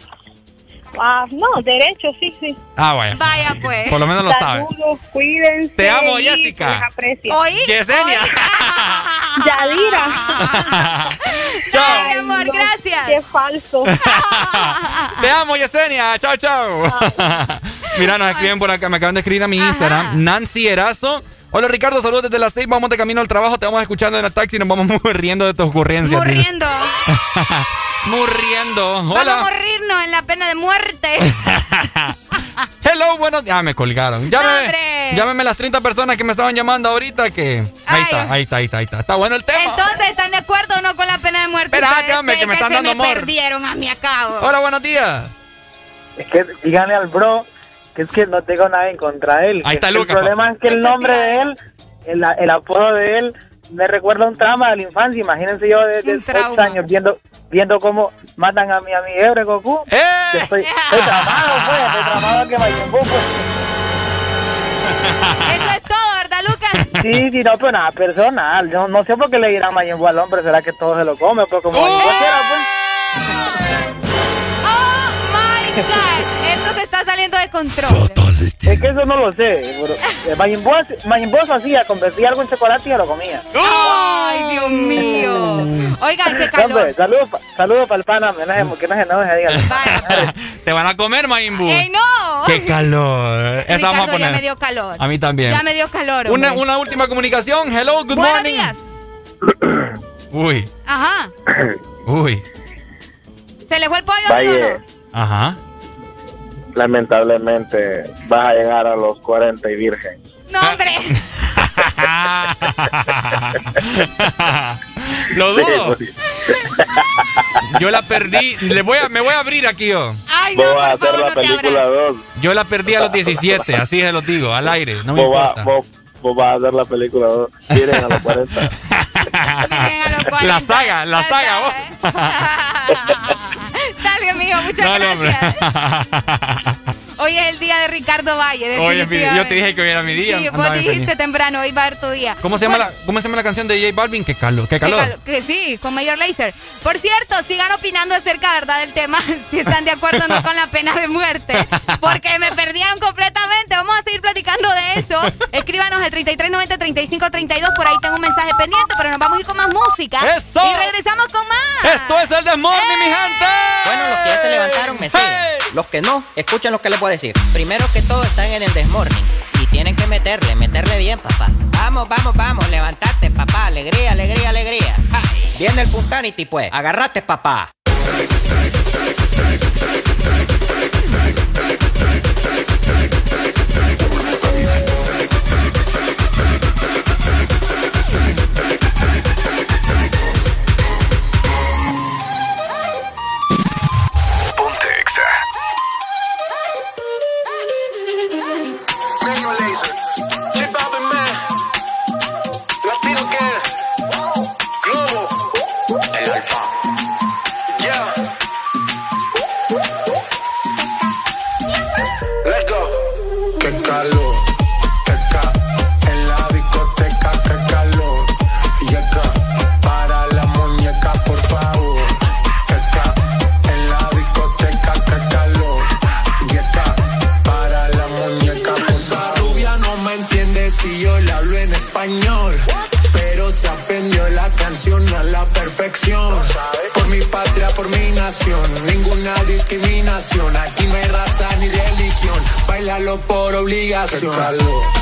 Ah, no, derecho, sí, sí. Ah, vaya. Vaya, pues. Por lo menos lo sabes. Saludos, cuídense. Te amo, Jessica. ¿Oí? Yesenia. Yadira. Chao. mi amor, gracias. Qué falso. Te amo, Yesenia. Chao, chao. Mira, nos escriben por acá. Me acaban de escribir a mi Instagram. Nancy Erazo. Hola, Ricardo. Saludos desde las 6. Vamos de camino al trabajo. Te vamos escuchando en el taxi y nos vamos muriendo de tus ocurrencias. Muriendo. Muriendo. Vamos a Hola. morirnos en la pena de muerte. Hello, buenos días. Ah, me colgaron. Llámeme, hombre. llámeme las 30 personas que me estaban llamando ahorita que... Ahí está, ahí está, ahí está, ahí está. Está bueno el tema. Entonces, ¿están de acuerdo o no con la pena de muerte? Espérate, Ustedes hombre, que me están se dando me amor. perdieron a mi acabo. Hola, buenos días. Es que díganle al bro que es que no tengo nada en contra de él. Ahí está el, Lucas, El problema es que el nombre de él, el, el apodo de él, me recuerda a un trauma de la infancia. Imagínense yo de, de 8 años viendo viendo cómo matan a mi amigo Ebre Goku. ¡Eh! Yo Estoy, estoy tramado, pues. Estoy tramado que Majin Buu, pues. Eso es todo, ¿verdad, Lucas? Sí, sí, no, pero nada personal. Yo no sé por qué le dirán Majin Buu al hombre. ¿Será que todo se lo come? Pues como Majin Buu quiera, pues. Oh my God. Esto se está saliendo Es que eso no lo sé. Eh, Majin Majin hacía, convertía algo en chocolate y lo comía. Ay, Dios mío. Oigan, qué calor. Hombre, saludos saludos para el pana, que no se, que no se enoje, dígale. Te van a comer. ¡Ey, no! ¡Qué calor! Esa vamos a ya poner. me dio calor. A mí también. Ya me dio calor. Una, una última comunicación. Hello, good Buenos morning. días. Uy, Ajá. uy. ¿Se le fue el pollo, Valle. no? Ajá. Lamentablemente vas a llegar a los 40 y virgen. No, hombre. Lo dudo. Yo la perdí. Le voy a, me voy a abrir aquí yo. Ay, Vos vas a hacer la película 2. Yo la perdí a los 17, así se los digo, al aire, no me Vos, vas- importa. vos- vos vas a hacer la película 2. Virgen a los 40. La saga, la saga, vos. Amigo, muchas hombre. gracias. Hoy es el día de Ricardo Valle, Oye, mi- yo te dije que hoy era mi día. Sí, vos andaba dijiste feliz. temprano, hoy va a ser tu día. ¿Cómo se, llama la, ¿Cómo se llama la canción de J Balvin? Qué calor, qué qué calor. calo- que sí, con Mayor Laser. Por cierto, sigan opinando acerca, ¿verdad?, del tema, si están de acuerdo o no con la pena de muerte. Porque me perdieron completamente. Vamos a seguir platicando de eso. Escríbanos al 3390-3532. Por ahí tengo un mensaje pendiente, pero nos vamos a ir con más música. ¡Eso! Y regresamos con más. Esto es el Desmorning, mi gente. Bueno, los que ya se levantaron me siguen. Los que no, escuchen lo que les voy a decir. Primero que todo están en el desmorning. Y tienen que meterle, meterle bien, papá. Vamos, vamos, vamos, levantate, papá. Alegría, alegría, alegría. Viene el Punsanity, pues. Agarrate, papá. Obligación. por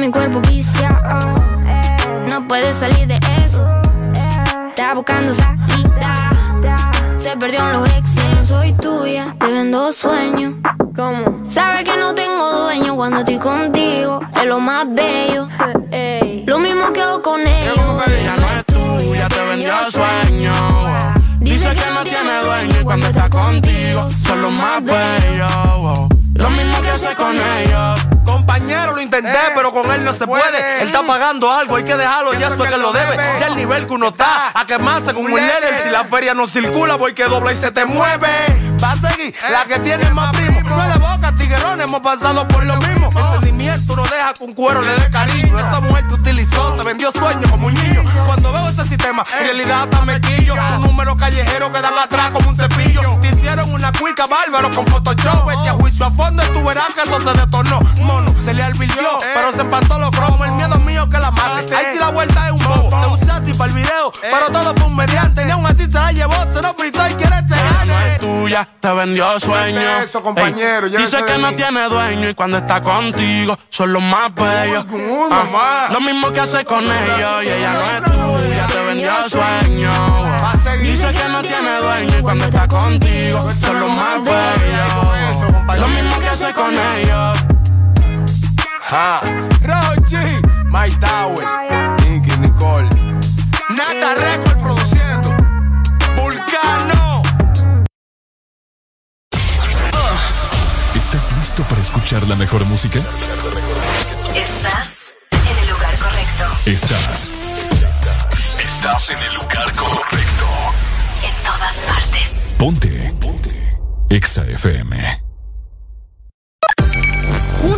Mi cuerpo viciado. No puedes salir de eso. Está buscando salida. Se perdió en los exes. No soy tuya, te vendo sueños. ¿Cómo? Sabes que no tengo dueño cuando estoy contigo. Es lo más bello. Lo mismo que hago con ellos. Ella no es tuya, te vendió sueños. Dice que no tiene dueño y cuando está contigo son los más bellos. Lo mismo que hace con ellos. Compañero, lo intenté, eh, pero con él no se pues. puede. Él está pagando algo, hay que dejarlo, Pienso ya eso es que, lo debe. debe. Ya el nivel que uno está, a quemarse con un líder. Si la feria no circula, voy que dobla y se te mueve. Va a seguir eh. la que tiene el más primo. No es de boca, tiguerón, hemos pasado por lo mismo. El sentimiento no deja con cuero le dé cariño. Esa mujer que utilizó, te vendió sueño como un niño. Cuando veo ese sistema, eh. realidad hasta me quillo. Un número callejero que dan atrás como un cepillo. Te hicieron una cuica bárbaro con Photoshop. Este juicio a y tú verás que eso se detonó. Mono, se le alvirtió, pero se empató los cromos. El miedo mío que la mate. Ahí sí la vuelta es un bobo. Te usé a ti para el video, pero todo fue un mediante. Ni aún así se la llevó, se lo fritó y quiere este gane. No es tuya, te vendió sueño. Eso, compañero, Ey, dice que no tiene dueño y cuando está contigo son los más bellos. Ah, lo mismo que hace con ellos y ella no es tuya, te vendió sueño. Dice que no tiene dueño y cuando está contigo son los más bellos. Lo mismo que hace con ellos. Ja, Rochi, My Tower, Nicky Nicole, Nata Record produciendo, Vulcano. ¿Estás listo para escuchar la mejor música? Estás en el lugar correcto. Estás. Estás en el lugar correcto. En todas partes. Ponte. Ponte. Exa FM.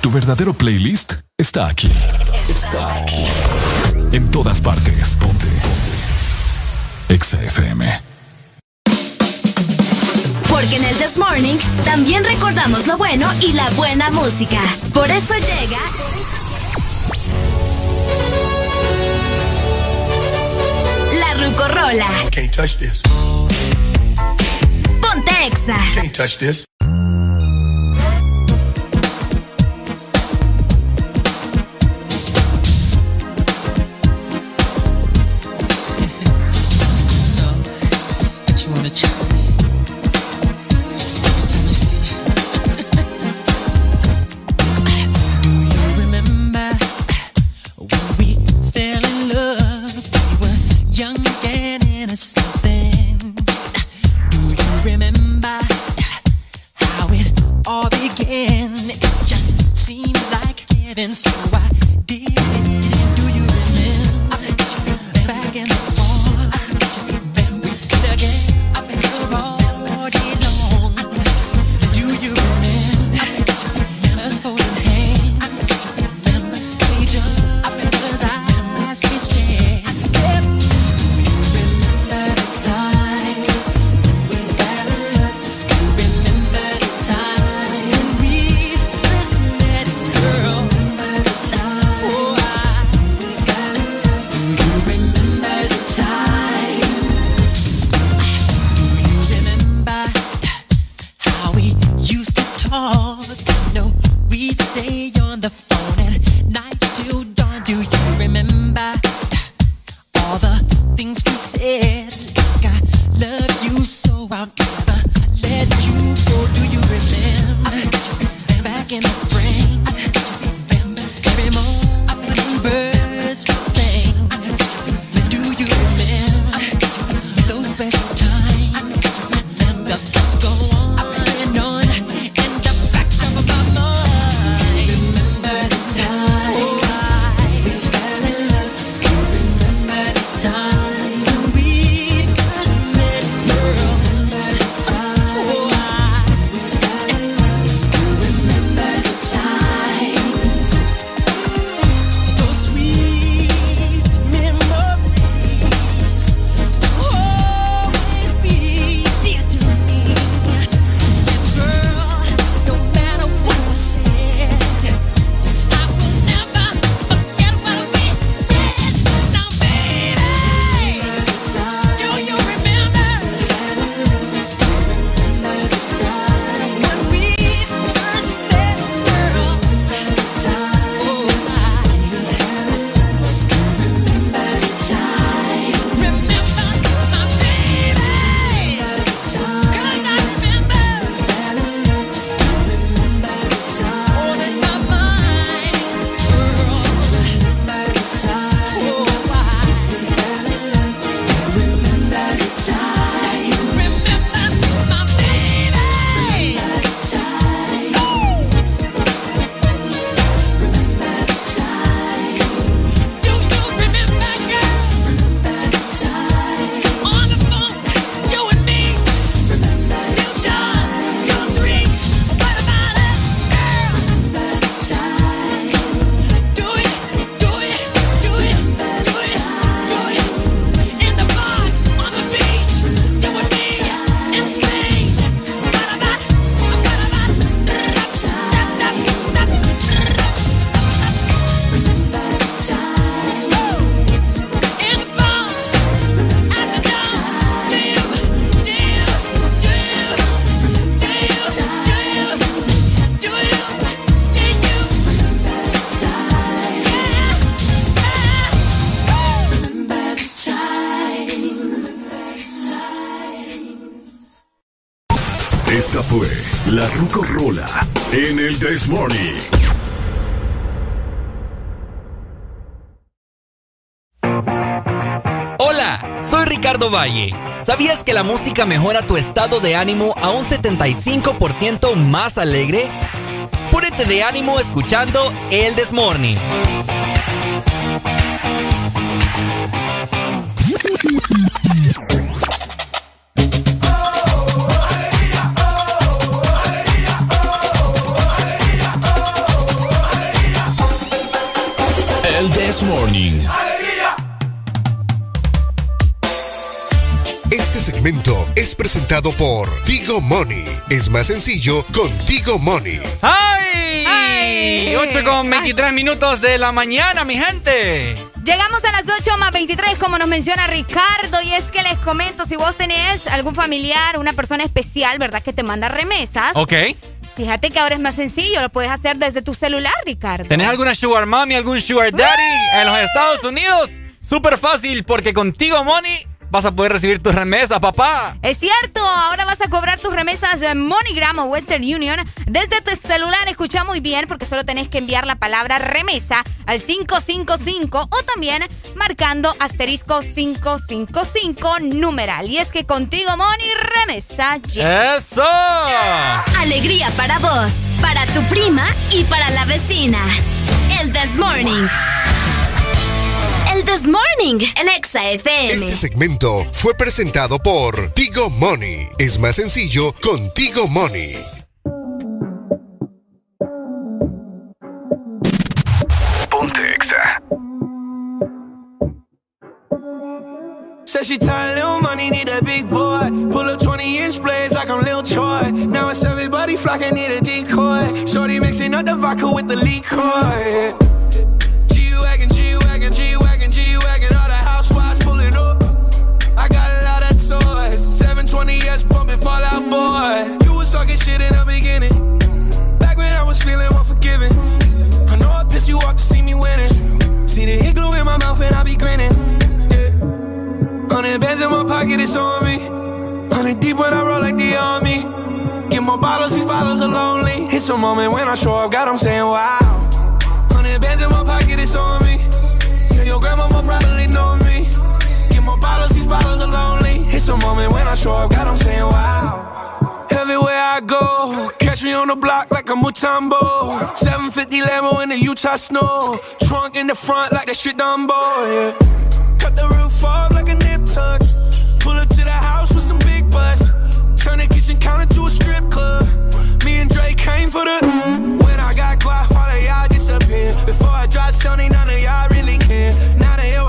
Tu verdadero playlist está aquí. Está aquí. En todas partes. Ponte. Ponte. Exa FM. Porque en el This Morning también recordamos lo bueno y la buena música. Por eso llega. La Rucorola. Can't touch this. Ponte Exa. Can't touch this. Mejora tu estado de ánimo a un 75% más alegre? Púrete de ánimo escuchando El This presentado por Tigo Money. Es más sencillo con Tigo Money. ¡Ay! ¡Ay! 8 con 23 minutos de la mañana, mi gente. Llegamos a las 8 más 23, como nos menciona Ricardo, y es que les comento, si vos tenés algún familiar, una persona especial, ¿verdad? Que te manda remesas. Ok. Fíjate que ahora es más sencillo, lo puedes hacer desde tu celular, Ricardo. ¿Tenés alguna sugar mommy, algún sugar daddy en los Estados Unidos? Súper fácil, porque contigo, Money, vas a poder recibir tus remesas, papá. Es cierto, ahora vas a cobrar tus remesas de MoneyGram o Western Union desde tu celular. Escucha muy bien porque solo tenés que enviar la palabra remesa al 555 o también marcando asterisco 555 numeral. Y es que contigo Money remesa ya. ¡Eso! Alegría para vos, para tu prima y para la vecina. El This Morning. This Morning, el Exa FM. Este segmento fue presentado por Tigo Money. Es más sencillo con Tigo Money. Ponte Exa. Said she tired, little money, need a big boy. Pull up 20 inch blades like I'm Lil Troy. Now it's everybody flocking, need a decoy. Shorty mixing up the vodka with the liquor. Talking shit in the beginning. Back when I was feeling unforgiving. I know I pissed you off to see me winning. See the hit glue in my mouth and I be grinning. Hundred bands in my pocket, it's on me. Hundred deep when I roll like the army. Get more bottles, these bottles are lonely. It's a moment when I show up, God, I'm saying wow. Hundred bands in my pocket, it's on me. Yeah, your grandma will probably know me. Get more bottles, these bottles are lonely. It's a moment when I show up, God, I'm saying wow. Everywhere I go, catch me on the block like a Mutombo. 750 Lambo in the Utah snow. Trunk in the front like that shit Dumbo, yeah. Cut the roof off like a nip tuck. Pull up to the house with some big butts. Turn the kitchen counter to a strip club. Me and Drake came for the. When I got guap, all of y'all disappear. Before I drop Sony, none of y'all really care. Now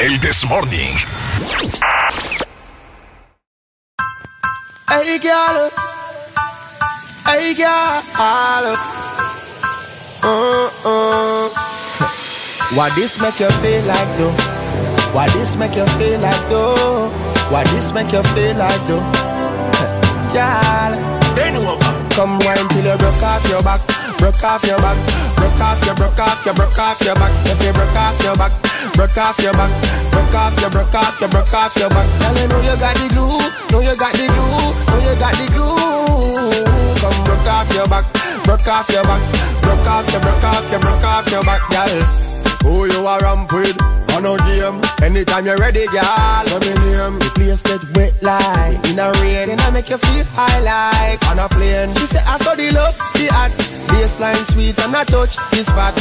El This Morning. Hey, girl. Hey, girl. Uh-uh. Why this make you feel like though? Why this make you feel like though? Why this make you feel like though? Girl. Come wine till you broke off your back, broke off your back, broke off your, broke off your, broke off your back. If you broke off your back, broke off your back, broke off your, broke off your, broke off your back. Girl, you know you got the glue, know you got the glue, know you got the glue. Come broke off your back, broke off your back, broke off your, broke off your, broke off your back, girl. Who you are ramp with? On no game. Anytime you're ready, girl. Let me name. The place get wet like in a rain. Then I make you feel high like on a plane. She say I saw the love, the hot. Baseline sweet and I touch the spot.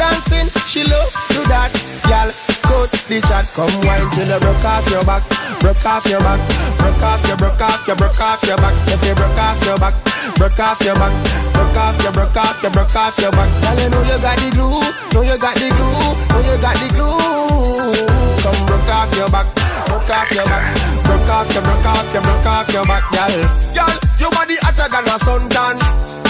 Dancing, she love do that, girl. Coach the chat, come wine till you broke off your back, broke off your back, broke off your, broke off your, broke off your back. If you broke off your back, broke off your back, broke off your, broke off your, broke off your back. Girl, you know you got the glue, know you got the glue, know you got the glue. Come broke off your back, broke off your back, broke off your, broke off your, broke off your back, girl. Girl, your body hotter than a suntan.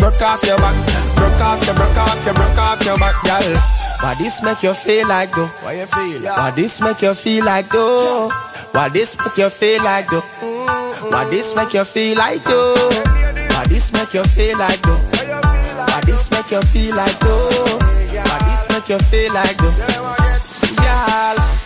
broke off your back, broke off your, broke off your, broke off your back, girl. Why this make you feel like though? Why you feel? Like? Why this make you feel like though? Why this make you feel like though? Mm-hmm. Why this make you feel like though? Why this make you feel like though? Why this make you feel like though? Why this make you feel like though?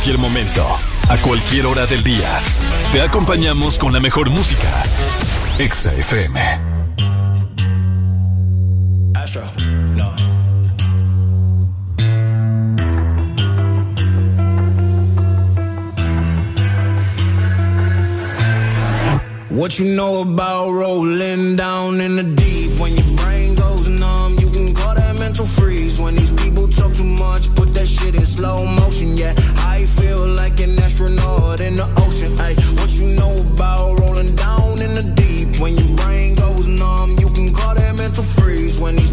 Cualquier momento, a cualquier hora del día, te acompañamos con la mejor música. Exa FM. What you know about rolling down in the deep? When shit in slow motion. Yeah, I feel like an astronaut in the ocean. Ay, what you know about rolling down in the deep? When your brain goes numb, you can call that mental freeze. When these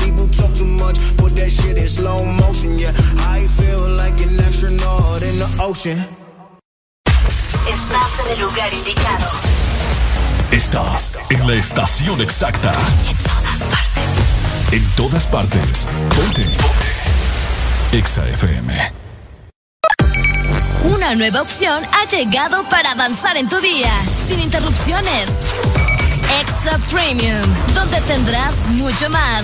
put that shit in slow motion. Yeah, I feel like an astronaut in the ocean. Estás en el lugar indicado. Estás en la estación exacta. En todas partes. Ponte. Exa FM. Una nueva opción ha llegado para avanzar en tu día, sin interrupciones. Extra Premium, donde tendrás mucho más,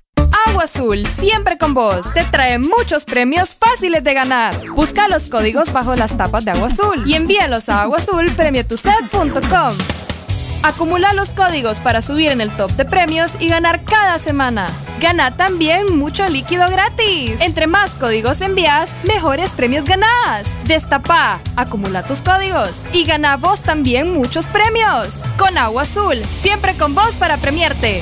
Agua Azul, siempre con vos. Te trae muchos premios fáciles de ganar. Busca los códigos bajo las tapas de Agua Azul y envíalos a aguazulpremiotuset.com. Acumula los códigos para subir en el top de premios y ganar cada semana. Gana también mucho líquido gratis. Entre más códigos envías, mejores premios ganás. Destapa, acumula tus códigos y gana vos también muchos premios. Con Agua Azul, siempre con vos para premiarte.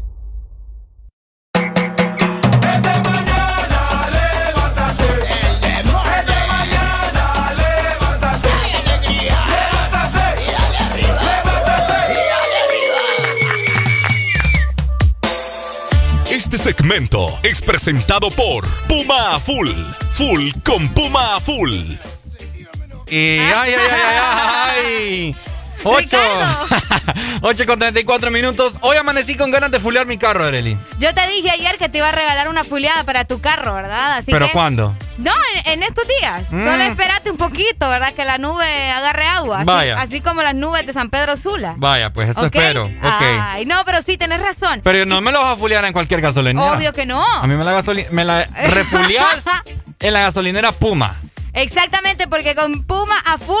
Este segmento es presentado por Puma Full. Full con Puma Full. Y ay, ay, ay, ay, ay. 8. 8 con 34 minutos. Hoy amanecí con ganas de fulear mi carro, Arely. Yo te dije ayer que te iba a regalar una fuleada para tu carro, ¿verdad? Así ¿Pero que- cuándo? No, en, en estos días. Mm. Solo espérate un poquito, ¿verdad? Que la nube agarre agua. Así, Vaya. así como las nubes de San Pedro Sula. Vaya, pues eso espero. Ok. Ay, no, pero sí, tenés razón. Pero no me lo vas a fulear en cualquier gasolinera. Obvio que no. A mí me la, me la refuleas en la gasolinera Puma. Exactamente, porque con Puma a full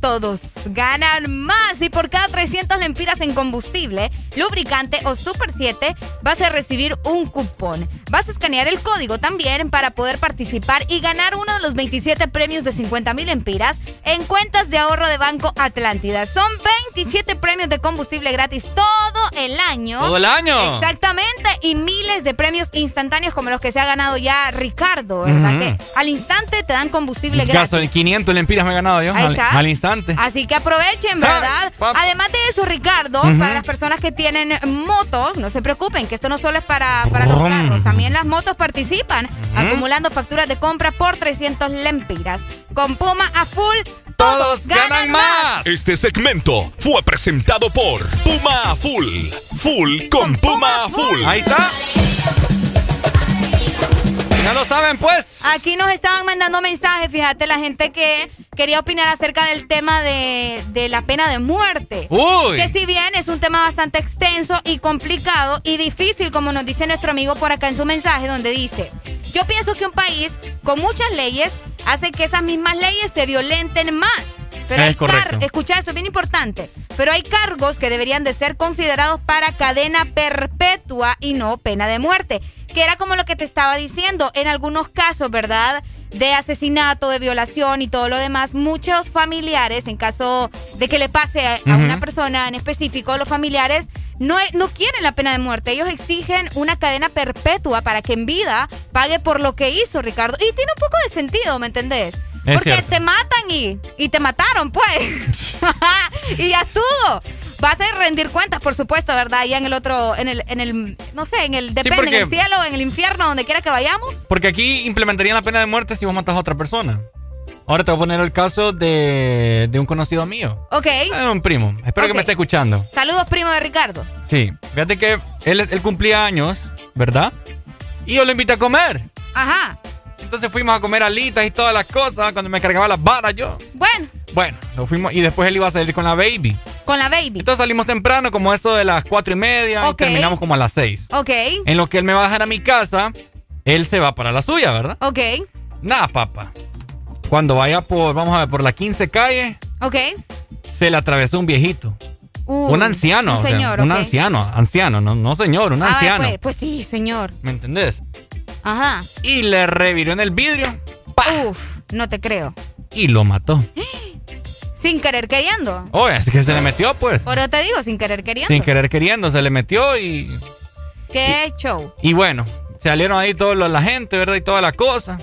todos ganan más y por cada 300 lempiras en combustible, lubricante o Super 7 vas a recibir un cupón. Vas a escanear el código también para poder participar y ganar uno de los 27 premios de 50 mil lempiras en cuentas de ahorro de Banco Atlántida. Son 27 premios de combustible gratis todo el año. ¿Todo el año? Exactamente, y miles de premios instantáneos como los que se ha ganado ya Ricardo, ¿verdad? Que al instante te dan combustible gratis. Gasol 500 lempiras me he ganado yo. Ahí al, está. al instante. Así que aprovechen, ¿verdad? Además de eso, Ricardo, para las personas que tienen motos, no se preocupen, que esto no solo es para, para los carros, también las motos participan, acumulando facturas de compra por 300 lempiras. Con Puma a full, todos ganan más. Este segmento fue presentado por Puma Full. Full con Puma Full. Ahí está. Ya lo saben, pues. Aquí nos estaban mandando mensajes, fíjate, la gente que quería opinar acerca del tema de, de la pena de muerte. Uy. Que si bien es un tema bastante extenso y complicado y difícil, como nos dice nuestro amigo por acá en su mensaje, donde dice, yo pienso que un país con muchas leyes hace que esas mismas leyes se violenten más. Pero Es hay correcto. escucha eso, es bien importante. Pero hay cargos que deberían de ser considerados para cadena perpetua y no pena de muerte. Que era como lo que te estaba diciendo. En algunos casos, ¿verdad? De asesinato, de violación y todo lo demás, muchos familiares, en caso de que le pase a, una persona en específico, los familiares no, no quieren la pena de muerte. Ellos exigen una cadena perpetua para que en vida pague por lo que hizo, Ricardo. Y tiene un poco de sentido, ¿me entendés? Es Porque cierto. te matan y, y te mataron, pues. y ya estuvo. Vas a rendir cuentas, por supuesto, ¿verdad? Ya en el otro, en el, en el, no sé, en el, depende, porque- en el cielo, en el infierno, donde quiera que vayamos. Porque aquí implementarían la pena de muerte si vos matas a otra persona. Ahora te voy a poner el caso de, de un conocido mío. Ok. Eh, un primo. Espero que me esté escuchando. Saludos, primo de Ricardo. Sí. Fíjate que él, él cumplía años, ¿verdad? Y yo lo invité a comer. Ajá. Entonces fuimos a comer alitas y todas las cosas cuando me cargaba las varas yo. Bueno, Bueno, nos fuimos y después él iba a salir con la baby. con la baby. Entonces salimos temprano, como eso de las cuatro y media, Ok. y terminamos como a las seis. Ok. En lo que él me va a dejar a mi casa, él se va para la suya, ¿verdad? Ok. Nada, papá. Cuando vaya por, vamos a ver, por la 15 calle, Ok. se le atravesó un viejito. Uy, un anciano. Un o sea, señor, un ok. anciano, anciano, no, no señor, un Ah, anciano. pues, pues sí, señor. ¿Me entendés? Ajá. Y le reviró en el vidrio Uf, no te creo. y lo mató. Sin querer queriendo. Oye, es que se le metió, pues. Por eso te digo, sin querer queriendo. Sin querer queriendo, se le metió y. Qué show. Y bueno, salieron ahí toda la gente, ¿verdad? Y toda la cosa.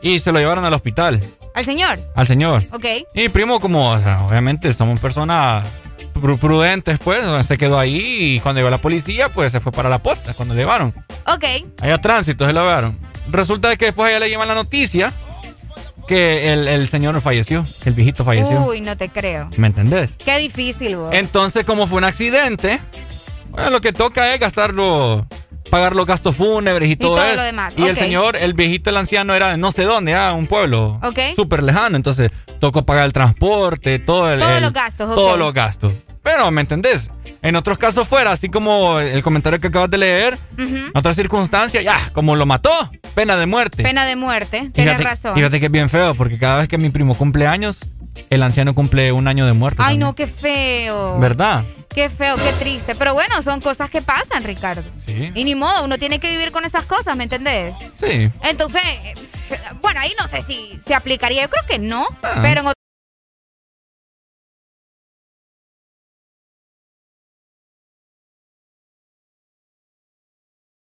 Y se lo llevaron al hospital. ¿Al señor? Al señor. Ok. Y primo, como, o sea, obviamente somos personas pru- prudentes, pues, se quedó ahí y cuando llegó la policía, pues se fue para la posta, cuando le llevaron. Ok. Allá tránsito se lo llevaron. Resulta que después a ella le llevan la noticia que el, el señor falleció, que el viejito falleció. Uy, no te creo. ¿Me entendés? Qué difícil, vos. Entonces, como fue un accidente, bueno, lo que toca es gastarlo, pagar los gastos fúnebres y todo, todo eso. lo demás, Y el señor, el viejito, el anciano, era de no sé dónde, ah, un pueblo Ok. súper lejano. Entonces, tocó pagar el transporte, todo el. Todos el- los gastos. Todos los gastos. Pero, ¿me entendés? En otros casos fuera, así como el comentario que acabas de leer, en otras circunstancias, ya, como lo mató, pena de muerte. Pena de muerte. Tienes razón. fíjate que es bien feo, porque cada vez que mi primo cumple años, el anciano cumple un año de muerte. Ay, también. no, qué feo. ¿Verdad? Qué feo, qué triste. Pero bueno, son cosas que pasan, Ricardo. Sí. Y ni modo, uno tiene que vivir con esas cosas, ¿me entendés? Sí. Entonces, eh, bueno, ahí no sé si se aplicaría. Yo creo que no. Ah. Pero en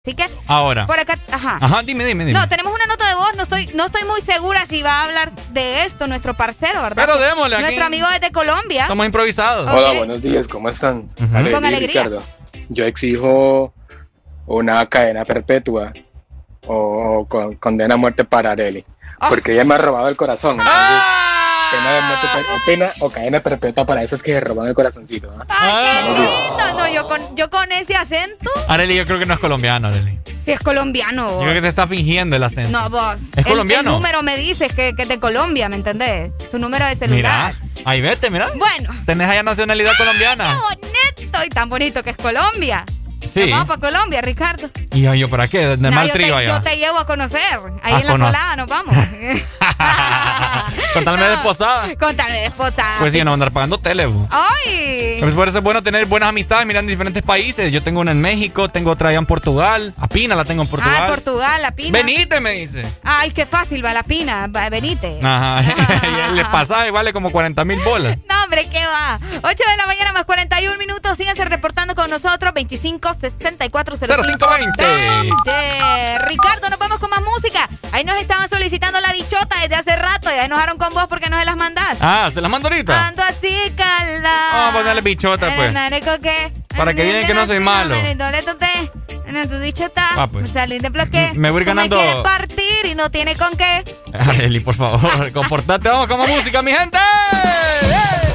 Así que, Ahora. por acá, ajá. Ajá, dime, dime, dime. No, tenemos una nota de voz, no estoy, no estoy muy segura si va a hablar de esto nuestro parcero, ¿verdad? Pero démosle, aquí- Nuestro amigo desde Colombia. Estamos improvisados. Hola, buenos días, ¿cómo están? Con alegría. Ricardo. Yo exijo una cadena perpetua o, o con- condena a muerte para Areli, Ah. porque ella me ha robado el corazón. entonces, pena de muerte o, pena o cadena perpetua para esos que se roban el corazoncito. ¿no? No, no, yo con, yo con ese acento, Areli, yo creo que no es colombiano, Areli. si es colombiano. Yo vos. creo que se está fingiendo el acento. No, vos. ¿Es El- colombiano? El, número me dice que, que es de Colombia, ¿me entendés? Su número de celular. Mira, ahí vete, mira. Bueno. Tenés allá nacionalidad colombiana. Qué bonito y tan bonito que es Colombia. Sí. Vamos para Colombia, Ricardo. ¿Y yo, para qué? De No, mal yo, trío te, allá. yo te llevo a conocer. Ahí A en la colada nos vamos. Con tal de esposada. Con tal de esposa. Pues sí, no andar pagando tele. bu. ¡Ay! Pues por eso es bueno tener buenas amistades mirando en diferentes países. Yo tengo una en México, tengo otra allá en Portugal. A Pina la tengo en Portugal. Ah, Portugal, la pina. Venite, me dice. Ay, qué fácil va la pina. Venite. Ajá. y el pasaje vale como 40 mil bolas. No, hombre, ¿qué va? 8 de la mañana más 41 minutos. Síganse reportando con nosotros. 25 64 0520. Ricardo, nos vamos con más música. Ahí nos estaban solicitando la bichota desde hace rato. Ya enojaron con vos porque no se las mandás. Ah, ¿se las mando ahorita? Ando así, cala. Vamos a ponerle bichota, pues. Para que digan que no soy malo. No tu bichota. Ah, pues. Salí de bloque. Me voy ganando- Me partir y no tiene con qué. Areli, por favor, comportate. Vamos con más música, mi gente. Salgo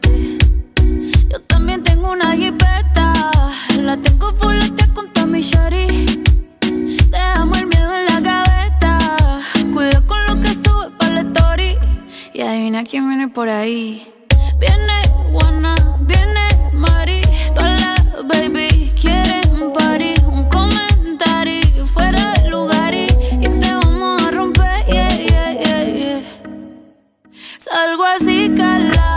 También tengo una jipeta. La tengo fuletea con mi shorty. Dejamos el miedo en la gaveta. Cuida con lo que sube para la story. Y adivina quién viene por ahí. Viene Juana, viene Mari. Todas las baby quieren party. Un comentario fuera de lugar y, y te vamos a romper. Yeah, yeah, yeah, yeah. Salgo así, cala.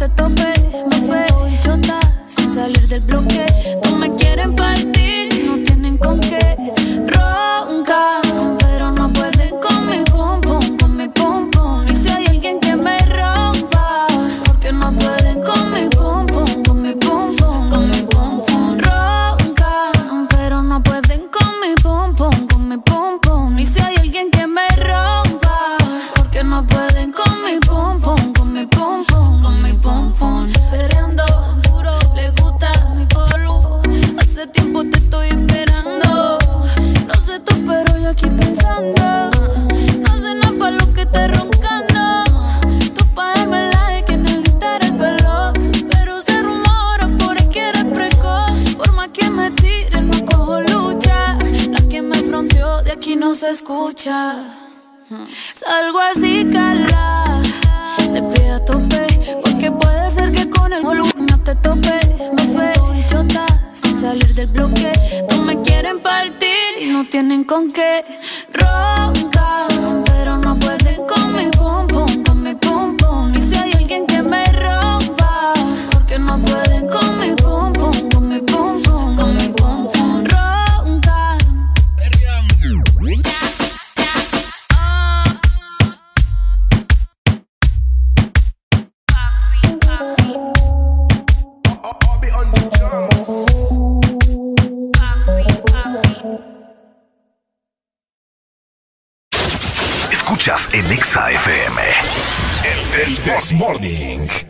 Te tope. Me suelto sin salir del bloque. No me quieren partir aquí pensando. No sé nada para lo que te roncando. Tú para darme la de que en el es veloz. Pero se rumora por ahí que eres precoz. Por más que me tiren, no cojo lucha. La que me no se escucha. Salgo así, cala, de pie a tope, porque puede ser que con el volumen te tope. Me suelto salir del bloque. No me quieren partir y no tienen con qué. Ronca, pero no pueden con mi pum pum, con mi pum pum. Y si hay alguien que me rompa, porque no pueden con mi Escuchas en Exa FM. El This Morning.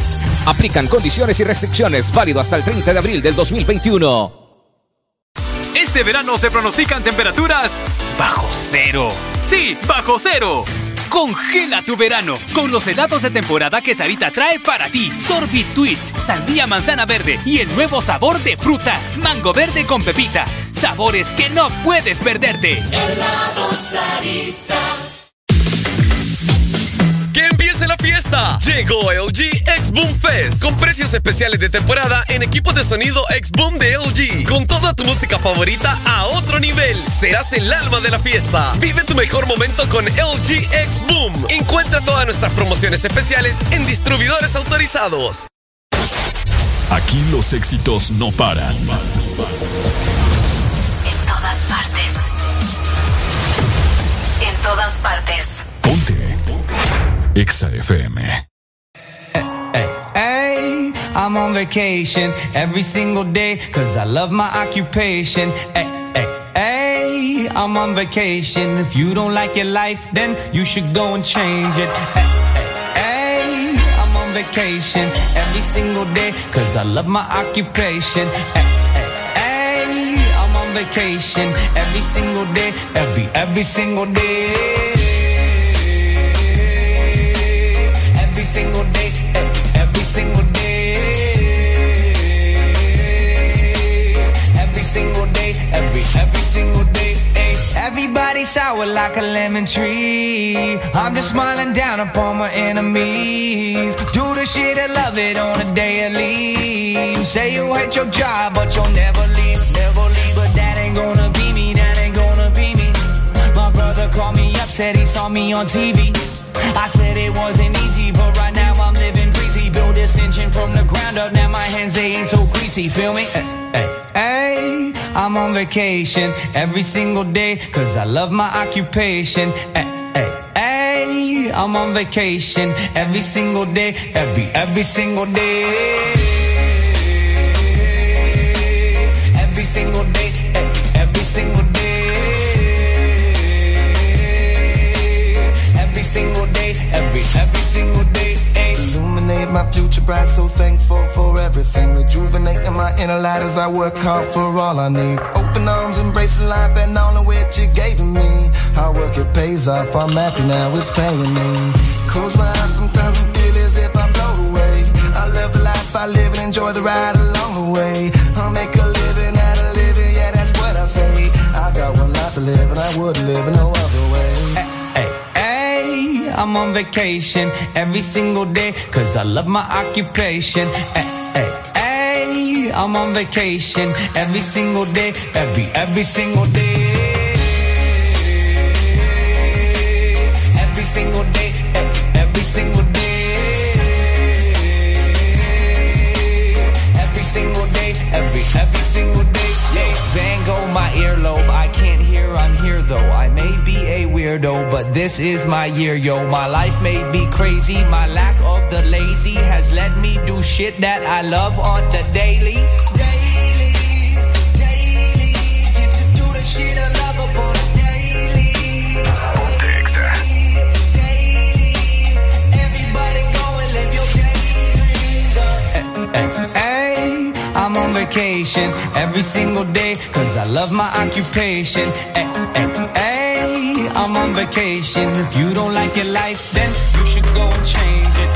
Aplican condiciones y restricciones válido hasta el 30 de abril del 2021. Este verano se pronostican temperaturas bajo cero. Sí, bajo cero. Congela tu verano con los helados de temporada que Sarita trae para ti. Sorbit Twist, sandía manzana verde y el nuevo sabor de fruta, mango verde con pepita. Sabores que no puedes perderte. Helado Sarita. ¡Que empiece la fiesta! Llegó LG X Boom Fest con precios especiales de temporada en equipos de sonido X Boom de LG. Con toda tu música favorita a otro nivel. Serás el alma de la fiesta. Vive tu mejor momento con LG X Boom. Encuentra todas nuestras promociones especiales en distribuidores autorizados. Aquí los éxitos no paran. En todas partes. En todas partes. Ponte. Exa FM. Hey, I'm on vacation every single day cause I love my occupation. Hey, hey, hey, I'm on vacation. If you don't like your life, then you should go and change it. Hey, I'm on vacation every single day cause I love my occupation. Hey, hey, hey, I'm on vacation every single day, every, every single day. Everybody sour like a lemon tree. I'm just smiling down upon my enemies. Do the shit I love it on a daily. Say you hate your job, but you'll never leave, never leave. But that ain't gonna be me, that ain't gonna be me. My brother called me up, said he saw me on TV. I said it wasn't easy, but this engine from the ground up, now my hands they ain't so greasy. Feel me? Hey, hey, hey, I'm on vacation every single day, cause I love my occupation. Hey, hey, hey, I'm on vacation every single day, every, every single day. My future bright, so thankful for everything. Rejuvenating my inner light as I work hard for all I need. Open arms, embracing life and all of which you gave me. Hard work, it pays off. I'm happy now, it's paying me. Close my eyes, sometimes I feel as if I float away. I love the life I live and enjoy the ride along the way. I'll make a living out of living, yeah, that's what I say. I got one life to live and I would live in no other way. I'm on vacation every single day, cause I love my occupation. Hey, hey, hey, I'm on vacation every single day, every, every single day. Every single day, eh, every single day. Every single day, every, every single day. Yeah. Van Gogh, my earlobe, I can't hear, I'm here though. I may be a weirdo, but this is my year, yo. My life may be crazy, my lack of the lazy has let me do shit that I love on the daily. Daily, daily, get to do the shit I love upon a daily. Eh? Daily, everybody go and live your daydreams. Hey, I'm on vacation every single day, cause I love my occupation. Hey, hey, hey, I'm on vacation. If you don't like your life, then you should go and change it.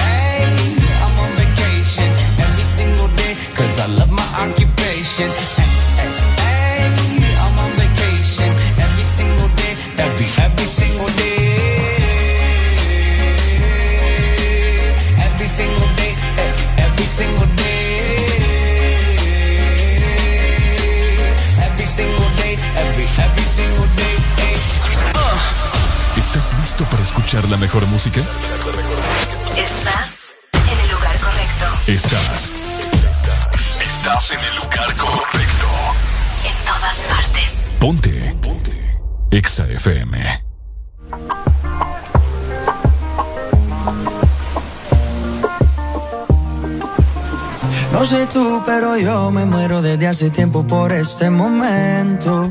Hey, I'm on vacation every single day, cause I love my occupation. Listo para escuchar la mejor música? Estás en el lugar Estás. Estás en el lugar correcto. En todas partes. Ponte. Ponte. Exa FM. No sé tú, pero yo me muero desde hace tiempo por este momento.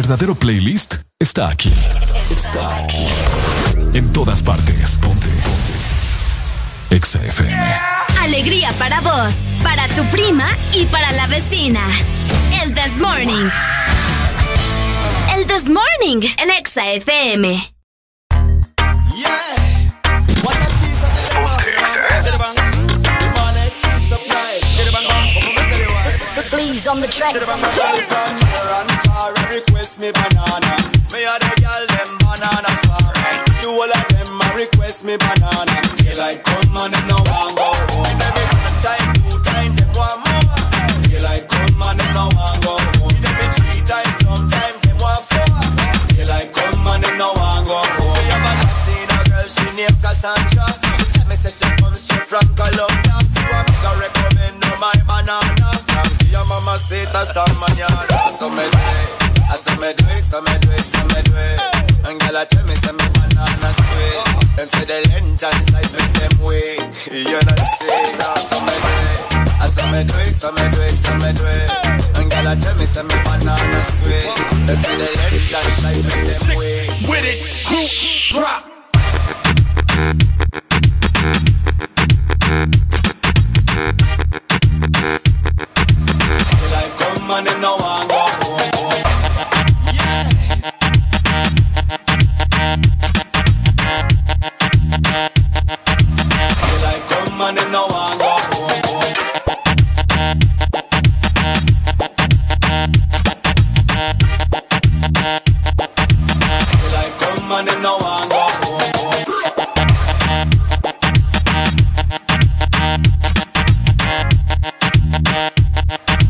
verdadero playlist está aquí. Está aquí. En todas partes. Ponte. Ponte. Exa FM. Alegría para vos, para tu prima y para la vecina. El This Morning. El This Morning, en Exa FM. On the track. From far and far, I request me banana. Me a the girl them banana farmer. You all of them a request me banana. Daylight come and them no want go home. Every one time, two time, them want more. Daylight come and them no want go home. Every three times, sometime them want four. Daylight come and them no want go home. Me have a seen a girl she named Cassandra. She tell me say she come straight from Colombia. So I make her recommend her my banana. Your mama say hasta mañana. So me. I saw me do it, so me do it, so me it. And girl, I tell me, say me banana sweet. Them say the length and size make them wait. You know say that, so me. I saw me do it, so me do it, so me. And girl, I me, me banana sweet. Them say the length and size make them wait. With it, group drop. Ha ha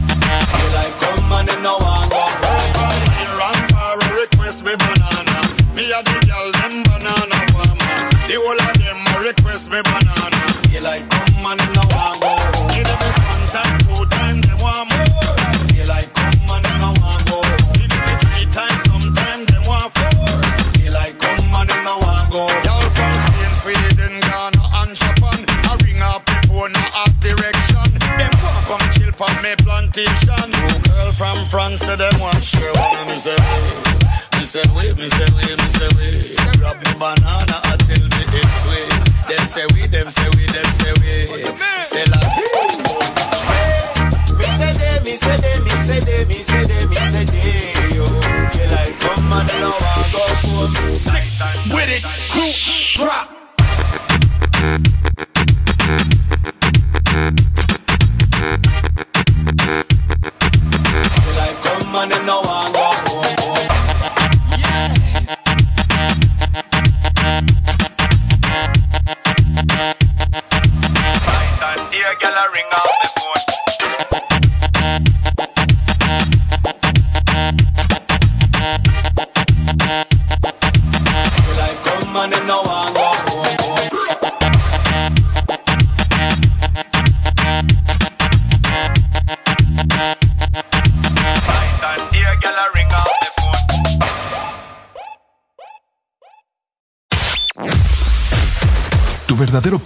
business.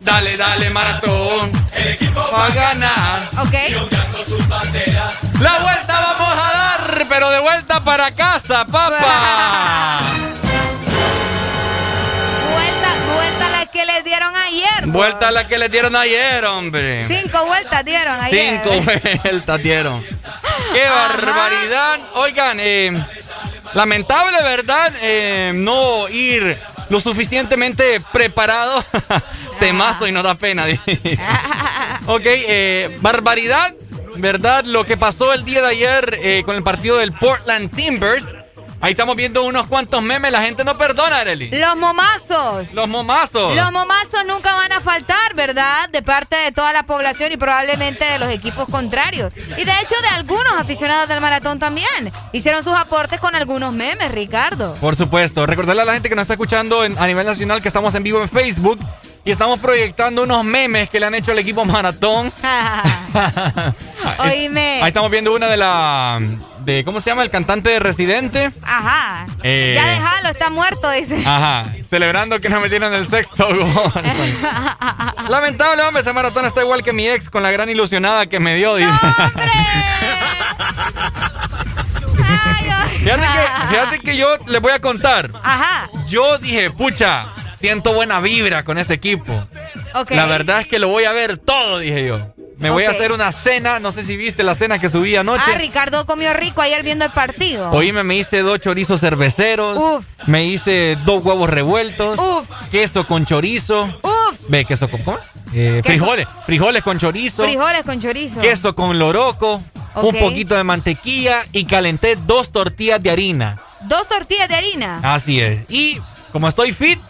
Dale, dale, maratón. El equipo va a ganar. Ok. sus banderas. La vuelta vamos a dar, pero de vuelta para casa, papá. Vuelta, vuelta a la que les dieron ayer. po. Vuelta a la que le dieron ayer, hombre. Cinco vueltas dieron ayer. Cinco vueltas dieron. ¡Qué barbaridad! Oigan, eh, lamentable, ¿verdad? Eh, no ir lo suficientemente preparado. Temazo y no da pena. ok, eh, barbaridad, ¿verdad? Lo que pasó el día de ayer eh, con el partido del Portland Timbers. Ahí estamos viendo unos cuantos memes. La gente no perdona, Arely. Los momazos. Los momazos. Los momazos nunca van a faltar, ¿verdad? De parte de toda la población y probablemente de los equipos contrarios. Y de hecho de algunos aficionados del maratón también. Hicieron sus aportes con algunos memes, Ricardo. Por supuesto. Recordarle a la gente que nos está escuchando en- a nivel nacional que estamos en vivo en Facebook y estamos proyectando unos memes que le han hecho al equipo Maratón. Oíme. Ahí estamos viendo una de la... De, ¿Cómo se llama? El cantante de Residente. Ajá. Eh. Ya déjalo, está muerto, dice. Ajá. Celebrando que nos metieron el sexto gol. Lamentable, hombre. Ese maratón está igual que mi ex con la gran ilusionada que me dio. Dice. Fíjate que, fíjate que yo les voy a contar. Ajá. Yo dije, pucha, siento buena vibra con este equipo. La verdad es que lo voy a ver todo, dije yo. Me voy a hacer una cena, no sé si viste la cena que subí anoche. Ah, Ricardo comió rico ayer viendo el partido. Oíme, me hice dos chorizos cerveceros. Uf. Me hice dos huevos revueltos. Uf. Queso con chorizo. Uf. Ve, queso con... ¿cómo? Eh, Queso. frijoles. Frijoles con chorizo. Frijoles con chorizo. Queso con loroco. Ok. Un poquito de mantequilla. Y calenté dos tortillas de harina. Dos tortillas de harina. Así es. Y como estoy fit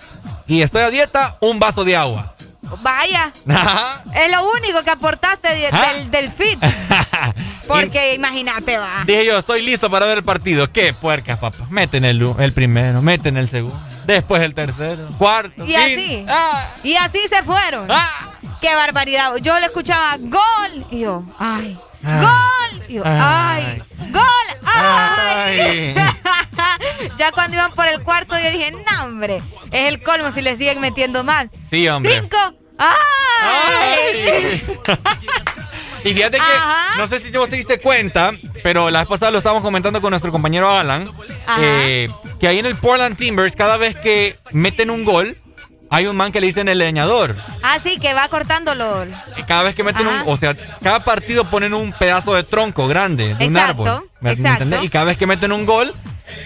y estoy a dieta, un vaso de agua. Vaya. Ajá. Es lo único que aportaste de- Ah. del, del fit. Porque imagínate, va. Dije yo, estoy listo para ver el partido. ¿Qué puercas, papá? Meten el, el primero, meten el segundo, después el tercero, cuarto, Y así. Ah. Y así se fueron. Qué barbaridad. Yo le escuchaba gol. Y yo, ay. Gol. Y yo, ay. Gol. Ay. ya cuando iban por el cuarto, yo dije, no, hombre. Es el colmo si le siguen metiendo más. Sí, hombre. Cinco. ¡Ay! Y fíjate que, Ajá. no sé si vos te diste cuenta, pero la vez pasada lo estábamos comentando con nuestro compañero Alan, eh, que ahí en el Portland Timbers, cada vez que meten un gol, hay un man que le dicen el leñador. Ah, sí, que va cortándolo. Cada vez que meten Ajá. un, o sea, cada partido ponen un pedazo de tronco grande de un árbol. ¿me exacto. Y cada vez que meten un gol,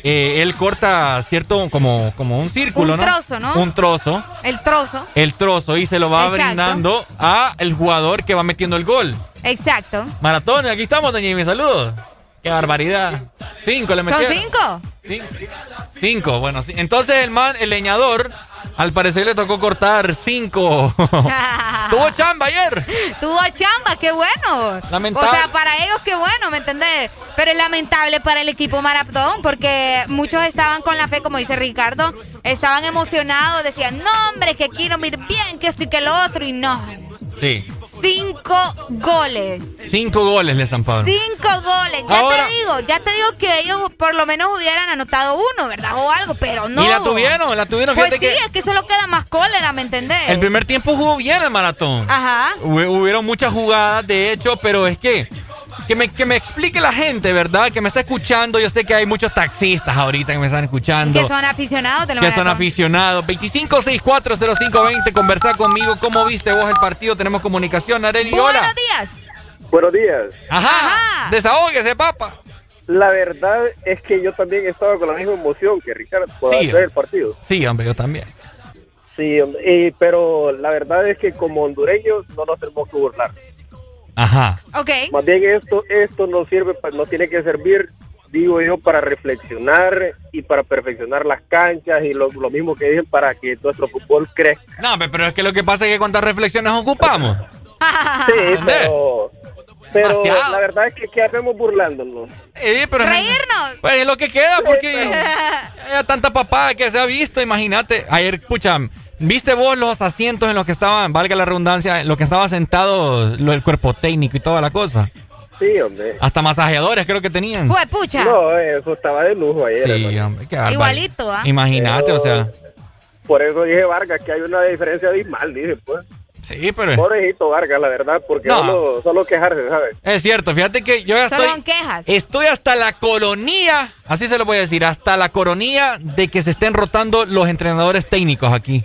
eh, él corta cierto, como, como un círculo, Un ¿no? trozo, ¿no? Un trozo. El trozo. El trozo y se lo va Exacto. brindando a el jugador que va metiendo el gol. Exacto. Maratón, aquí estamos, doña Jimmy, saludos. Qué barbaridad. Cinco le ¿Son metieron. cinco? Cinco, bueno. Entonces el man, el leñador, Al parecer le tocó cortar cinco. Tuvo chamba ayer. Tuvo chamba, qué bueno. Lamentable. O sea, para ellos qué bueno, ¿me entendés? Pero es lamentable para el equipo maratón porque muchos estaban con la fe, como dice Ricardo, estaban emocionados, decían, no hombre, que quiero ir bien, que esto y que lo otro, y no. Sí. Cinco goles. Cinco goles le estamparon. Cinco goles. Ya Ahora- te digo, ya te digo que ellos por lo menos hubieran anotado uno, ¿verdad? O algo, pero no. Y la tuvieron, la tuvieron. Pues sí, que es que solo queda más cólera, ¿me entendés? el primer tiempo jugó bien el maratón. Ajá. Hub- Hubieron muchas jugadas, de hecho, pero es que que me, que me explique la gente, ¿verdad? Que me está escuchando. Yo sé que hay muchos taxistas ahorita que me están escuchando. Que son aficionados que son aficionados. 25640520, conversar conmigo. ¿Cómo viste vos el partido? Tenemos comunicación, Areli. Hola. Buenos días. Buenos días. Ajá. Desahógese, papá. La verdad es que yo también estaba con la misma emoción que Ricardo por Sí. ver el partido. Sí, hombre, yo también. Sí, hombre, y- pero la verdad es que como hondureños no nos tenemos que burlar. Ajá. Ok. Más bien esto, esto nos sirve, nos tiene que servir, digo yo, para reflexionar y para perfeccionar las canchas y lo, lo mismo que dicen para que nuestro fútbol crezca. No, pero es que lo que pasa es que cuántas reflexiones ocupamos. Sí, pero, pero Demasiado. la verdad es que ¿qué hacemos burlándonos? Eh, pero Reírnos. Pues es lo que queda, porque hay tanta papada que se ha visto, imagínate. Ayer, escucha, ¿viste vos los asientos en los que estaban, valga la redundancia, en los que estaba sentado lo, el cuerpo técnico y toda la cosa? Sí, hombre. Hasta masajeadores creo que tenían. Pues pucha. No, eso estaba de lujo ayer. Sí, hermano. hombre, qué. Igualito, ¿ah? Imagínate, o sea. Por eso dije Vargas que hay una diferencia abismal, dije pues. Sí, pero... Pobrecito Vargas, la verdad, porque No. solo, solo quejarse, ¿sabes? Es cierto, fíjate que yo ya Solo estoy... en quejas. Estoy hasta la coronía, así se lo voy a decir, hasta la coronía de que se estén rotando los entrenadores técnicos aquí.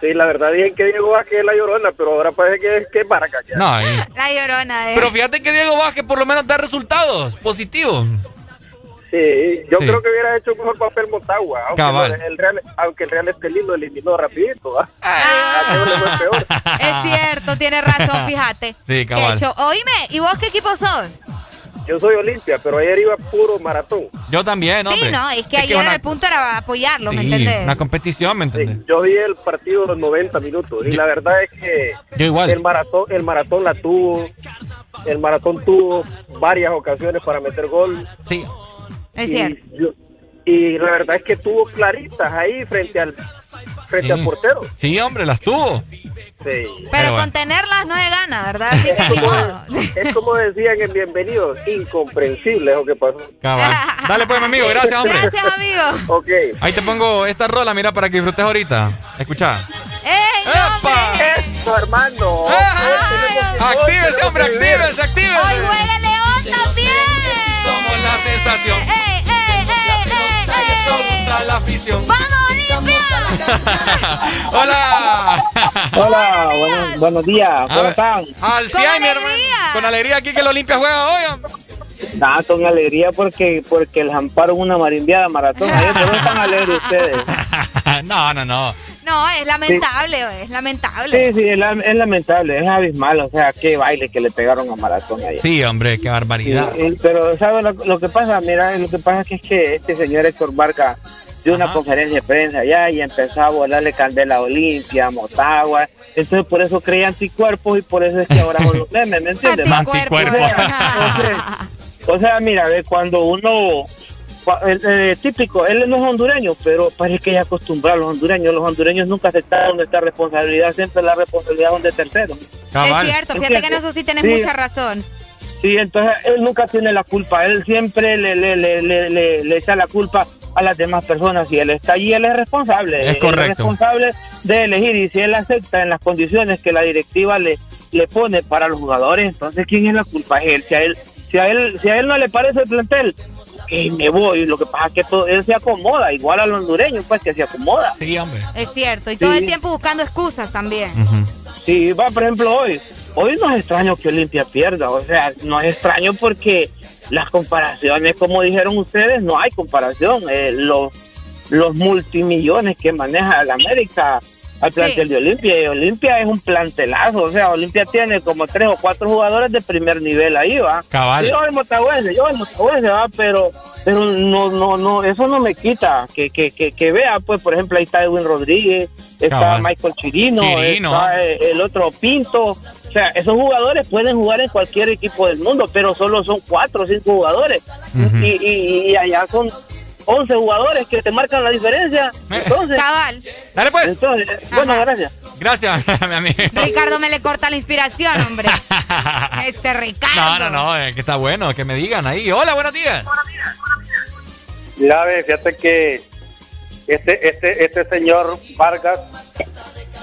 Sí, la verdad dije que Diego Vázquez es la llorona, pero ahora parece que es, que es ya. No, ahí. La llorona, eh. Pero fíjate que Diego Vázquez por lo menos da resultados positivos. Sí, yo Sí. creo que hubiera hecho un mejor papel Motagua, aunque, Cabal. no- el Real, aunque el Real Estelín lo eliminó rapidito, ¿va? Ah. A Diego le fue peor. Es cierto, tiene razón, fíjate. Sí, cabal. hecho. Oíme, ¿y vos qué equipo sos? Yo soy Olimpia, pero ayer iba puro maratón. Yo también, hombre. Sí, no, es que ayer una- el punto era apoyarlo, ¿me Sí, entendés? una competición, ¿me entiendes? Yo vi el partido los 90 minutos y la verdad es que Yo igual. el maratón el maratón la tuvo, el maratón tuvo varias ocasiones para meter gol. Sí. Es y, cierto. yo- y la verdad es que tuvo claritas ahí frente al frente Sí. al portero. Sí, hombre, las tuvo. Sí. Pero bueno. con tenerlas no se gana, ¿verdad? Así que ni modo. Es como decían en Bienvenidos, incomprensible lo que pasó. Cabal. Dale pues, mi amigo, gracias, hombre. Gracias, amigo. Ok. Ahí te pongo esta rola, mira, para que disfrutes ahorita. Escucha. ¡Ey, Eso, hermano. Actívese, hombre, actívese, actívese. Hoy juega León también. Somos la sensación. ¡Ey, ey! la afición. ¡Vamos, Olimpia! Hola. Hola, buenos, buenos días, ¿cómo están? Al mi hermano. Con alegría aquí que el Olimpia juega hoy. Nada, con alegría porque porque les amparon una marimbiada maratón. Ayer, ¿por qué están alegres ustedes? no, no, no. No, es lamentable, es lamentable. Sí, sí, es, la- es lamentable, es abismal, o sea, qué baile que le pegaron a maratón ayer. Sí, hombre, qué barbaridad. Sí, sí, pero ¿sabes lo, lo que pasa? Mira, lo que pasa es que, es que este señor Héctor Barca dio una conferencia de prensa allá y empezó a volarle candela a Olimpia, a Motagua. Entonces, por eso creía anticuerpos y por eso es que ahora son los memes, ¿me entiendes? Anticuerpos. O sea, o sea, mira, ve, cuando uno... el típico, él no es hondureño, pero parece que ya acostumbrado a los hondureños. Los hondureños nunca aceptaron esta responsabilidad, siempre la responsabilidad son de terceros. Es cierto, fíjate que en eso sí tenés Sí. mucha razón. Sí, entonces él nunca tiene la culpa, él siempre le, le, le, le, le- le echa la culpa a las demás personas y él está allí, él es responsable. Es Él correcto. es responsable de elegir y si él acepta en las condiciones que la directiva le, le pone para los jugadores, entonces ¿quién es la culpa? Es él. Si a él, si a él, si a él no le parece el plantel, que me voy. Lo que pasa es que todo, él se acomoda, igual a los hondureños, pues que se acomoda. Sí, hombre. Es cierto, y todo el tiempo buscando excusas también. Sí, va, por ejemplo, hoy. Hoy no es extraño que Olimpia pierda, o sea, no es extraño porque las comparaciones, como dijeron ustedes, no hay comparación. Eh, los, los multimillones que maneja el América al plantel de Olimpia. Y Olimpia es un plantelazo. O sea, Olimpia tiene como tres o cuatro jugadores de primer nivel ahí, va. Cabal. Yo el Motagüense, yo el Motagüense, va, pero, pero no, no, no, eso no me quita que, que, que, que vea, pues, por ejemplo, ahí está Edwin Rodríguez, está Cabal. Michael Chirino, Chirino. está eh, el otro Pinto. O sea, esos jugadores pueden jugar en cualquier equipo del mundo, pero solo son cuatro o cinco jugadores. Y, y, y allá son 11 jugadores que te marcan la diferencia. Entonces, Cabal. Dale pues. Entonces, bueno, gracias. Gracias, mi amigo. Ricardo me le corta la inspiración, hombre. este Ricardo. No, no, no, eh, que está bueno, que me digan ahí. Hola, buenos días. Mira, ve, fíjate que este, este, este señor Vargas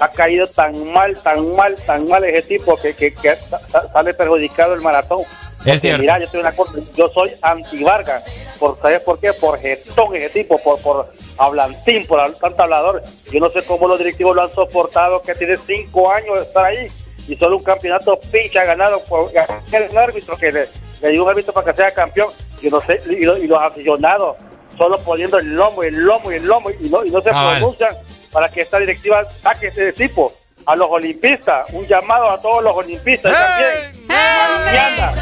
ha caído tan mal, tan mal, tan mal ese tipo que, que, que sa- sa- sale perjudicado el maratón. Porque, cierto. Mira, yo, una cosa, yo soy anti Vargas. Por, ¿Sabes por qué? Por gestón ese tipo, por, por hablantín, por tanto hablador. Yo no sé cómo los directivos lo han soportado, que tiene cinco años de estar ahí y solo un campeonato pincha ganado por el árbitro que le, le dio un árbitro para que sea campeón. Yo no sé, y, lo- y los aficionados solo poniendo el lomo, el lomo y el lomo y no, y no se pronuncian para que esta directiva saque este tipo. A los olimpistas, un llamado a todos los olimpistas también. Mañana,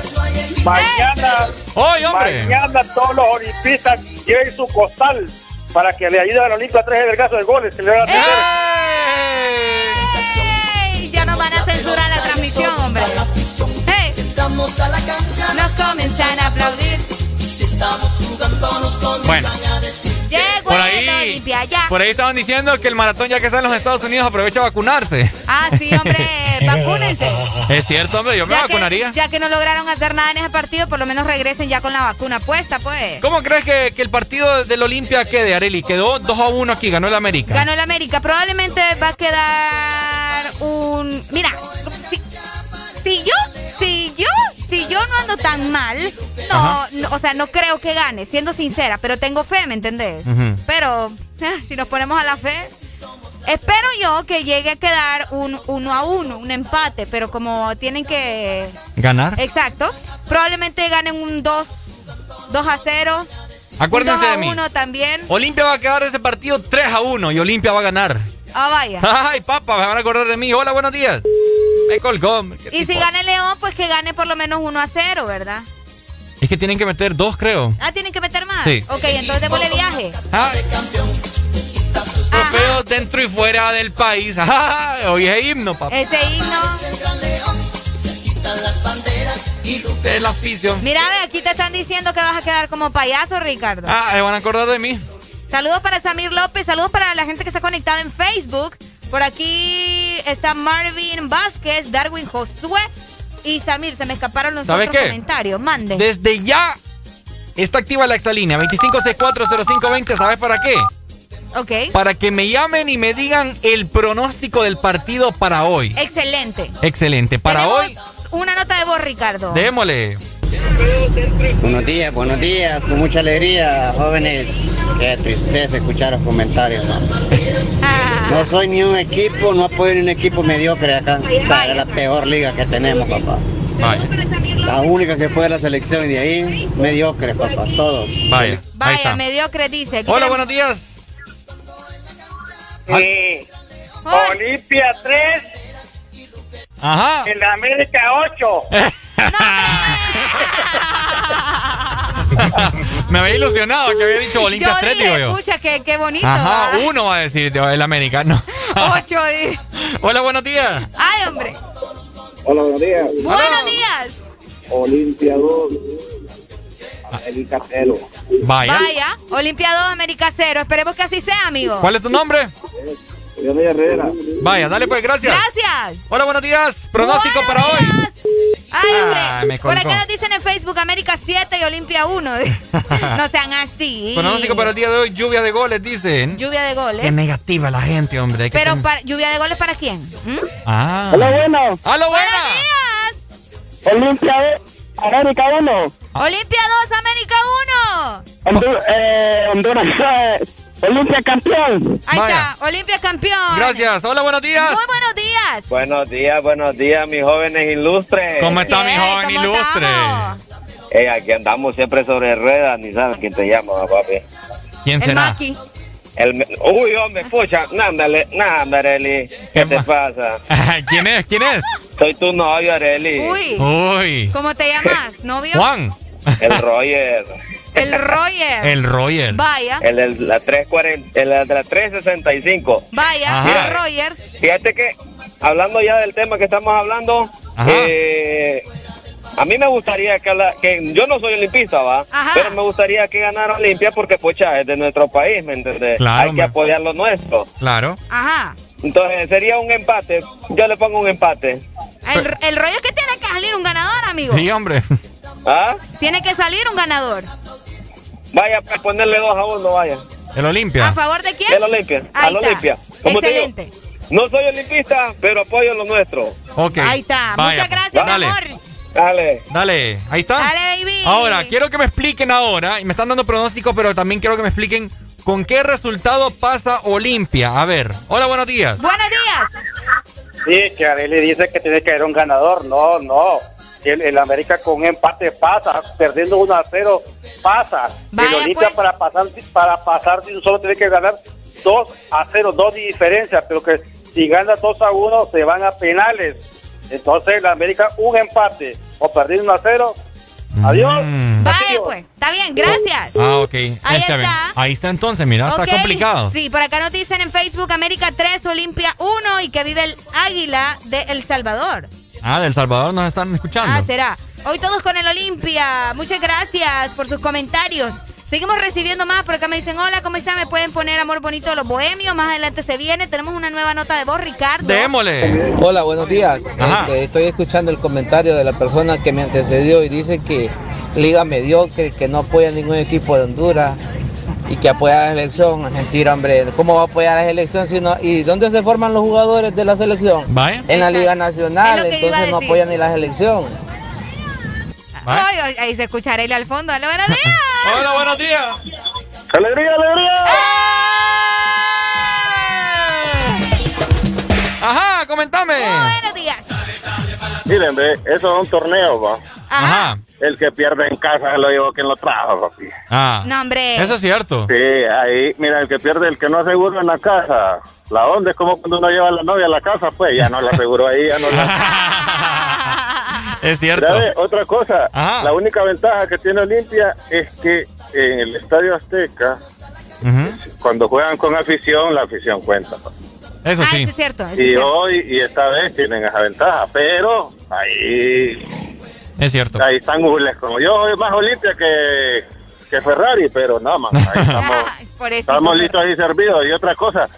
mañana, ¡Oye, hombre! mañana todos los olimpistas lleven su costal para que le ayuden a la Olimpia a tres vergazos de goles que le van a. ¡Ey! Ya nos van a censurar la transmisión, hombre. ¡Hey! Nos comienzan a aplaudir. Bueno, Llegó por ahí, ya. por ahí estaban diciendo que el maratón ya que está en los Estados Unidos aprovecha a vacunarse. Ah, sí, hombre, vacúnense. Es cierto, hombre, yo me Ya vacunaría. que, ya que no lograron hacer nada en ese partido, por lo menos regresen ya con la vacuna puesta, pues. ¿Cómo crees que, que el partido del Olimpia quede, Areli? Quedó 2 a 1 aquí, ganó el América. Ganó el América. Probablemente va a quedar un. Mira, si, si yo, si yo, yo no ando tan mal, no, no, o sea, no creo que gane, siendo sincera, pero tengo fe, ¿me entendés? Ujú. Pero eh, si nos ponemos a la fe, espero yo que llegue a quedar un uno a uno, un empate, pero como tienen que ¿Ganar? Exacto. Probablemente ganen un 2 2 a 0. Acuérdense un 2 a de mí. 1 también. Olimpia va a quedar ese partido 3 a 1 y Olimpia va a ganar. Ah, vaya. Ay, papá, me van a acordar de mí. Hola, buenos días. Me colgó. Y si gana el León, pues que gane por lo menos 1 a 0, ¿verdad? Es que tienen que meter dos, creo. Ah, tienen que meter más. Sí. Ok, entonces démosle viaje. Ah. Trofeos dentro y fuera del país. Ajá, Hoy es himno, papá. Ese himno. El afición. Mira, ve, aquí te están diciendo que vas a quedar como payaso, Ricardo. Ah, se van a acordar de mí. Saludos para Samir López, saludos para la gente que está conectada en Facebook. Por aquí está Marvin Vázquez, Darwin Josué y Samir. Se me escaparon los ¿Sabes otros qué? comentarios. Mande. Desde ya está activa la exalínea 25640520. ¿Sabes para qué? Ok. Para que me llamen y me digan el pronóstico del partido para hoy. Excelente. Excelente. Para Tenemos hoy, Una nota de voz, Ricardo. démosle. Buenos días, buenos días, con mucha alegría, jóvenes. Qué tristeza escuchar los comentarios, ¿no? No soy ni un equipo, no apoyo ni un equipo mediocre acá. Esta es la peor liga que tenemos, papá. La única que fue la selección y de ahí, mediocre, papá, todos. Vaya. Vaya, mediocre dice. Hola, buenos días. Eh, Olimpia 3, Ajá. en la América 8. Me había ilusionado que había dicho Olimpia Yo 3, dije, digo yo. escucha, qué, qué bonito. Ajá, uno va a decir el americano. Ocho, di- Hola, buenos días. Ay, hombre. Hola, buenos días. Buenos días. Olimpia 2, América 0. Vaya. Vaya, Olimpia 2, América 0. Esperemos que así sea, amigo. ¿Cuál es tu nombre? Yo soy Herrera. Vaya, dale pues, gracias. Gracias. Hola, buenos días. Pronóstico para hoy. Ay, hombre. Ah, me Por acá nos dicen en Facebook América 7 y Olimpia 1. no sean así. Pronóstico para el día de hoy, lluvia de goles, dicen. Lluvia de goles. Qué negativa la gente, hombre. hay que Pero ten- para, lluvia de goles para quién? ¿Mm? Ah. Hola, bueno. ¡Hola, buena! Olimpia 2, América 1. Olimpia 2, América 1. Hondu- eh, Honduras, eh, Olimpia campeón. Ahí está, Olimpia campeón. Gracias. Hola, buenos días. Muy buenos días. Buenos días, buenos días, mis jóvenes ilustres. ¿Cómo está mi joven ¿cómo ilustre? estamos? Eh, aquí andamos siempre sobre ruedas, ni sabes quién te llama, papi. ¿Quién El será? Maki. El, uy, hombre, pucha, nándale, nada, Areli. ¿Qué, te pasa? ¿Quién es? ¿Quién es? Soy tu novio, Areli. Uy. Uy. ¿Cómo te llamas, novio? Juan. El Roger. El Roger. El Roger. Vaya. El de la 340, el de la 365. Vaya, Mira, el Roger. Fíjate que, hablando ya del tema que estamos hablando, Ajá. eh, a mí me gustaría que, la- que yo no soy olimpista, va, pero me gustaría que ganara Olimpia porque, pucha, es de nuestro país, ¿me entiendes? Claro, Hay que apoyar lo nuestro. Claro. Ajá. Entonces sería un empate. Yo le pongo un empate. El, el rollo es que tiene que salir un ganador, amigo. Sí, hombre. ¿Ah? Tiene que salir un ganador. Vaya, para ponerle dos a uno, vaya. El Olimpia. ¿A favor de quién? El Olimpia. Ahí Al está. Olimpia. Como te digo, Excelente. no soy olimpista, pero apoyo lo nuestro. Ok. Ahí está. Vaya, Muchas pues. gracias, mi amor. Dale. Dale, ahí está. Dale, baby. Ahora, quiero que me expliquen ahora, y me están dando pronóstico, pero también quiero que me expliquen con qué resultado pasa Olimpia. A ver, hola, buenos días. Buenos días. Sí, que Areli dice que tiene que haber un ganador. No, no. El, el América con un empate pasa, perdiendo 1 a 0 pasa. el Olimpia para pasar para pasar solo tiene que ganar 2 a 0, 2 de diferencia, pero que si gana 2 a 1 se van a penales. Entonces el América un empate o perdiendo 1 a 0. Adiós. Vaya, pues. Está bien, gracias. Ah, ok. Ahí Está bien. Ahí está entonces, mira, está complicado. Sí, por acá nos dicen en Facebook América 3, Olimpia 1 y que vive el Águila de El Salvador. Ah, del Salvador nos están escuchando. Ah, será. Hoy todos con el Olimpia. Muchas gracias por sus comentarios. Seguimos recibiendo más. Por acá me dicen, hola, ¿cómo están? ¿Me pueden poner Amor Bonito de los Bohemios? Más adelante se viene. Tenemos una nueva nota de voz, Ricardo. Démosle. Hola, buenos días. Ajá. Este, estoy escuchando el comentario de la persona que me antecedió y dice que liga mediocre, que no apoya ningún equipo de Honduras y que apoya a la selección. Mentira, hombre. ¿Cómo va a apoyar a la selección si no? ¿Y dónde se forman los jugadores de la selección? Vaya. En la Liga Nacional, entonces no apoya ni la selección. Ay, ay, ahí se escucha Arely al fondo. Hola, buenos días. Hola, buenos días. ¡Alegría, alegría! Ajá, comentame. Buenos días. Miren, ve, eso es un torneo, va. Ajá. El que pierde en casa lo llevó quien lo trajo, papi. Ah. No, hombre. Eso es cierto. Sí, ahí, mira, el que pierde, el que no asegura en la casa. La onda es como cuando uno lleva a la novia a la casa, pues ya no la aseguró ahí, ya no la... Es cierto. Otra cosa, Ajá. la única ventaja que tiene Olimpia es que en el Estadio Azteca, Ujú. cuando juegan con afición, la afición cuenta. Eso Ah, sí. eso es cierto. eso es Y cierto. hoy y esta vez tienen esa ventaja, pero ahí, Es cierto. ahí están gules. Como yo soy más Olimpia que, que Ferrari, pero nada más. Ahí estamos, Por eso. estamos listos ahí servidos. Y otra cosa,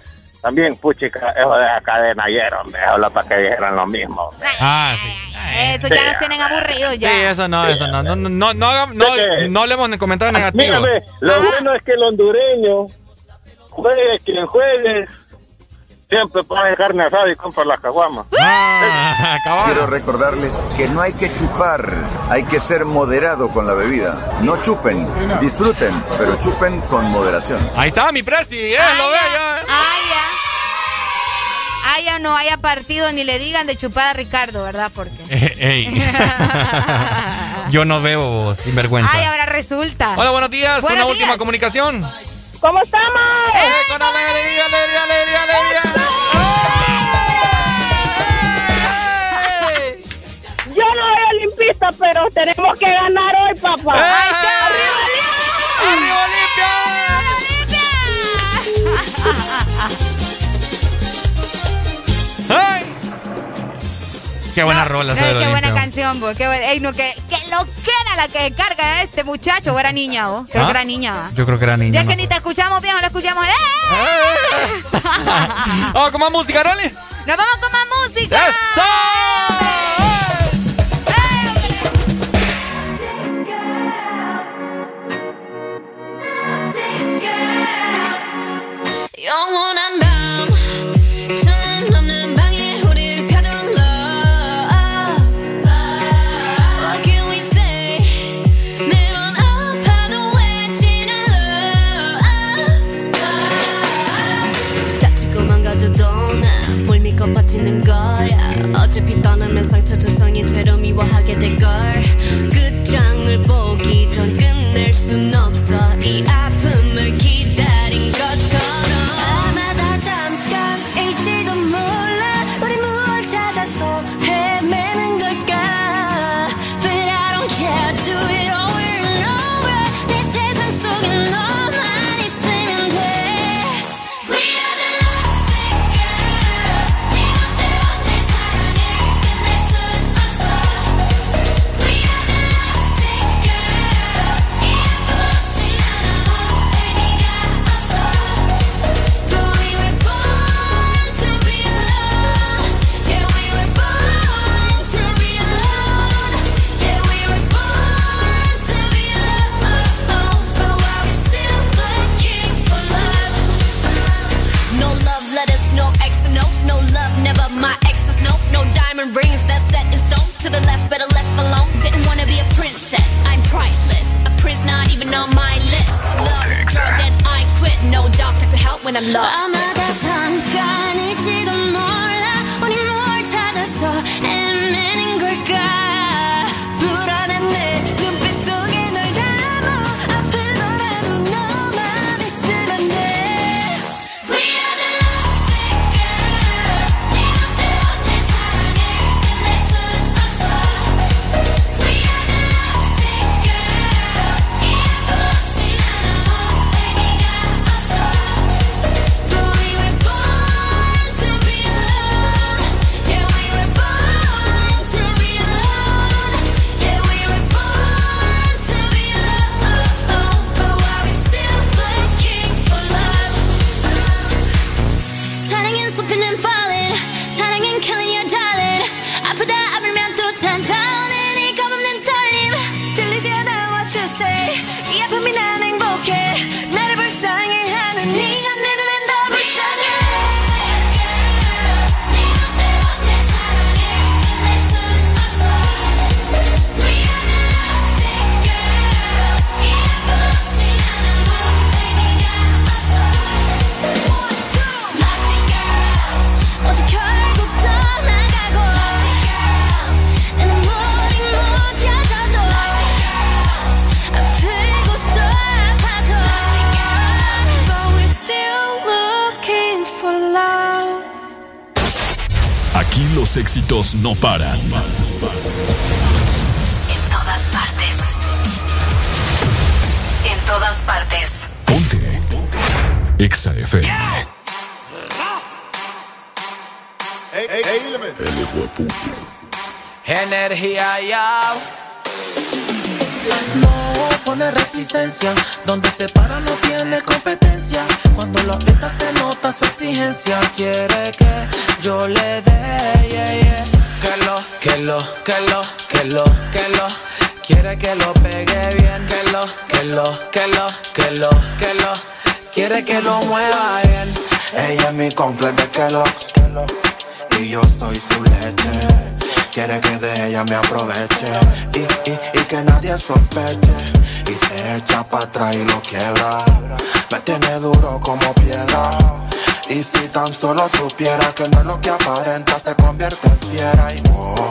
también, puchica, eso de la cadena ayer, hombre, habla para que dijeran lo mismo. Ah, sí. Eso ya los tienen aburridos ya. Sí, eso no, eso no. No, no, no, no, no, no hablemos de comentarios negativos. Mírame, lo bueno es que el hondureño, juegue quien juegue, siempre pone carne asada y compra las caguamas. Ah, Quiero recordarles que no hay que chupar, hay que ser moderado con la bebida. No chupen, disfruten, pero chupen con moderación. Ahí está mi presi, eh, lo ve ya. Haya, haya o no haya partido ni le digan de chupada a Ricardo, ¿verdad? Porque. Eh, ey. Yo no veo sinvergüenza. Ay, ahora resulta. Hola, buenos días. Buenos Una última días. comunicación. ¿Cómo estamos? con alegría, alegría, alegría, alegría. Yo no soy olimpista, pero tenemos que ganar hoy, papá. ¡Arriba ¡Ay! Qué buena rola esa Ay, de qué buena canción, vos. Qué buena. Ey, no, qué, qué loquera la que carga este muchacho. ¿O era niña, vos? Creo ¿Ah? que era niña, ¿va? Yo creo que era niño. Ya es ¿no? que ni te escuchamos bien, o la escuchamos. ¡Eh! Vamos con más música, dale. ¡Nos vamos con más música! 영원 세상이 채로 미워하게 될걸. 그 끝장을 보기 전 끝낼 순 없어. 이 아픔을 기 when I'm lost. Los éxitos no paran. En todas partes. En todas partes. Ponte. Ponte. Exa FM. Energía ya. Pone resistencia, donde se para no tiene competencia. Cuando lo aprieta se nota su exigencia. Quiere que yo le dé, yeah, Que lo, que lo, que lo, que lo, que lo. Quiere que lo pegue bien. Que lo, que lo, que lo, que lo, que lo. Quiere que lo mueva bien. Ella es mi completo que lo, y yo soy su leche Quiere que de ella me aproveche y, y, y que nadie sospeche. Y se echa para atrás y lo quiebra. Me duro como piedra. Y si tan solo supiera que no es lo que aparenta, se convierte en fiera. Y oh,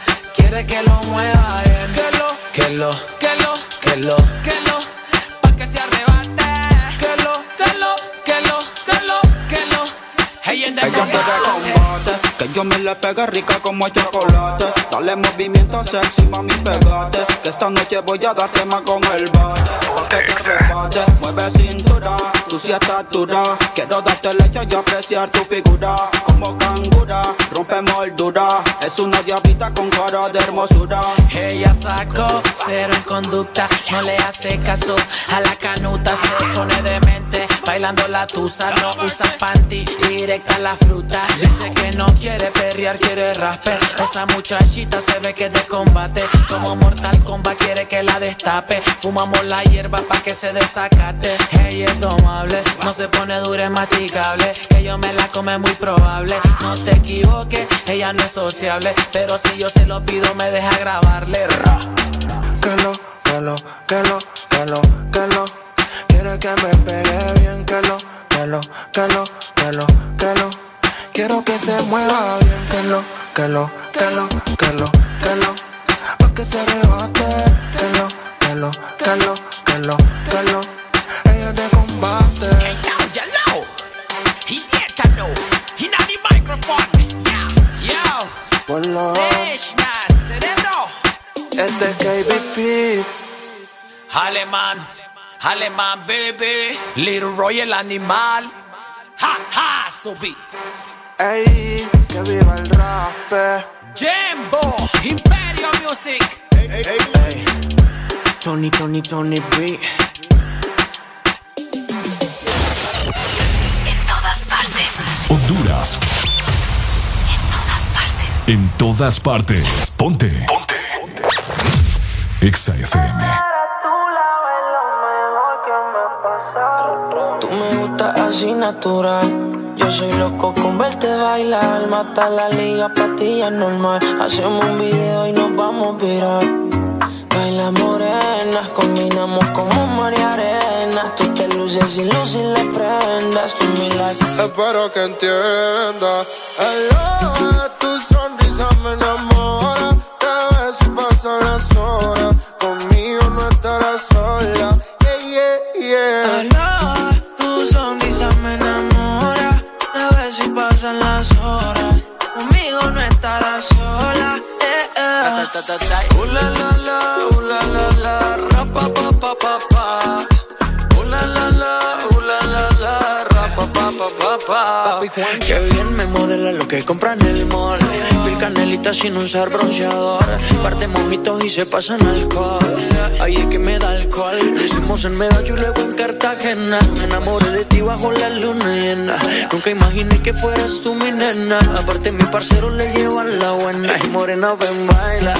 Quiere que lo mueva bien. Que lo, que lo, que lo, que lo, que lo. Pa' que se arrebate. Que lo, que lo, que lo, que lo, que lo. Hey, en que yo me le pegue rica como el chocolate. Dale movimiento sexy, mami, pegate. Que esta noche voy a darte más con el bate. Pa' que te rebate, mueve cintura. Tú sí estás dura. Quiero darte leche y apreciar tu figura. Como cangura, rompe moldura. Es una diablita con cara de hermosura. Ella sacó cero en conducta. No le hace caso a la canuta. Se pone demente, bailando la tusa. No usa panty, directa la fruta. Dice que no quiere perrear, quiere rasper. Esa muchachita se ve que es de combate. Como Mortal Kombat quiere que la destape. Fumamos la hierba pa' que se desacate. Ella es tomable, no se pone dura, es masticable. Que yo me la come muy probable. No te equivoques, ella no es sociable. Pero si yo se lo pido, me deja grabarle. Que lo, que lo, que lo. Quiere que me pegue bien, que lo, que lo, que lo, que lo, que lo. Quiero que se mueva bien, que lo, que lo, que lo, que lo, que lo, pa' que se arrebate, que lo, que lo, que lo, que lo, que lo, ella te combate. Hey, yo, yellow, idiota no, he not the microphone, yo, yo, Ponlo. cerebro, este es KBP. Alemán, alemán, baby, Little Roy el animal, ha, ha, subí. Ey, que viva el rap. Jambo, Imperio Music. Ey, ey, ey. Tony, Tony, Tony B. En todas partes. Honduras. más. En todas partes. Ponte. Ponte. Exa FM. Así natural. Yo soy loco con verte bailar. Mata la liga, patilla normal. Hacemos un video y nos vamos a virar. Baila morenas, combinamos como María Arena. Tú te luces y luces le prendas. Tú mi like. Espero que entiendas. Hello, tu sonrisa me enamora. Te ves y pasan las horas. Conmigo eh. Uh, la, la, la, la, la, la, pa. Pa, pa, pa, pa, pa. Qué bien me modela lo que compra en el mall. Pil canelita sin usar bronceador. Parte mojitos y se pasan alcohol. Ahí es que me da alcohol. Lo hicimos en Medallo y luego en Cartagena. Me enamoré de ti bajo la luna llena. Nunca imaginé que fueras tú mi nena. Aparte, mi parcero le llevan la buena. Y morena, ven, baila.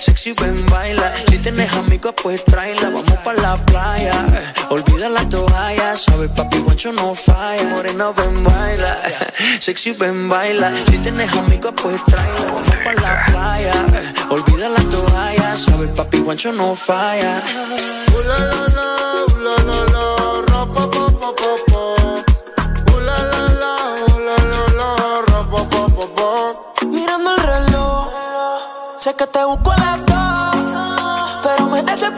Sexy, ven, baila. Si tienes amigos, pues tráela. Vamos pa' la playa. Olvida la toalla. Sabes, papi, guancho no falla. Morena, ven, baila. Sexy, ven, baila. Si tienes amigos, pues tráela. Vamos pa' la playa. Olvida la toalla. Sabes, papi, guancho no falla. Uh, la, la, la, uh, la, la, la, ra, pa, pa, pa, pa, pa. Uh, la, la, la, uh, la, la, la, ra, pa, pa, pa, pa. Mirando el reloj. Sé que te busco a las dos. Pero me desesperé.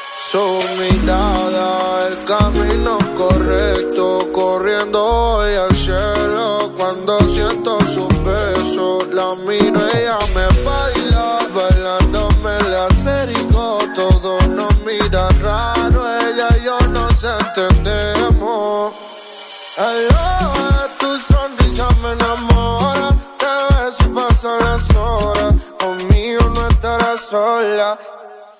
Su mirada, el camino correcto, corriendo hoy al cielo. Cuando siento su beso, la miro, ella me baila, bailándome el acérico. Todo nos mira raro, ella y yo nos entendemos. Aloha, tu sonrisa me enamora. Te ves y pasan las horas. Conmigo no estarás sola.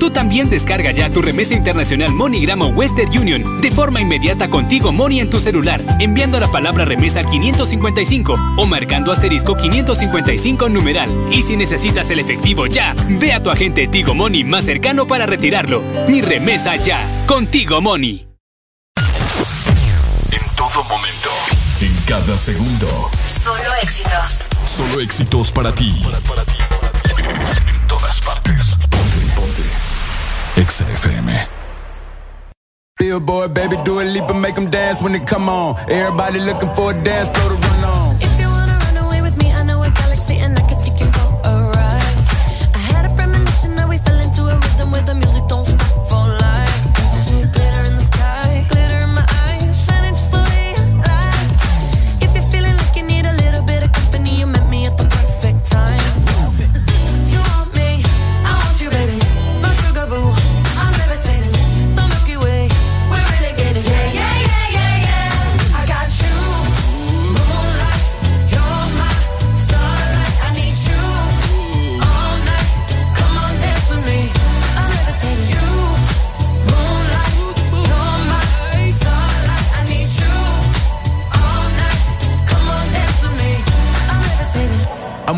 Tú también descarga ya tu remesa internacional MoneyGram o Western Union de forma inmediata contigo Money en tu celular, enviando la palabra remesa al 555 o marcando asterisco 555 numeral. Y si necesitas el efectivo ya, ve a tu agente Tigo Money más cercano para retirarlo. Mi remesa ya, contigo Money. En todo momento, en cada segundo. Solo éxitos. Solo éxitos para ti. Para, para ti. En todas partes. XFM. Billboard, baby, do a leap and make them dance when they come on. Everybody looking for a dance, throw the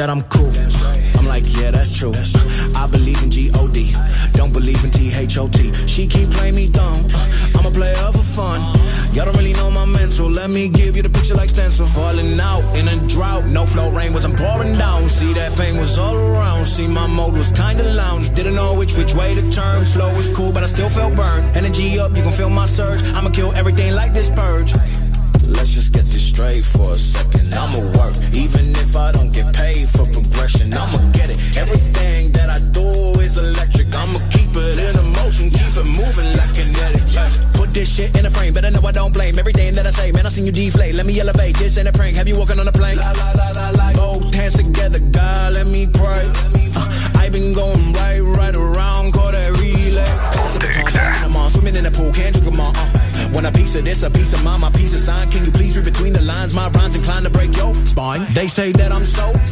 that I'm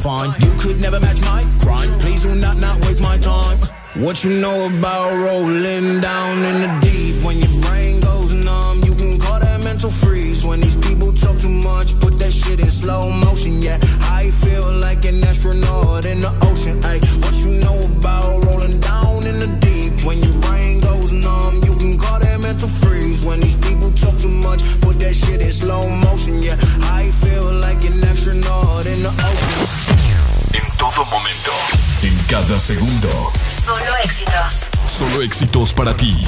fine. You could never match my grind. Please do not not waste my time. What you know about para ti.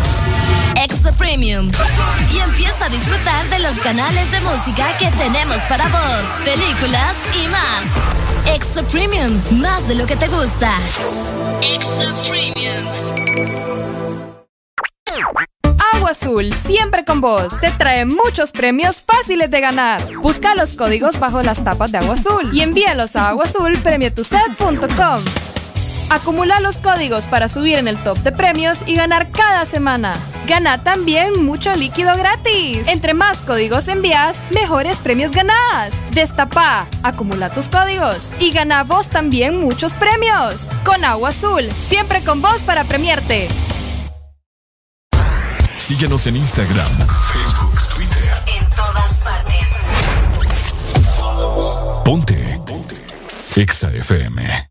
Premium. Y empieza a disfrutar de los canales de música que tenemos para vos, películas y más. Extra Premium, más de lo que te gusta. Extra Premium. Agua Azul, siempre con vos. Te trae muchos premios fáciles de ganar. Busca los códigos bajo las tapas de Agua Azul y envíalos a aguazulpremiotuset.com. Acumula los códigos para subir en el top de premios y ganar cada semana. Gana también mucho líquido gratis. Entre más códigos envías, mejores premios ganás. Destapa, acumula tus códigos y gana vos también muchos premios. Con Agua Azul, siempre con vos para premiarte. Síguenos en Instagram, Facebook, Twitter. En todas partes. Ponte. Ponte. Exa FM.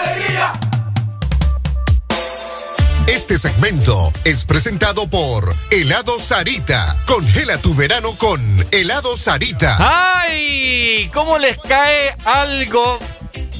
Este segmento es presentado por Helado Sarita. Congela tu verano con Helado Sarita. ¡Ay! ¿Cómo les cae algo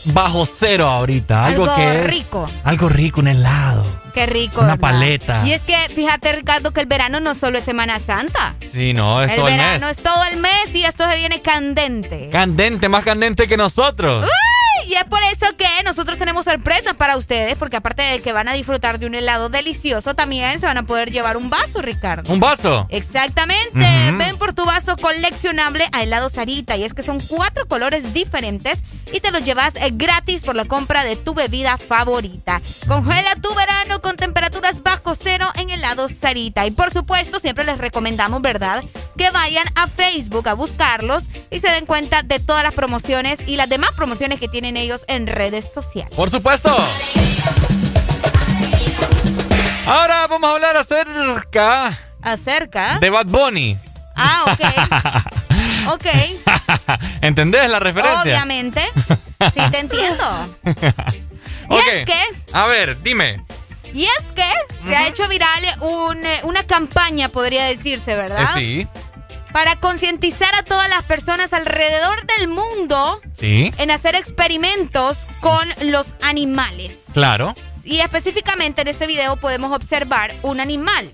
bajo cero ahorita? Algo, Algo que es. rico. Algo rico, un helado. Qué rico. Una ¿verdad? paleta. Y es que fíjate, Ricardo, que el verano no solo es Semana Santa. Sí, no, es el todo el verano mes. es todo el mes y esto se viene candente. Candente, más candente que nosotros. ¡Uy! Y es por eso que nosotros tenemos sorpresas para ustedes, porque aparte de que van a disfrutar de un helado delicioso, también se van a poder llevar un vaso, Ricardo. ¿Un vaso? Exactamente. Ven por tu vaso coleccionable a helado Sarita. Y es que son cuatro colores diferentes y te los llevas eh, gratis por la compra de tu bebida favorita. Congela tu verano con temperaturas bajo cero en helado Sarita. Y por supuesto, siempre les recomendamos, ¿verdad? Que vayan a Facebook a buscarlos y se den cuenta de todas las promociones y las demás promociones que tienen ellos en redes sociales. Por supuesto. Ahora vamos a hablar acerca Acerca. de Bad Bunny. Ah, ok. ok. ¿Entendés la referencia? Obviamente. Sí, te entiendo. y es que, A ver, dime. y es que se ha hecho viral un, eh, una campaña, podría decirse, Eh, ¿verdad? sí. Para concientizar a todas las personas alrededor del mundo Sí. en hacer experimentos con los animales. Claro. Y específicamente en este video podemos observar un animal.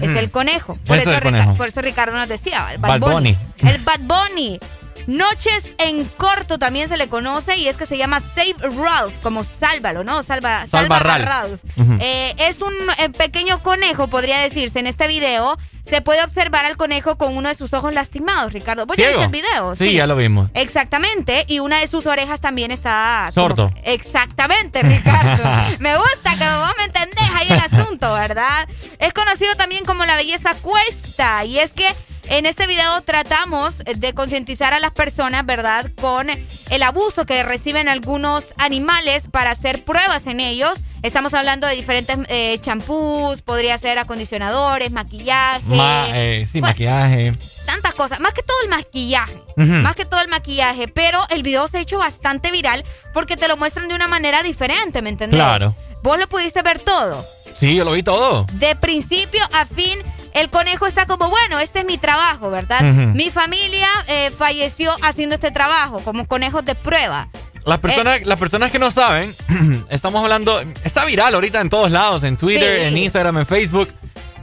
Es el conejo. Por Eso eso, es el Rica- conejo. por eso Ricardo nos decía, el Bad Bad, Bunny. Bunny. El Bad Bunny. Noches en corto también se le conoce y es que se llama Save Ralph, como sálvalo, ¿no? Salva, Salva Ralph. Eh, es un eh, pequeño conejo, podría decirse. En este video se puede observar al conejo con uno de sus ojos lastimados, Ricardo. ¿Vos ya viste el video? Sí, ya lo vimos. Exactamente, y una de sus orejas también está... como- Sordo. Exactamente, Ricardo. me gusta que vos me entendés ahí el asunto, ¿verdad? Es conocido también como la belleza cuesta, y es que en este video tratamos de concientizar a las personas, ¿verdad? Con el abuso que reciben algunos animales para hacer pruebas en ellos. Estamos hablando de diferentes eh, champús, podría ser acondicionadores, maquillaje. Ma- eh, sí, Bueno, maquillaje. tantas cosas, más que todo el maquillaje, más que todo el maquillaje, pero el video se ha hecho bastante viral porque te lo muestran de una manera diferente, ¿me entendés? Claro. Vos lo pudiste ver todo. Sí, yo lo vi todo. De principio a fin, el conejo está como, bueno, este es mi trabajo, ¿verdad? Mi familia eh, falleció haciendo este trabajo, como conejos de prueba. Las personas, las personas que no saben, estamos hablando, está viral ahorita en todos lados, en Twitter, Sí. en Instagram, en Facebook.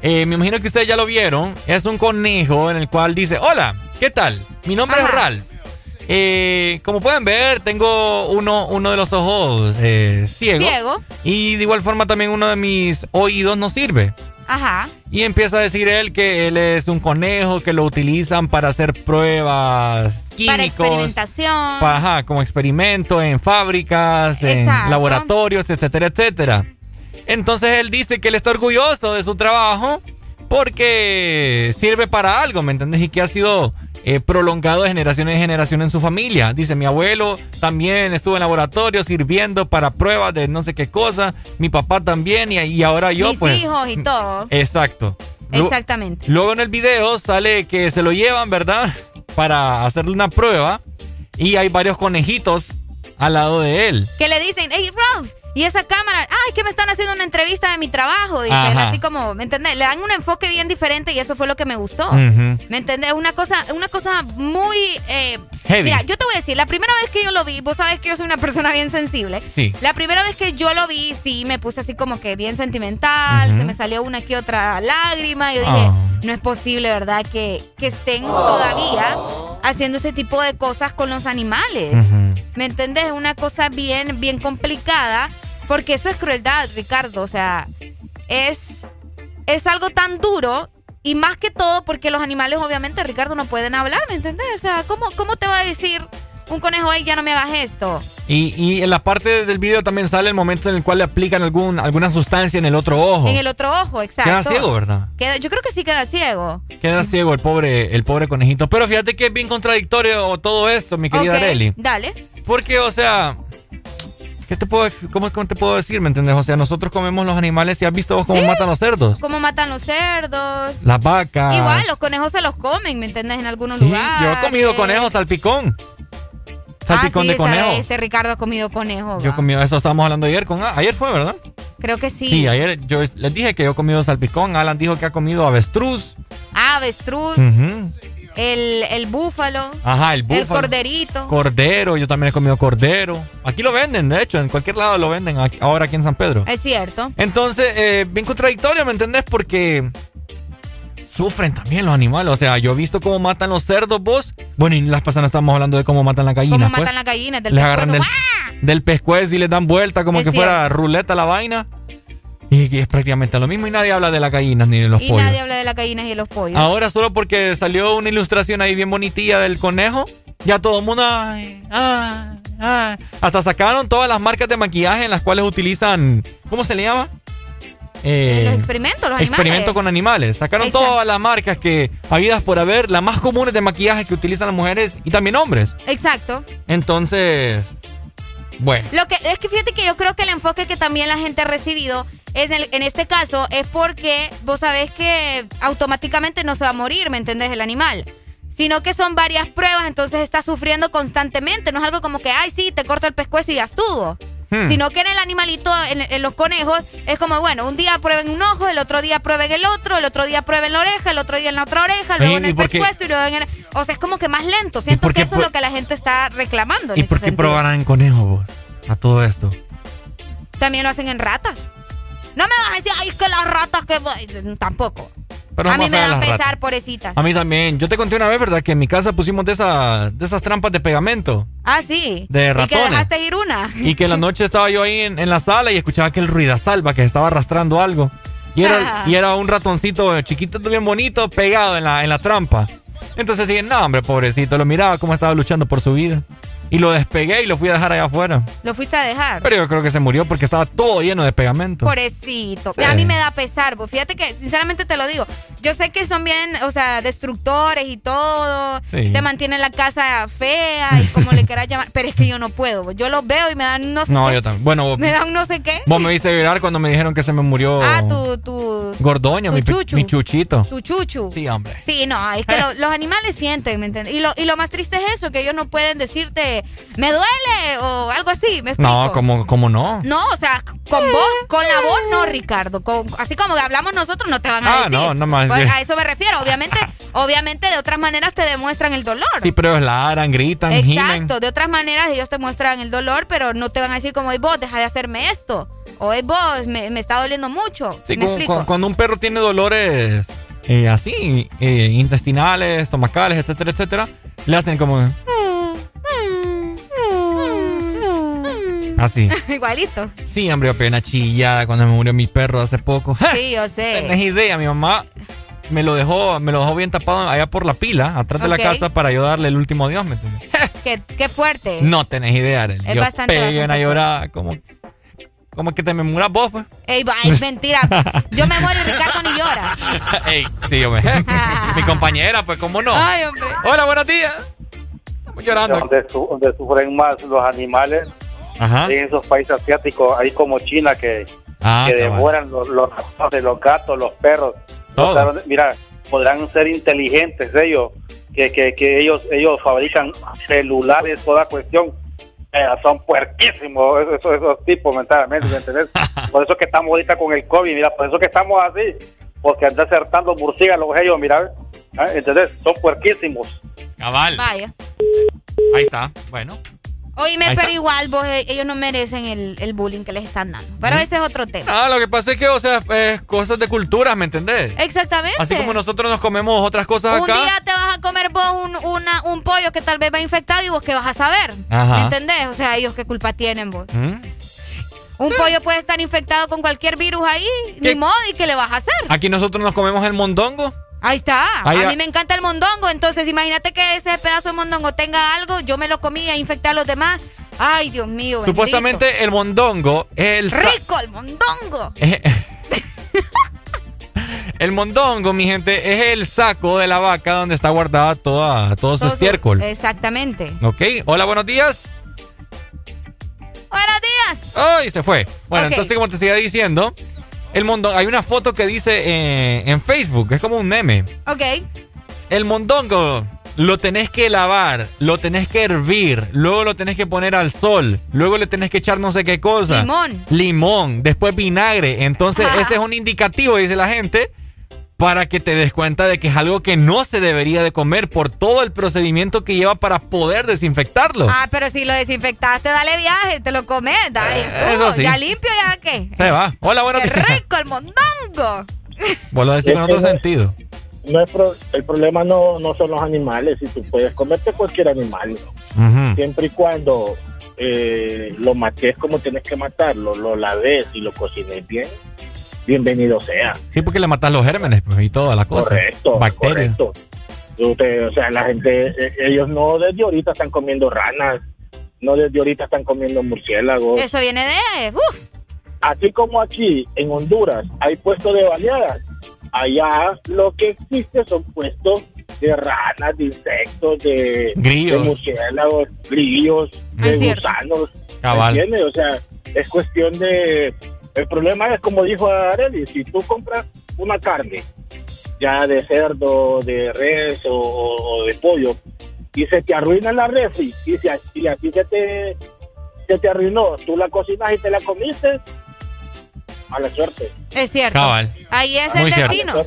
Eh, me imagino que ustedes ya lo vieron. Es un conejo en el cual dice, hola, ¿qué tal? Mi nombre es Ralph. Eh, como pueden ver, tengo uno, uno de los ojos eh, ciego. Ciego. Y de igual forma también uno de mis oídos no sirve. Ajá. Y empieza a decir él que él es un conejo que lo utilizan para hacer pruebas químicos. Para experimentación. Pa- ajá, como experimento en fábricas, en laboratorios, etcétera, etcétera. Entonces él dice que él está orgulloso de su trabajo porque sirve para algo, ¿me entiendes? Y que ha sido eh, prolongado de generación en generación en su familia. Dice, mi abuelo también estuvo en laboratorio sirviendo para pruebas de no sé qué cosa, mi papá también y, y ahora yo Mis pues... hijos y todo. Exacto. Exactamente. Luego en el video sale que se lo llevan, ¿verdad? Para hacerle una prueba. Y hay varios conejitos al lado de él. que le dicen, hey Ralph, y esa cámara, ay, que me están haciendo una entrevista de mi trabajo, dicen, Ajá. así como, ¿me entendés? Le dan un enfoque bien diferente y eso fue lo que me gustó. ¿Me entendés? Una cosa, una cosa muy eh, Heavy. Mira, yo te voy a decir, la primera vez que yo lo vi, vos sabes que yo soy una persona bien sensible. Sí. La primera vez que yo lo vi, sí, me puse así como que bien sentimental, se me salió una que otra lágrima. Yo dije, Ah. no es posible, ¿verdad? Que, que estén todavía haciendo ese tipo de cosas con los animales. ¿Me entiendes? Es una cosa bien, bien complicada, porque eso es crueldad, Ricardo. O sea, es, es algo tan duro. Y más que todo porque los animales, obviamente, Ricardo, no pueden hablar, ¿me entiendes? O sea, ¿cómo, cómo te va a decir un conejo, ahí ya no me hagas esto? Y, y en la parte del video también sale el momento en el cual le aplican algún, alguna sustancia en el otro ojo. En el otro ojo, exacto. Queda ciego, ¿verdad? Queda- yo creo que sí queda ciego. Queda ciego el pobre, el pobre conejito. Pero fíjate que es bien contradictorio todo esto, mi querida Ok, Areli. Dale. Porque, o sea, ¿qué te puedo, cómo, cómo te puedo decir? ¿Me entiendes? O sea, nosotros comemos los animales y has visto vos cómo Sí. matan los cerdos. ¿Cómo matan los cerdos? Las vacas. Igual, los conejos se los comen, ¿me entiendes? En algunos Sí, lugares. yo he comido conejos salpicón. Salpicón ah, sí, de esa- conejo. Ese Ricardo ha comido conejo. Yo he comido, eso estábamos hablando ayer con ayer fue, ¿verdad? Creo que sí. Sí, ayer yo les dije que yo he comido salpicón, Alan dijo que ha comido avestruz. Ah, avestruz. El, el búfalo. Ajá, el búfalo. corderito. Cordero, yo también he comido cordero. Aquí lo venden, de hecho, en cualquier lado lo venden, aquí- ahora aquí en San Pedro. es cierto. Entonces, eh, bien contradictorio, ¿me entendés? Porque sufren también los animales. O sea, yo he visto cómo matan los cerdos, vos. Bueno, y las personas estamos hablando de cómo matan la gallina. Cómo pues. matan las gallinas del Les agarran del, pescuezo. del pescuezo y les dan vuelta como Es que fuera ruleta la vaina. Y, y es prácticamente lo mismo y nadie habla de las gallinas ni de los Y pollos. nadie habla de las gallinas y de los pollos. Ahora solo porque salió una ilustración ahí bien bonitilla del conejo, ya todo el mundo... ay, ay, ay. Hasta sacaron todas las marcas de maquillaje en las cuales utilizan... ¿Cómo se le llama? Eh, los experimentos, los animales. experimento con animales. Sacaron Exacto. todas las marcas que habidas por haber, las más comunes de maquillaje que utilizan las mujeres y también hombres. Exacto. Entonces, bueno. Lo que es que fíjate que yo creo que el enfoque que también la gente ha recibido es en, el- en este caso es porque vos sabés que automáticamente no se va a morir, ¿me entendés? El animal. sino que son varias pruebas, entonces estás sufriendo constantemente. No es algo como que, ay, sí, te corto el pescuezo y ya estuvo. Hmm. Sino que en el animalito, en, en los conejos, es como, bueno, un día prueben un ojo, el otro día prueben el otro, el otro día prueben la oreja, el otro día en la otra oreja, luego en ¿y el qué? pescuezo y luego en el... O sea, es como que más lento. Siento que eso es lo que la gente está reclamando. ¿Y por qué sentido. probarán en conejos vos? A todo esto. También lo hacen en ratas. No me vas a decir, ay, es que las ratas que... Tampoco. Pero a mí me da pesar, ratas. pobrecita. A mí también. Yo te conté una vez, ¿verdad? Que en mi casa pusimos de, esa, de esas trampas de pegamento. Ah, sí. De Y que ratones. dejaste ir una. Y que en la noche estaba yo ahí en, en la sala y escuchaba aquel ruidasalva que estaba arrastrando algo. Y era, Ah. y era un ratoncito chiquito, bien bonito, pegado en la, en la trampa. Entonces dije, no, hombre, pobrecito. Lo miraba cómo estaba luchando por su vida. Y lo despegué y lo fui a dejar allá afuera. Lo fuiste a dejar. Pero yo creo que se murió porque estaba todo lleno de pegamento. Pobrecito. Sí. A mí me da pesar, pues fíjate que, sinceramente te lo digo, yo sé que son bien, o sea, destructores y todo, Sí. te mantienen la casa fea y como le quieras llamar, pero es que yo no puedo, yo los veo y me dan no sé No, qué, yo también. Bueno, vos, me dan no sé qué. vos me viste llorar cuando me dijeron que se me murió Ah, tu, tu, Gordoño, tu mi, chuchu. mi chuchito. tu chuchu. Sí, hombre. Sí, no, es que lo- los animales sienten, ¿me entiendes? Y lo, y lo más triste es eso, que ellos no pueden decirte, me duele o algo así, ¿me explico? No, como, como no. No, o sea, con voz, con la voz no, Ricardo. Con- así como que hablamos nosotros, no te van a Ah, decir. no, no más Pues a eso me refiero. Obviamente, obviamente de otras maneras te demuestran el dolor. Sí, pero ellos ladran, gritan, gimen. Exacto, de otras maneras ellos te muestran el dolor, pero no te van a decir como, "Ey, vos, deja de hacerme esto. O, "Ey, vos, me, me está doliendo mucho. Sí, cuando un perro tiene dolores eh, así, eh, intestinales, estomacales, etcétera, etcétera, le hacen como... Así. Igualito. Sí, hombre, yo pena chillada cuando me murió mi perro hace poco. Sí, yo sé. Tenés idea, mi mamá me lo dejó, me lo dejó bien tapado allá por la pila, atrás de la casa, para yo darle el último adiós, ¿me entiendes? Qué, qué fuerte. No tenés idea, Arely. Es Yo bastante, pegué una llorada, como, como que te me muras vos, pues. Ey, va, es mentira. Yo me muero y Ricardo ni llora. Ey, sí, hombre. Mi compañera, pues, ¿cómo no? Ay, hombre. Hola, buenos días. Estamos llorando. Donde, su- donde sufren más los animales, Ajá. en esos países asiáticos, ahí como China, que, Ah, que devoran los, los ratones, los gatos, los perros. Todo. O sea, mira, podrán ser inteligentes ellos, que, que, que ellos ellos fabrican celulares, toda cuestión. Eh, son puerquísimos esos, esos, esos tipos mentalmente, ¿me entiendes? Por eso que estamos ahorita con el COVID, mira, por eso que estamos así, porque andan acertando murciélagos ellos, mira, ¿eh? ¿entendés? Son puerquísimos. Cabal. Vaya. Ahí está. Bueno. Oíme, pero igual vos, eh, ellos no merecen el, el bullying que les están dando. Pero ese es otro tema. Ah, lo que pasa es que, o sea, es cosas de cultura, ¿me entendés? Exactamente. Así como nosotros nos comemos otras cosas Un acá. día te vas a comer vos un, una- un pollo que tal vez va infectado y vos qué vas a saber. Ajá. ¿Me entendés? O sea, ellos qué culpa tienen vos. ¿Mm? Un pollo puede estar infectado con cualquier virus ahí, ni modo, ¿y qué le vas a hacer? Aquí nosotros nos comemos el mondongo. Ahí está. Ahí a a- mí me encanta el mondongo, entonces imagínate que ese pedazo de mondongo tenga algo, yo me lo comí e infecté a los demás. Ay, Dios mío. bendito. Supuestamente el mondongo es el... Rico el mondongo. El mondongo, mi gente, es el saco de la vaca donde está guardada toda, todo su Todo su- estiércol. Exactamente. Ok, hola, buenos días. Buenos días. Ay, se fue. Bueno, entonces, como te seguía diciendo, el mondongo, hay una foto que dice eh, en Facebook, es como un meme. Ok. El mondongo lo tenés que lavar, lo tenés que hervir, luego lo tenés que poner al sol, luego le tenés que echar no sé qué cosa. Limón. Limón, después vinagre. Entonces, ese es un indicativo, dice la gente, para que te des cuenta de que es algo que no se debería de comer por todo el procedimiento que lleva para poder desinfectarlo. Ah, pero si lo desinfectaste, dale viaje, te lo comes, dale. Eh, eso sí. Ya limpio, ya qué. Se va. Hola, buenos Qué días. rico el mondongo. Vos lo decís que otro no- sentido. No es pro- el problema no, no son los animales, si tú puedes comerte cualquier animal, siempre y cuando eh, lo mates como tienes que matarlo, lo laves y lo cocines bien, bienvenido sea. Sí, porque le matas los gérmenes pues, y toda la cosa. Correcto, Bacterias. correcto. Usted, o sea, la gente, eh, ellos no desde ahorita están comiendo ranas, no desde ahorita están comiendo murciélagos. Eso viene de. Uf. Así como aquí en Honduras hay puestos de baleadas, allá lo que existe son puestos de ranas, de insectos, de, Grillos. de murciélagos, grillos, Es de cierto. gusanos. Cabal. O sea, es cuestión de... El problema es, como dijo Areli, si tú compras una carne ya de cerdo, de res o, o de pollo, y se te arruina la refri, y si, y a ti se te, se te arruinó, tú la cocinas y te la comiste, a la suerte. Es cierto. Cabal. Ahí es Muy el cierto. destino.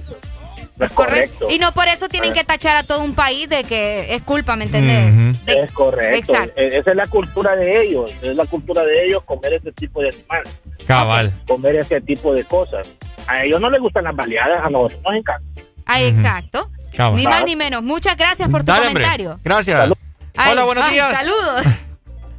Es correcto. Y no por eso tienen que tachar a todo un país de que es culpa, ¿me entendés? Es correcto. Exacto. E- Esa es la cultura de ellos. Es la cultura de ellos comer ese tipo de animal, Cabal. comer ese tipo de cosas. A ellos no les gustan las baleadas, a nosotros nos encanta. Ah, exacto. Cabal. Ni más ni menos. Muchas gracias por tu Dale, hombre. comentario. Gracias. Ay, Hola, buenos ay, días. Saludos.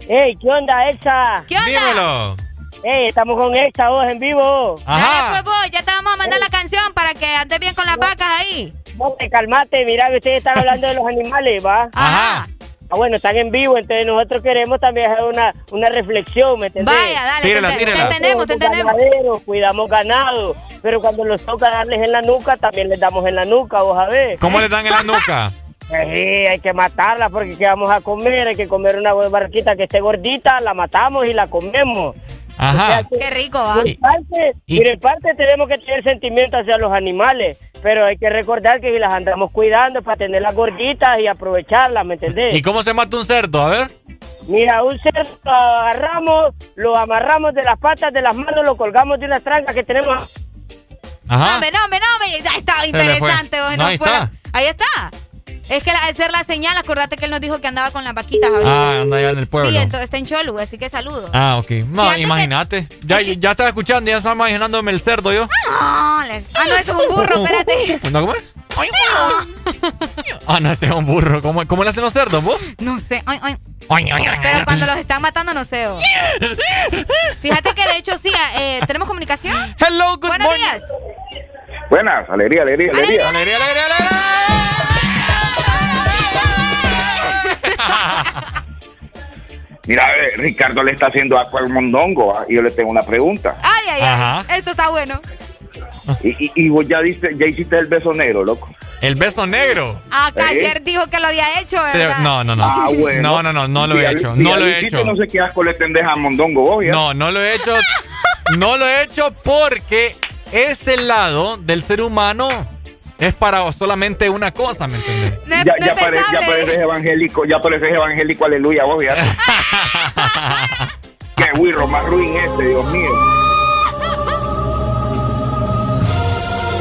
Ey, ¿qué onda, Elsa? ¿Qué onda? Dímelo. Ey, estamos con Elsa vos en vivo. Dale, pues vos, ya te vamos a mandar la canción para que andes bien con las vacas ahí. No, te calmate, mira que ustedes están hablando de los animales, ¿va? Ajá. Ah, bueno, están en vivo, entonces nosotros queremos también hacer una, una reflexión, ¿me entendés? Vaya, dale, te Tírala, ente- tírala. te entendemos, te entendemos. ganaderos, cuidamos ganado, pero cuando nos toca darles en la nuca, también les damos en la nuca, vos a ver. ¿Cómo le dan en la nuca? Sí, hay que matarla porque ¿qué vamos a comer? Hay que comer una barquita que esté gordita, la matamos y la comemos. Ajá. O sea que- Qué rico, ¿va? Por parte, Y- y de parte tenemos que tener sentimiento hacia los animales, pero hay que recordar que las andamos cuidando para tenerlas gorditas y aprovecharlas, ¿me entendés? ¿Y cómo se mata un cerdo? A ver. Mira, un cerdo lo agarramos, lo amarramos de las patas, de las manos, lo colgamos de una tranca que tenemos. Ajá. No, hombre, no, hombre, no, hombre. Ya estaba Se le fue. interesante. vos, No, no ahí fuera- está. Ahí está. Es que al ser la señal, acordate que él nos dijo que andaba con las vaquitas ahorita. Ah, anda allá en el pueblo. Sí, entonces está en Cholu, así que saludos. Ah, ok. Que- imagínate. Ya, ya estaba escuchando, ya estaba imaginándome el cerdo yo. Ah, ah, no, es un burro, espérate. ¿No, ¿Cómo es? Ah, no, este es un burro. ¿Cómo, cómo le hacen los cerdos, vos? No sé. Ay, ay. Ay, ay, ay. Pero cuando los están matando, no sé. oh. Fíjate que de hecho sí, eh, ¿tenemos comunicación? Hello, good Buenos morning. días. Buenas, alegría, alegría, alegría. Alegría, alegría, alegría. Mira, eh, Ricardo le está haciendo agua al mondongo ah, y yo le tengo una pregunta. Ay, ay, Ajá. ay. Esto está bueno. Y, y, y vos ya, diste, ya hiciste el beso negro, loco. El beso negro. Acá ¿Eh? ayer dijo que lo había hecho, ¿verdad? No, no, no. Ah, bueno. No, no, no, no lo Si he hecho. si No lo he hecho. No sé qué asco le tendés a mondongo vos, ¿ya? No, no lo he hecho. No lo he hecho porque ese lado del ser humano es para solamente una cosa, ¿me entiendes? No ya, no ya, es pare- ya pesable. pareces evangélico, ya pareces evangélico, aleluya, vos, ya. Qué güirro más ruin este, Dios mío.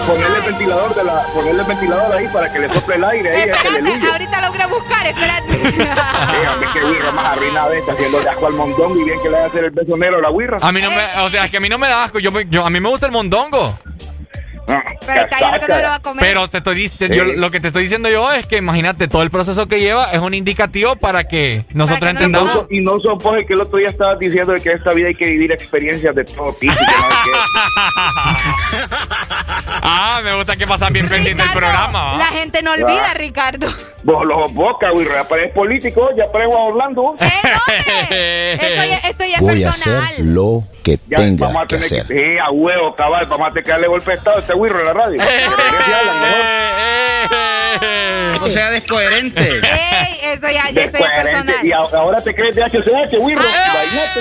Ponerle el ventilador de la, ponerle el ventilador ahí para que le sople el aire ahí, aleluya. ahorita logré buscar, espérate. Dígame qué güirro más arruinado este haciendo de asco al mondongo y bien que le va a hacer el beso negro a la güirra. A mí no me, o sea, es que a mí no me da asco. Yo, me- yo- a mí me gusta el mondongo. Pero está diciendo que no lo va a comer. Pero te estoy diciendo, yo- lo que te estoy diciendo yo es que imagínate todo el proceso que lleva es un indicativo para que nosotros entendamos. y no el que el otro día estabas diciendo de que en esta vida hay que vivir experiencias de todo tipo. Ah, me gusta que pasas bien pendiente del programa. La gente no olvida, Ricardo. Vos los boca, güey, ya pareces político, ya. Esto esto ya es Voy a hacer personal. lo que Ya tenga vamos a que tener hacer. que, sí, a huevo, cabal, vamos a tener que darle golpe de estado a este güirro en la radio. No sea descoherente. Ey, eso ya, ya Descoherente. personal. Y ahora te crees de HCH, güirro. Imagínate.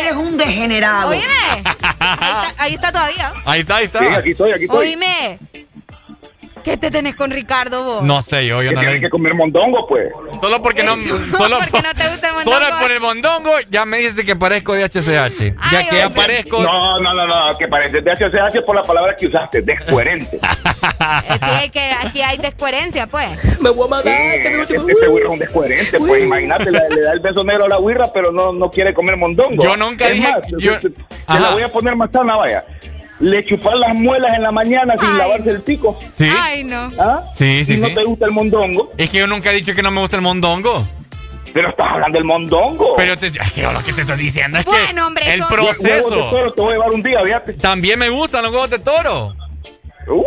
Eres un degenerado. Oíme. Ahí está, ahí está todavía. Ahí está, ahí está. Sí, aquí estoy, aquí estoy. Oíme. ¿Qué te tenés con Ricardo vos? No sé, yo, yo Que no tienes le... que comer mondongo, pues. Solo porque no, solo, porque no te gusta el mondongo. solo por el mondongo ya me dices que parezco de HCH. Ya que ya parezco. No, no, no, no, que pareces de HCH por la palabra que usaste, descoherente. Es que hay que aquí hay descoherencia, pues. Me voy a matar. este, este güirro es un descoherente, pues imagínate, le, le da el beso negro a la güirra, pero no, no quiere comer mondongo. Yo nunca Es dije- más, yo- te, la voy a poner más sana, vaya. Le chupar las muelas en la mañana sin lavarse el pico. Sí. Ay, no. ¿Ah? Sí, sí, ¿Y no te gusta el mondongo? Es que yo nunca he dicho que no me gusta el mondongo. Pero estás hablando del mondongo. Pero te, es que yo lo que te estoy diciendo es que Bueno, hombre, el eso- Huevos de proceso. toro, te voy a llevar un día, fíjate. También me gustan los huevos de toro. Uy.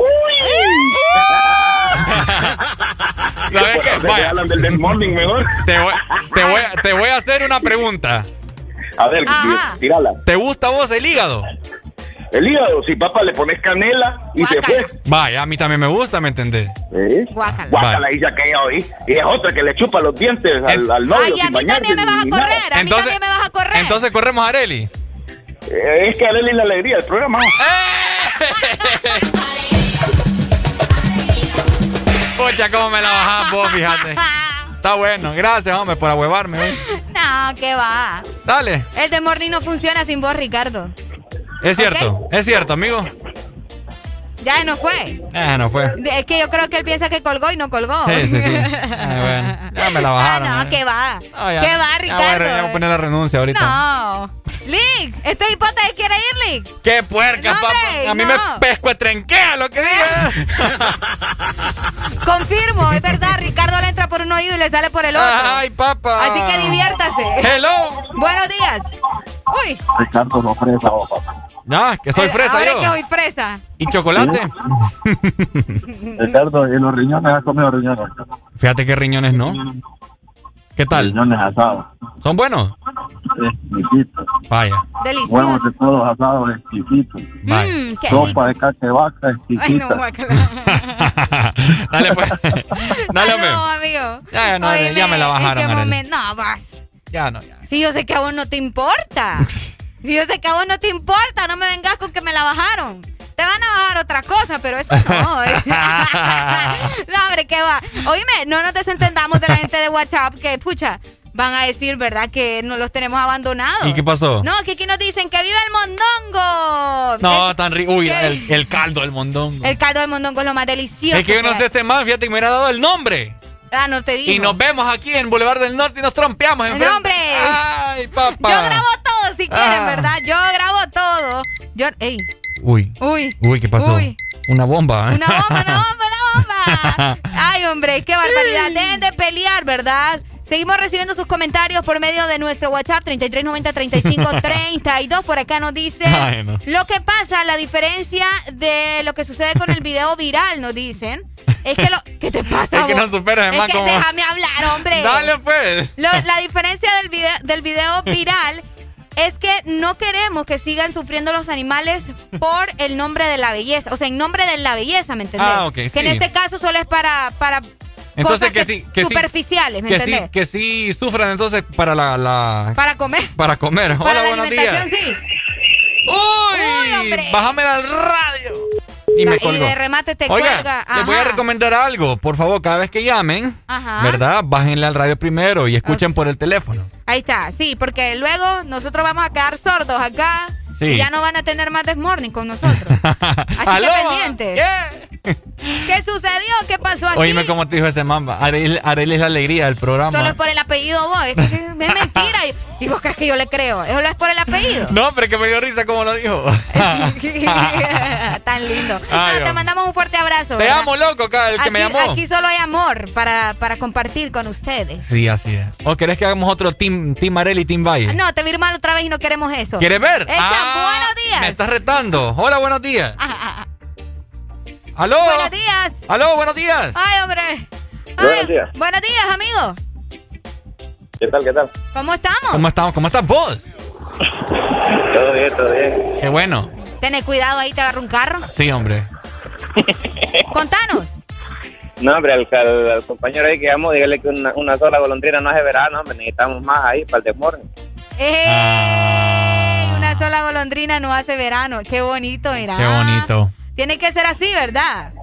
¿Sabes qué? Se Vaya. hablan del Morning mejor. Te voy, te, voy, te voy a hacer una pregunta. A ver, Ajá. tírala. ¿Te gusta a vos el hígado? El hígado, si papá le pones canela y se fue. Vaya, a mí también me gusta, ¿me entendés? ¿Eh? Guácala. Guácala, dice aquella hoy. Y es otra que le chupa los dientes al, En- al novio Ay, a sin mí bañarse también me vas a correr. A mí Entonces- también me vas a correr. Entonces corremos a Areli. Eh, es que Arely la alegría del programa. Pucha, cómo me la bajás vos, fíjate. Está bueno. Gracias, hombre, por ahuevarme. hoy. No, ¿qué va? Dale. El de Morning no funciona sin vos, Ricardo. Es cierto, es cierto, amigo. Ya no fue. Eh, no fue. Es que yo creo que él piensa que colgó y no colgó. Sí, sí, sí. Eh, bueno, ya me la bajaron. Ah, no, eh. ¿qué va? No, ya. ¿Qué va, Ya voy a, Ricardo? ya voy a poner la renuncia ahorita. No. Lick, este hipote quiere ir, Lick. ¡Qué puerca, No, papá! hombre, A mí no. me pesco trenquea lo que diga. Confirmo, es verdad, Ricardo le entra por un oído y le sale por el otro. Ay, papá. Así que diviértase. Hello. Buenos días. Uy. Ricardo no fresa, vos, papá. Ah, que soy Eh, fresa Ahora yo. que soy fresa. ¿Y chocolate? Ricardo, ¿y los riñones has comido riñones? Fíjate que riñones no. ¿Qué tal? Riñones asados. ¿Son buenos? Exquisitos. Vaya. Delicioso. Huevos de todos asados, exquisitos. Mm, Sopa de caca de vaca, Ay, no, exquisita. Dale, pues. Dale, hombre. No, amigo. Ya, ya no, Óyeme, ya me la ¿en bajaron, momento? No, vas. Ya no, ya. Si yo sé que a vos no te importa. si yo sé que a vos no te importa, no me vengas con que me la bajaron. Te van a bajar otra cosa, pero eso no. no, hombre, ¿qué va? Oíme, no nos desentendamos de la gente de WhatsApp que, pucha, van a decir, ¿verdad? Que nos los tenemos abandonados. ¿Y qué pasó? No, que aquí nos dicen que viva el mondongo. No, Es- tan rico. Uy, el, el caldo del mondongo. El caldo del mondongo es lo más delicioso. Es que yo no sé este man, fíjate que me hubiera dado el nombre. Ah, no te digo. Y nos vemos aquí en Boulevard del Norte y nos trompeamos en No, hombre. Ay, papá. Yo grabo todo si quieren, Ah. ¿verdad? Yo grabo todo. Yo, ey, Uy. uy. Uy, ¿qué pasó? Uy. Una bomba. ¿eh? Una bomba, una bomba, una bomba. Ay, hombre, qué barbaridad. Dejen de pelear, ¿verdad? Seguimos recibiendo sus comentarios por medio de nuestro WhatsApp 3390-3532. Por acá nos dice Ay, no. lo que pasa, la diferencia de lo que sucede con el video viral, nos dicen. Es que lo. ¿Qué te pasa? Es que no superas, Es que como- déjame hablar, hombre. Dale, pues. Lo- la diferencia del video, del video viral es que no queremos que sigan sufriendo los animales por el nombre de la belleza. O sea, en nombre de la belleza, ¿me entendés? Ah, ok, Que sí. en este caso solo es para, para Entonces cosas que sí, que sí. superficiales, ¿me que entendés? sí, que sí sufran entonces para la, la Para comer. para comer. para Hola, la buenos días. sí. Uy, hombre. bájame al radio. Y me Y de remate te Oiga, cuelga. les voy a recomendar algo. Por favor, cada vez que llamen, Ajá. ¿verdad? Bájenle al radio primero y escuchen por el teléfono. Ahí está, sí, porque luego nosotros vamos a quedar sordos acá Sí. y ya no van a tener más Desmorning con nosotros. Así que pendientes. ¿Qué sucedió? ¿Qué pasó aquí? Oíme cómo te dijo ese mamba. Arely, Arely es la alegría del programa. Solo es por el apellido vos. Es, que es mentira. Y, y vos crees que yo le creo. Solo es por el apellido. No, pero que me dio risa como lo dijo. Tan lindo. Ay, No, te mandamos un fuerte abrazo. Te ¿verdad? amo, loco, acá, el que aquí, me llamó. Aquí solo hay amor para, para compartir con ustedes. Sí, así es. ¿O querés que hagamos otro Team, team Arely y Team Valle? No, te vi mal otra vez y no queremos eso. ¿Quieres ver? Echa, Ah, buenos días. Me estás retando. Hola, buenos días. Ah, ah, ah. ¿Aló? Buenos días. ¿Aló? Buenos días. Ay, hombre. Ay, Buenos días. Buenos días, amigo. ¿Qué tal, qué tal? ¿Cómo estamos? ¿Cómo estamos? ¿Cómo estás vos? Todo bien, todo bien. Qué bueno. Tenés cuidado ahí, te agarra un carro. Sí, hombre. Contanos. No, hombre, al, al- al compañero ahí que llamó, dígale que una, una sola golondrina no hace verano, hombre, necesitamos más ahí para el desmorning. ¡Ey! Ah. Una sola golondrina no hace verano. Qué bonito, mira. Qué bonito. Tiene que ser así, ¿verdad?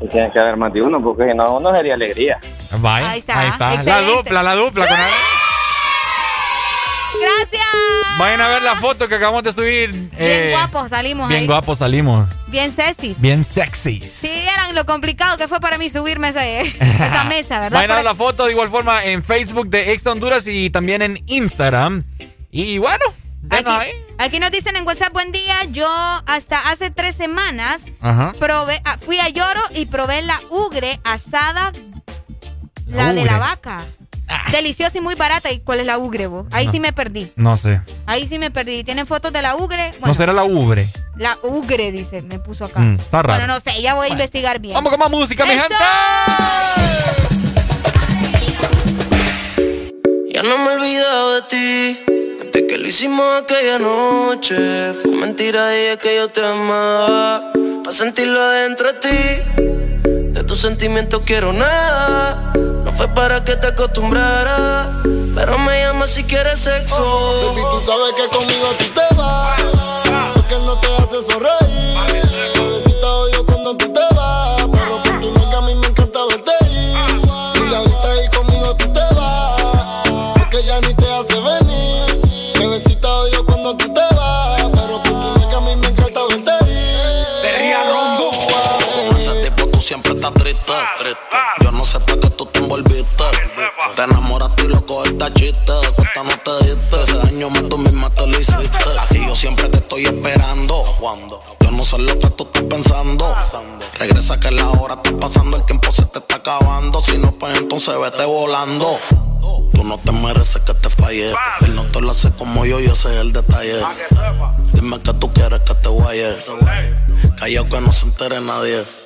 Y tiene que haber más de uno, porque si no, uno sería alegría. Bye. Ahí está, Ahí está. La dupla, la dupla. Con Gracias. Vayan a ver la foto que acabamos de subir. Bien eh, guapos salimos Bien ahí. guapos salimos. Bien sexys. Bien sexy. Sí, eran lo complicado que fue para mí subirme a ese- esa mesa, ¿verdad? Vayan a ver la foto de igual forma en Facebook de Ex Honduras y también en Instagram. Y bueno, ahí. Aquí nos dicen en WhatsApp, buen día, yo hasta hace tres semanas Ajá. probé, ah, fui a Lloro y probé la ugre asada, la, La de la vaca. Deliciosa y muy barata. ¿Y cuál es la ugre, vos? Ahí No. sí me perdí. No sé. Ahí sí me perdí. ¿Tienen fotos de la ugre? Bueno, no será la ubre. la ugre, dice, me puso acá. Mm, está raro. Bueno, no sé, ya voy a investigar bien. Vamos con más música, mi gente. Ya no me he olvidado de ti. Desde que lo hicimos aquella noche. Fue mentira, dije que yo te amaba. Pa' sentirlo adentro de ti. De tus sentimientos quiero nada. Fue para que te acostumbrara. Pero me llama si quieres sexo. Baby, tú sabes que conmigo tú te vas. Porque no te hace sonreír. Bebecita, odio cuando tú te vas. Pero por tu nega a mí me encanta verte ir. Y ahorita ahí conmigo tú te vas. Porque ya ni te hace venir. Bebecita, odio cuando tú te vas. Pero por tu nega a mí me encanta verte ir. De Ría Rondo. Eh. Con ese tipo tú siempre estás triste. triste. Yo no sé para qué tú te envolves enamoraste y loco esta chiste. De cuesta no te diste. Ese daño más tú misma te lo hiciste. Y yo siempre te estoy esperando. Cuando yo no sé lo que tú estás pensando. Regresa que la hora está pasando. El tiempo se te está acabando. Si no, pues entonces vete volando. Tú no te mereces que te falle. Él no te lo hace como yo y ese es el detalle. Dime que tú quieres que te guaye. Callao que no se entere nadie.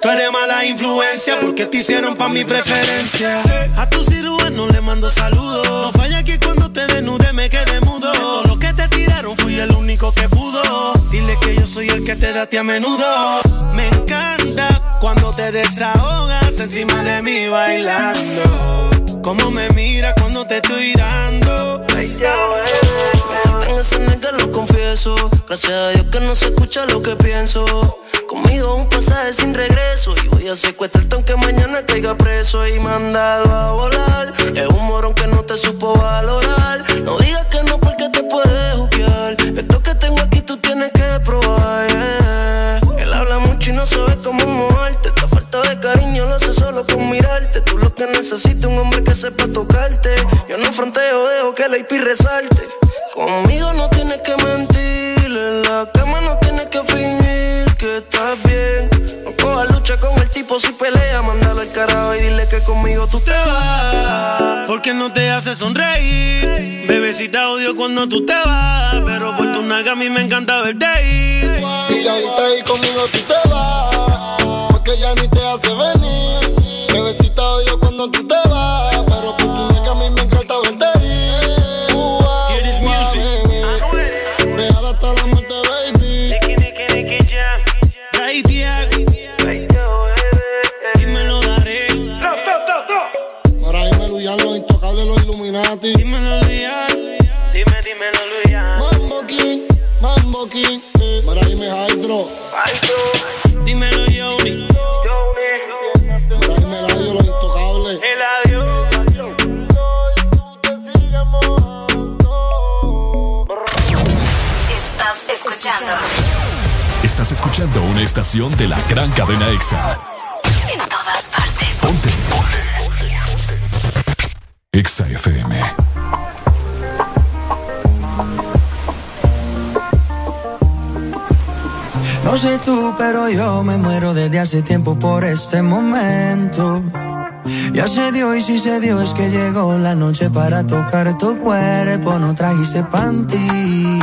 Tú eres mala influencia porque te hicieron pa' mi preferencia. A tu cirujano le mando saludos. No falla que cuando te desnude me quede mudo. De todo lo que te tiraron fui el único que pudo. Dile que yo soy el que te date a menudo. Me encanta cuando te desahogas encima de mí bailando. Como me mira cuando te estoy dando. En ese nigga lo confieso. Gracias a Dios que no se escucha lo que pienso. Conmigo un pasaje sin regreso. Y voy a secuestrarte aunque mañana caiga preso y mandarlo a volar. Es un morón que no te supo valorar. No digas que no porque te puedes juzgar. Esto que tengo aquí tú tienes que probar. Él habla mucho y no sabe cómo moverte. Esta falta de cariño lo hace solo con mirarte. Tú lo que necesitas un hombre que sepa tocarte. Yo no fronteo, dejo que la IP resalte. Conmigo no tienes que mentir. En la cama no tienes que fingir que estás bien. No cojas lucha con el tipo si pelea. Mándalo al carajo y dile que conmigo tú te vas. Porque no te hace sonreír. Bebecita odio cuando tú te vas. Pero por tu nalga a mí me encanta verte ir. Y ahorita ahí conmigo tú te vas, escuchando Estás escuchando una estación de la gran cadena EXA. en todas partes. Ponte. EXA FM. No sé tú, pero yo me muero desde hace tiempo por este momento. Ya se dio y si se dio es que llegó la noche para tocar tu cuerpo. No trajiste panty,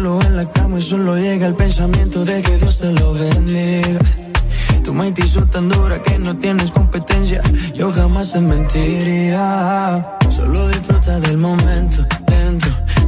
Culo en la cama y solo llega el pensamiento de que Dios te lo bendiga. Tu mente hizo tan dura que no tienes competencia. Yo jamás te mentiría. Solo disfruta del momento lento.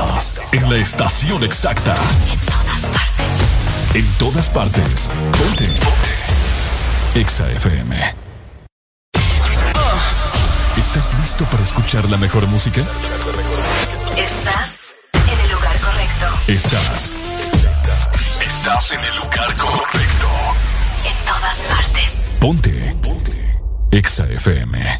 Estás en la estación exacta. En todas partes. Ponte. Exa FM. ¿Estás listo para escuchar la mejor música? Estás en el lugar correcto. Estás. Estás en el lugar correcto. En todas partes. Ponte. Ponte. Exa FM.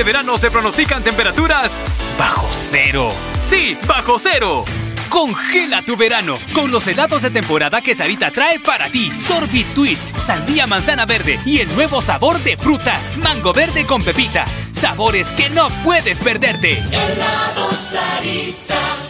Este verano se pronostican temperaturas bajo cero. Sí, bajo cero. Congela tu verano con los helados de temporada que Sarita trae para ti. Sorbit Twist, sandía manzana verde y el nuevo sabor de fruta, mango verde con pepita. Sabores que no puedes perderte. Sarita.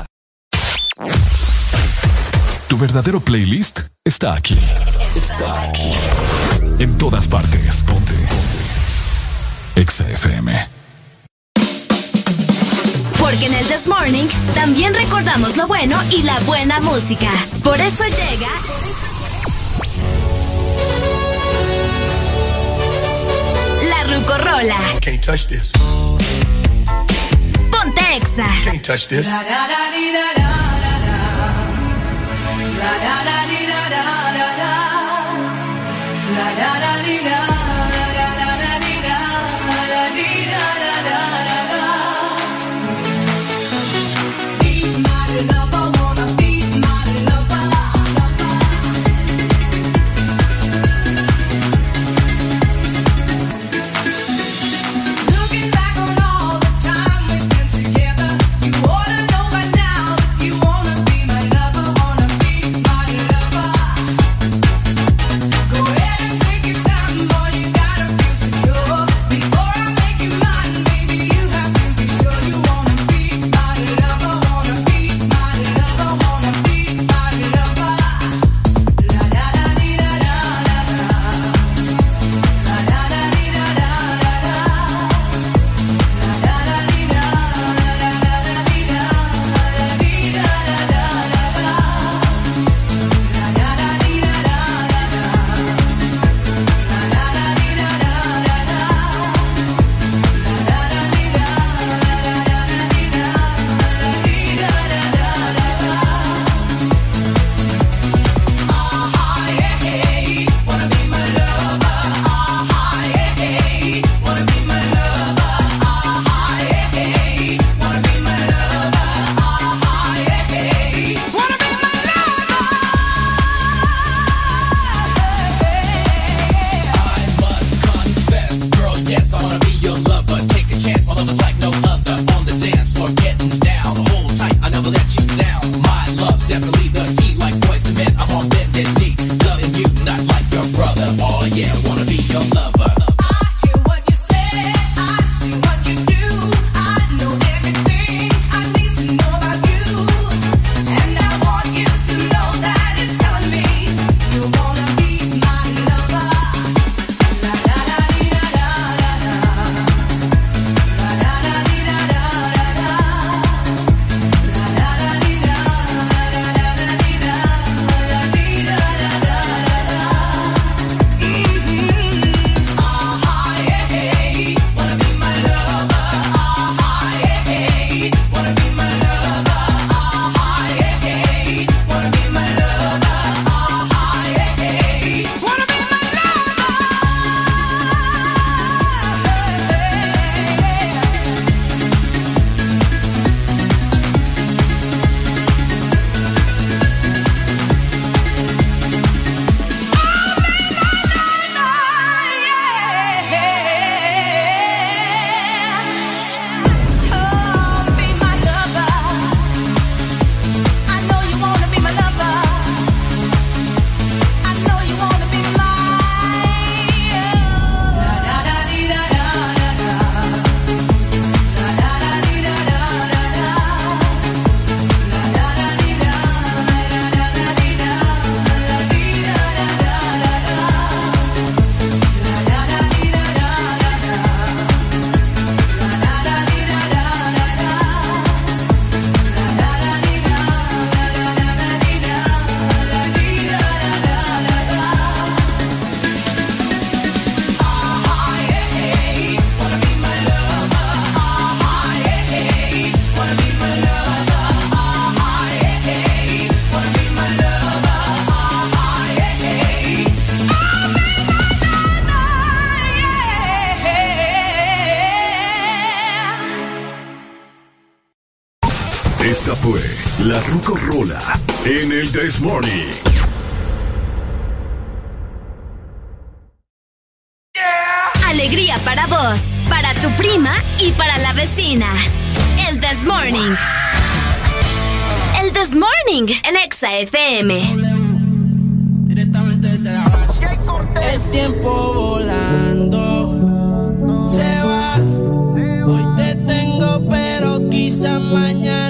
Tu verdadero playlist está aquí. Está aquí. En todas partes. Ponte. Ponte. Exa FM. Porque en el This Morning también recordamos lo bueno y la buena música. Por eso llega. La Rucorola. Can't touch this. Ponte Exa. Can't touch this. La, da, da, dee, da, da, da, da. La, da, da, dee, da. Pero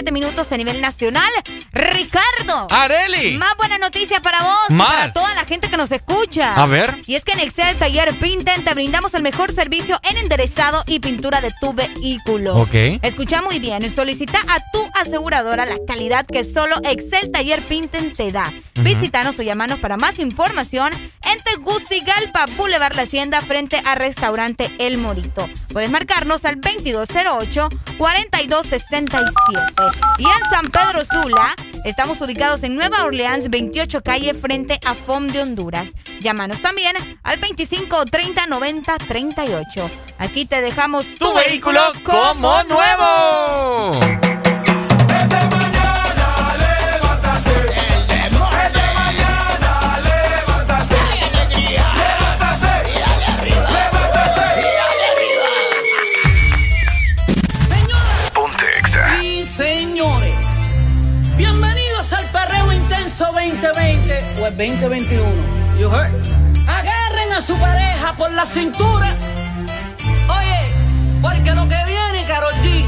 7 minutos a nivel nacional. Ricardo. Areli. Más buena noticia para vos. Para toda la gente que nos escucha. A ver. Y es que en Excel Taller Pinten te brindamos el mejor servicio en enderezado y pintura de tu vehículo. Ok. Escucha muy bien. Solicita a tu aseguradora la calidad que solo Excel Taller Pinten te da. Uh -huh. Visítanos o llamanos para más información en Tegucigalpa, Boulevard La Hacienda, frente a restaurante El Morito. Puedes marcarnos al 2208 2208-4267. Y en San Pedro Sula, estamos ubicados en Nueva Orleans, 28 calle, frente a FOM de Honduras. Llámanos también al 25 30 90 38. Aquí te dejamos tu, vehículo como nuevo. 2020 o el 2021. You heard? Agarren a su pareja por la cintura. Oye, porque lo que viene, Karol G,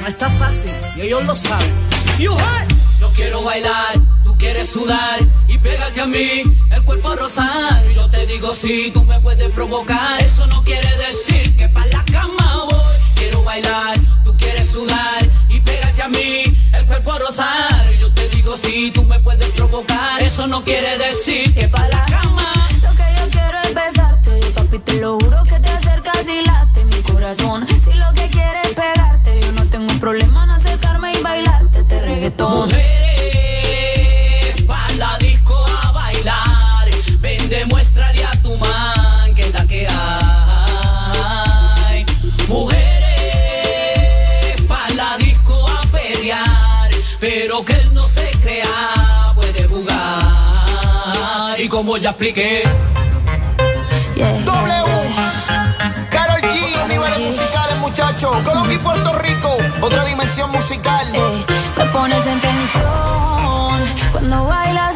no está fácil y ellos lo saben. You heard? Yo quiero bailar, tú quieres sudar y pégate a mí, el cuerpo a rozar. Yo te digo si tú me puedes provocar. Eso no quiere decir que para la cama voy. Quiero bailar, tú quieres sudar y pégate a mí, el cuerpo a. Si tú me puedes provocar. Eso no quiere decir que para la cama. Lo que yo quiero es besarte, papi, te lo juro que te acercas y late mi corazón. Si lo que quieres es pegarte, yo no tengo problema en acercarme y bailarte este reggaetón. Mujeres, pa' la disco a bailar. Ven, demuéstrale a tu man que es la que hay. Mujeres, pa' la disco a pelear. Pero que él no se como ya expliqué. W, Karol G, niveles musicales, muchachos. Colombia y Puerto Rico, otra dimensión musical. Me pones en tensión cuando bailas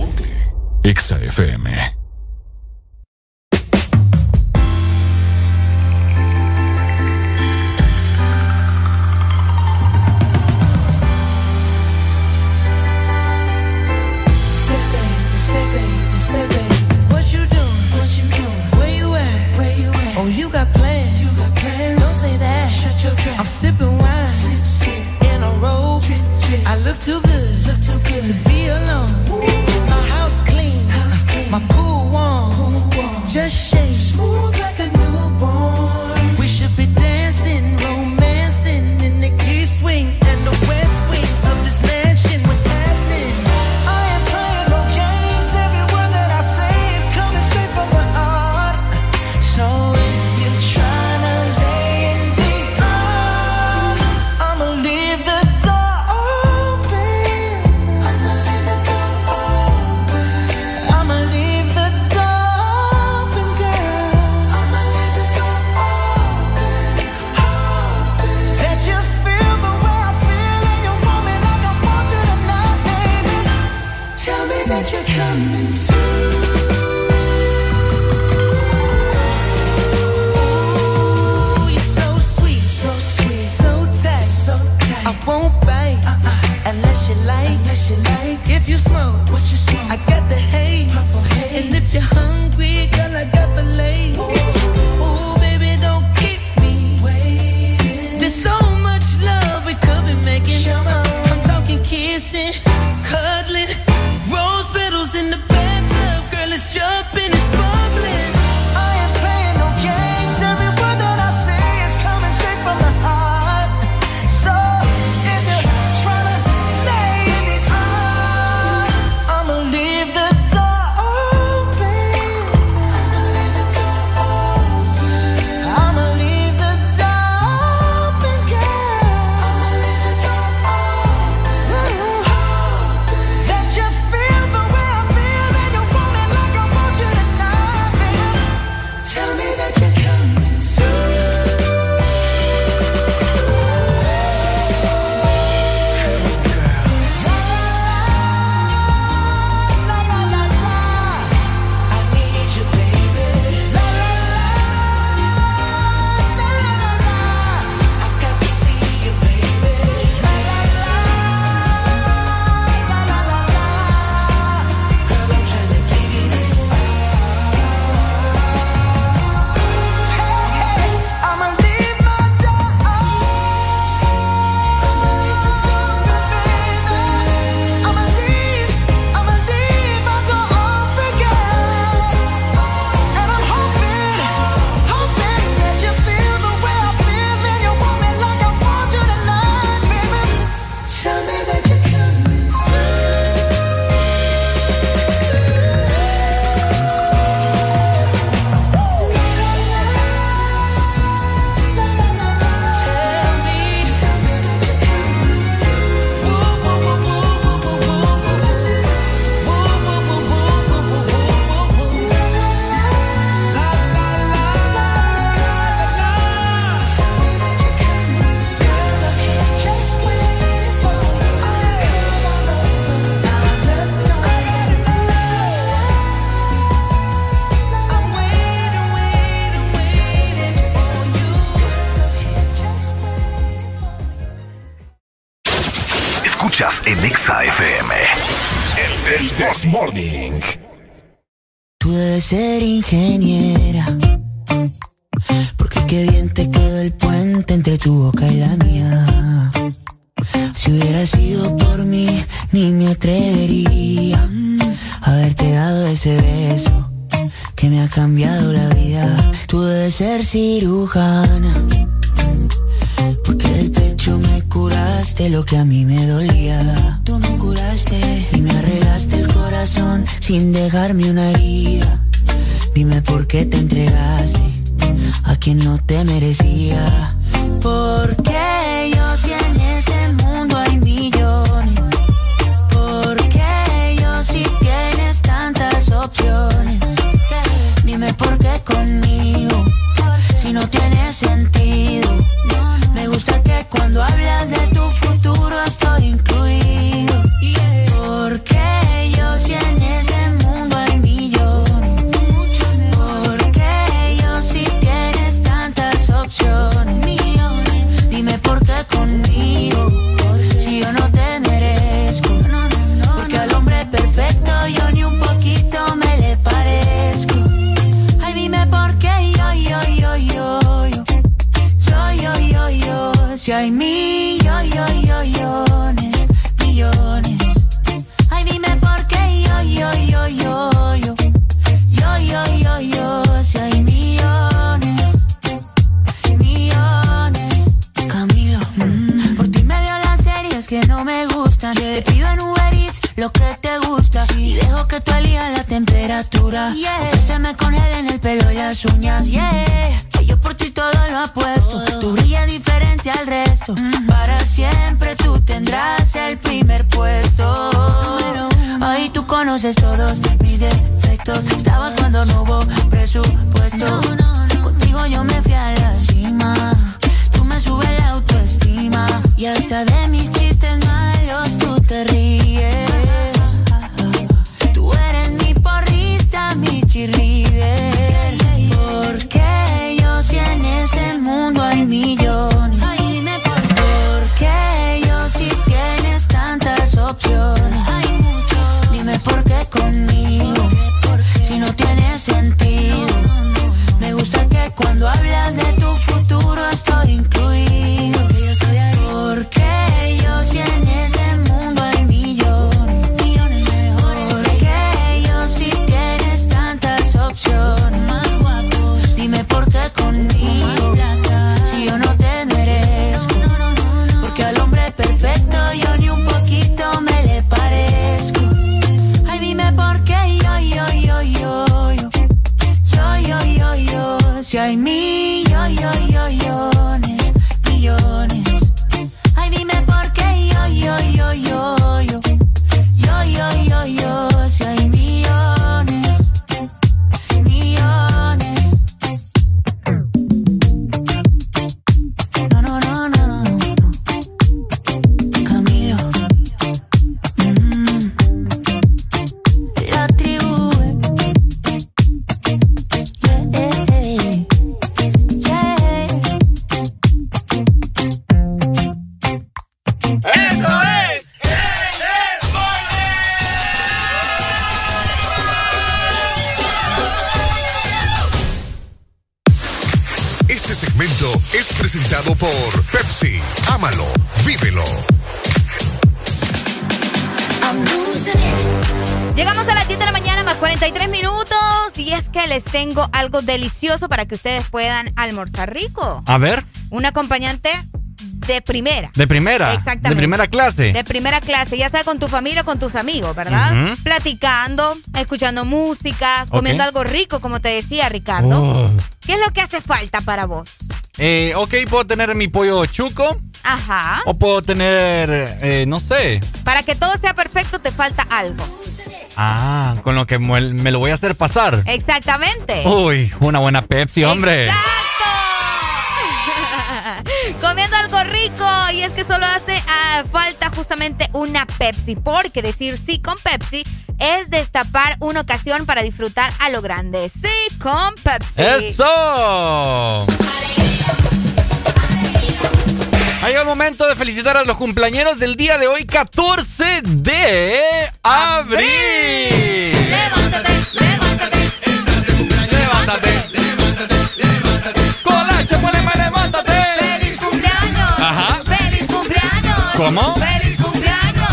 Exa FM. Almorzar rico. A ver. Un acompañante de primera. De primera. Exactamente. De primera clase. De primera clase, ya sea con tu familia o con tus amigos, ¿verdad? Platicando, escuchando música, comiendo algo rico, como te decía Ricardo. Oh. ¿Qué es lo que hace falta para vos? Eh, ok, puedo tener mi pollo chuco Ajá. o puedo tener, eh, no sé. Para que todo sea perfecto te falta algo. Ah, con lo que me, lo voy a hacer pasar. Exactamente. Uy, una buena Pepsi, hombre. Comiendo rico y es que solo hace ah, falta justamente una Pepsi, porque decir sí con Pepsi es destapar una ocasión para disfrutar a lo grande. Sí con Pepsi. ¡Eso! Ha llegado el momento de felicitar a los cumpleaños del día de hoy, 14 de abril. Levántate, levántate. ¿Cómo? ¡Feliz cumpleaños!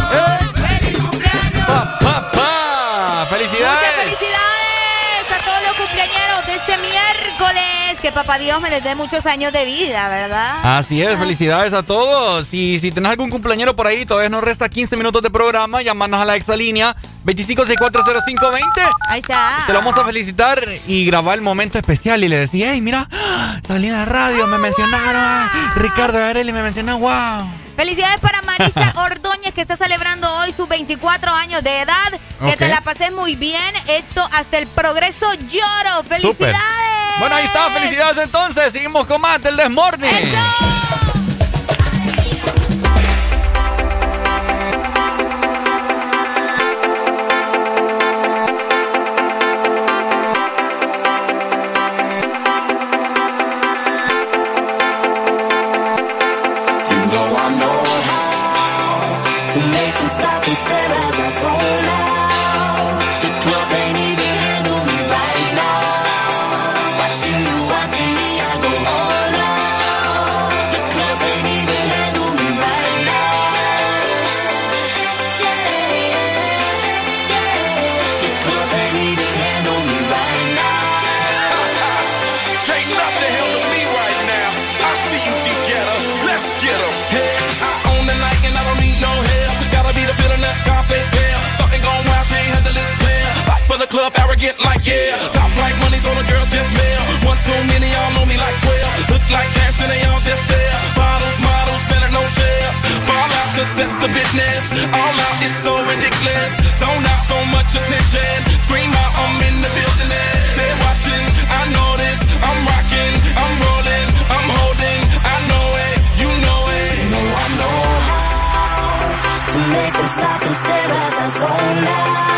¡Feliz cumpleaños! Pa, pa, pa. ¡Felicidades! Muchas felicidades a todos los cumpleañeros de este miércoles. Que papá Dios me les dé muchos años de vida, ¿verdad? Así es, felicidades a todos. Y si tenés algún cumpleañero por ahí, todavía nos resta 15 minutos de programa. Llámanos a la exalínea 25640520. Ahí está. Te lo vamos a felicitar y grabar el momento especial. Y le decía, hey, mira, salí en la radio, me mencionaron. Ricardo Garelli me mencionó, wow. Felicidades para Marisa Ordóñez que está celebrando hoy sus 24 años de edad. Que te la pases muy bien. Esto hasta el progreso lloro. ¡Felicidades! Bueno, ahí está, felicidades entonces. Seguimos con más del Desmorning. Like yeah. Top like money, so the girls just mail. One too many, y'all know me like 12. Look like cash and they all just there. Bottles, models, spending no shares. Fall out, cause that's the business. All out is so ridiculous. Zone out, so much attention. Scream out, I'm in the building. They're watching, I know this. I'm rocking, I'm rolling, I'm holding. I know it, you know it. You know I know how to make them stop and stare as I zone out.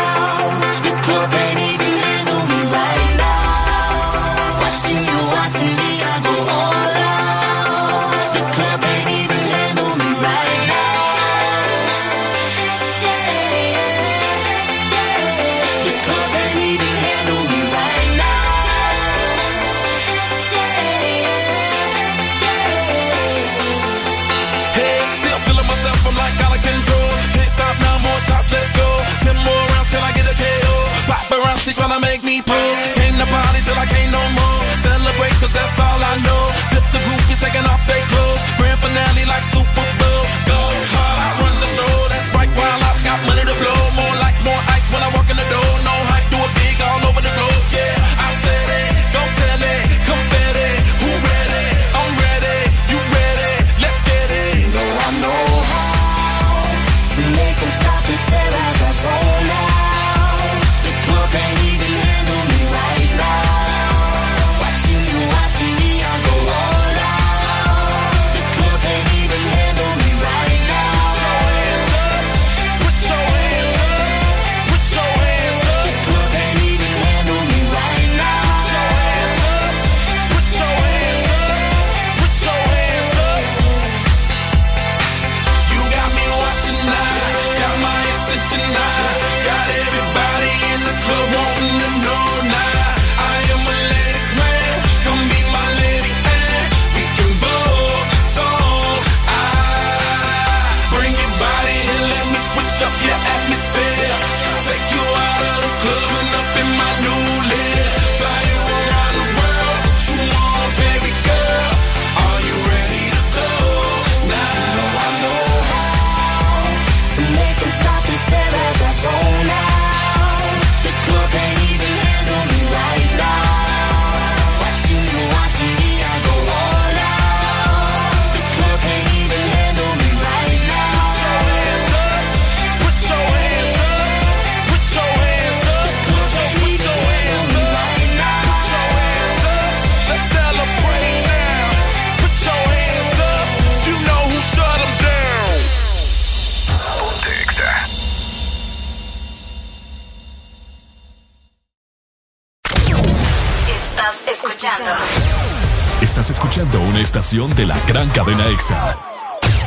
Estación de la gran cadena EXA.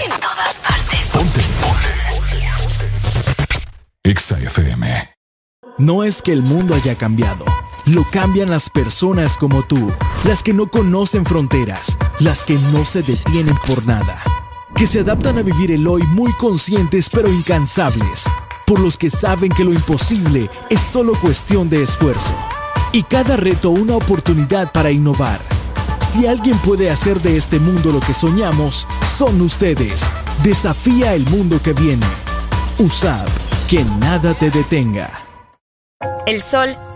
En todas partes. Ponte. EXA FM. No es que el mundo haya cambiado. Lo cambian las personas como tú, las que no conocen fronteras, las que no se detienen por nada, que se adaptan a vivir el hoy muy conscientes pero incansables, por los que saben que lo imposible es solo cuestión de esfuerzo y cada reto una oportunidad para innovar. Si alguien puede hacer de este mundo lo que soñamos, son ustedes. Desafía el mundo que viene. Usad, que nada te detenga. El sol,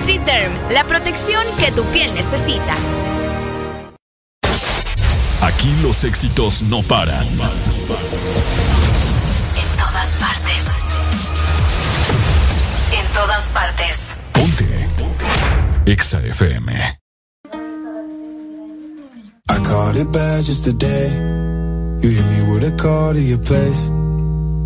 NutriDerm, la protección que tu piel necesita. Aquí los éxitos no paran. En todas partes. En todas partes. Ponte. EXA FM. I caught it bad just today. You hit me with a call to your place.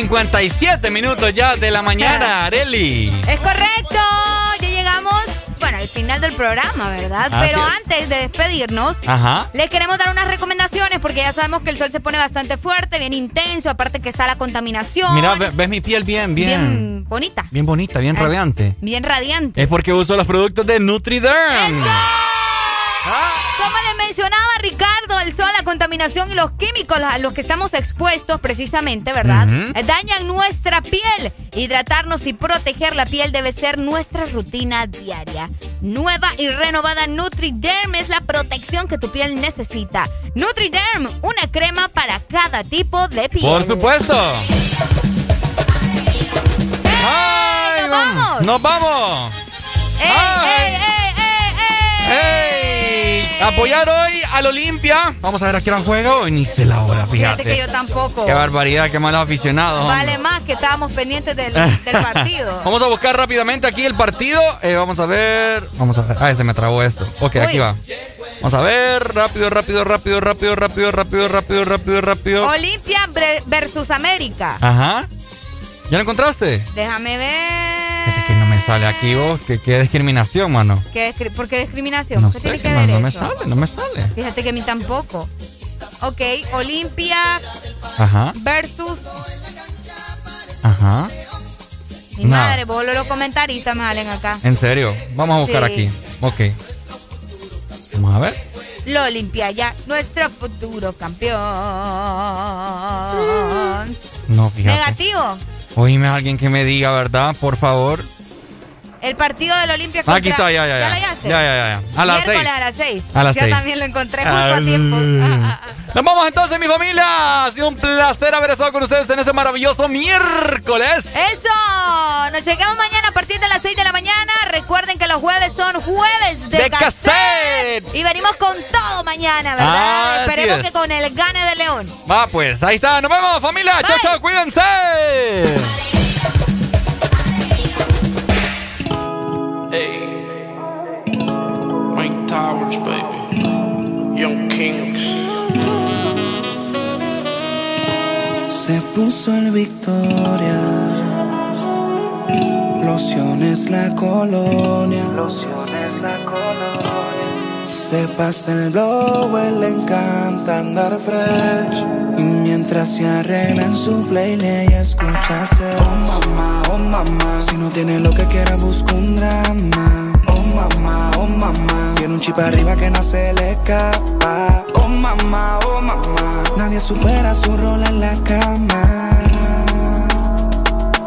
57 minutos ya de la mañana, Areli. Es correcto, ya llegamos, bueno, al final del programa, ¿verdad? Así Pero es. antes de despedirnos, Ajá. les queremos dar unas recomendaciones porque ya sabemos que el sol se pone bastante fuerte, bien intenso, aparte que está la contaminación. Mira, ve- ves mi piel bien, bien. bien bonita, Bien bonita, bien Es- radiante. bien radiante. Es porque uso los productos de NutriDerm. Como les mencionaba Ricardo, el sol, la contaminación y los químicos a los que estamos expuestos precisamente, ¿verdad? Eh, Dañan nuestra piel. Hidratarnos y proteger la piel debe ser nuestra rutina diaria. Nueva y renovada NutriDerm es la protección que tu piel necesita. NutriDerm, una crema para cada tipo de piel. Por supuesto. ¡Ay, nos vamos! ¡Nos vamos! ¡Ey, ey, ey, ey, ¡Ey! Apoyar hoy al Olimpia. Vamos a ver a qué hora juega hoy. Ni de la hora, Fíjate que yo fíjate. tampoco. Qué barbaridad, qué malos aficionados. hombre. Vale más que estábamos pendientes del, del partido. Vamos a buscar rápidamente aquí el partido. Eh, vamos a ver. Vamos a ver. Ah, se me trabó esto. Ok, aquí va. Vamos a ver. Rápido, rápido, rápido, rápido, rápido, rápido, rápido, rápido, rápido. Olimpia versus América. Ajá. ¿Ya lo encontraste? Déjame ver. Sale aquí vos. Que qué discriminación, mano. ¿Qué ¿Por qué discriminación? No ¿Qué sé, tiene que que ver no, me sale, no me sale. Fíjate que a mí tampoco. Ok, Olimpia Ajá, versus ajá. mi madre. Vos los comentaristas me salen acá. En serio. Vamos a buscar Sí. aquí. Ok. Vamos a ver. Lo Olimpia ya, nuestro futuro campeón. No, fíjate. Negativo. Oíme a alguien que me diga, ¿verdad? Por favor. El partido del Olimpia contra... Aquí está, ya, ya, ya. ¿Ya hallaste? Ya, ya. A las Miércoles seis. a las seis. A las seis. también lo encontré justo Ah, a tiempo. Nos vamos entonces, mi familia. Ha sido un placer haber estado con ustedes en este maravilloso miércoles. ¡Eso! Nos llegamos mañana a partir de las 6 de la mañana. Recuerden que los jueves son jueves de, De cassette. cassette. Y venimos con todo mañana, ¿verdad? Ah, Así Esperemos es. que con el gane de León. Va, pues, ahí está. Nos vemos, familia. Chao, chao, cuídense. Mike Towers, baby. Young Kings. Se puso el Victoria. Lociones la colonia. Lociones la colonia. Se pasa el blow, le encanta andar fresh. Y mientras se arregla en su playlist, ella escucha. Oh mamá, oh mamá. Si no tiene lo que quiera, busca un drama. Oh mamá, oh mamá. Tiene un chip arriba que no se le escapa. Oh mamá, oh mamá. Nadie supera su rol en la cama.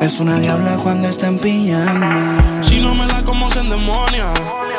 Es una diabla cuando está en pijama. Si no me da como se endemonia,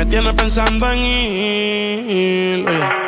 Me tienes pensando en ir.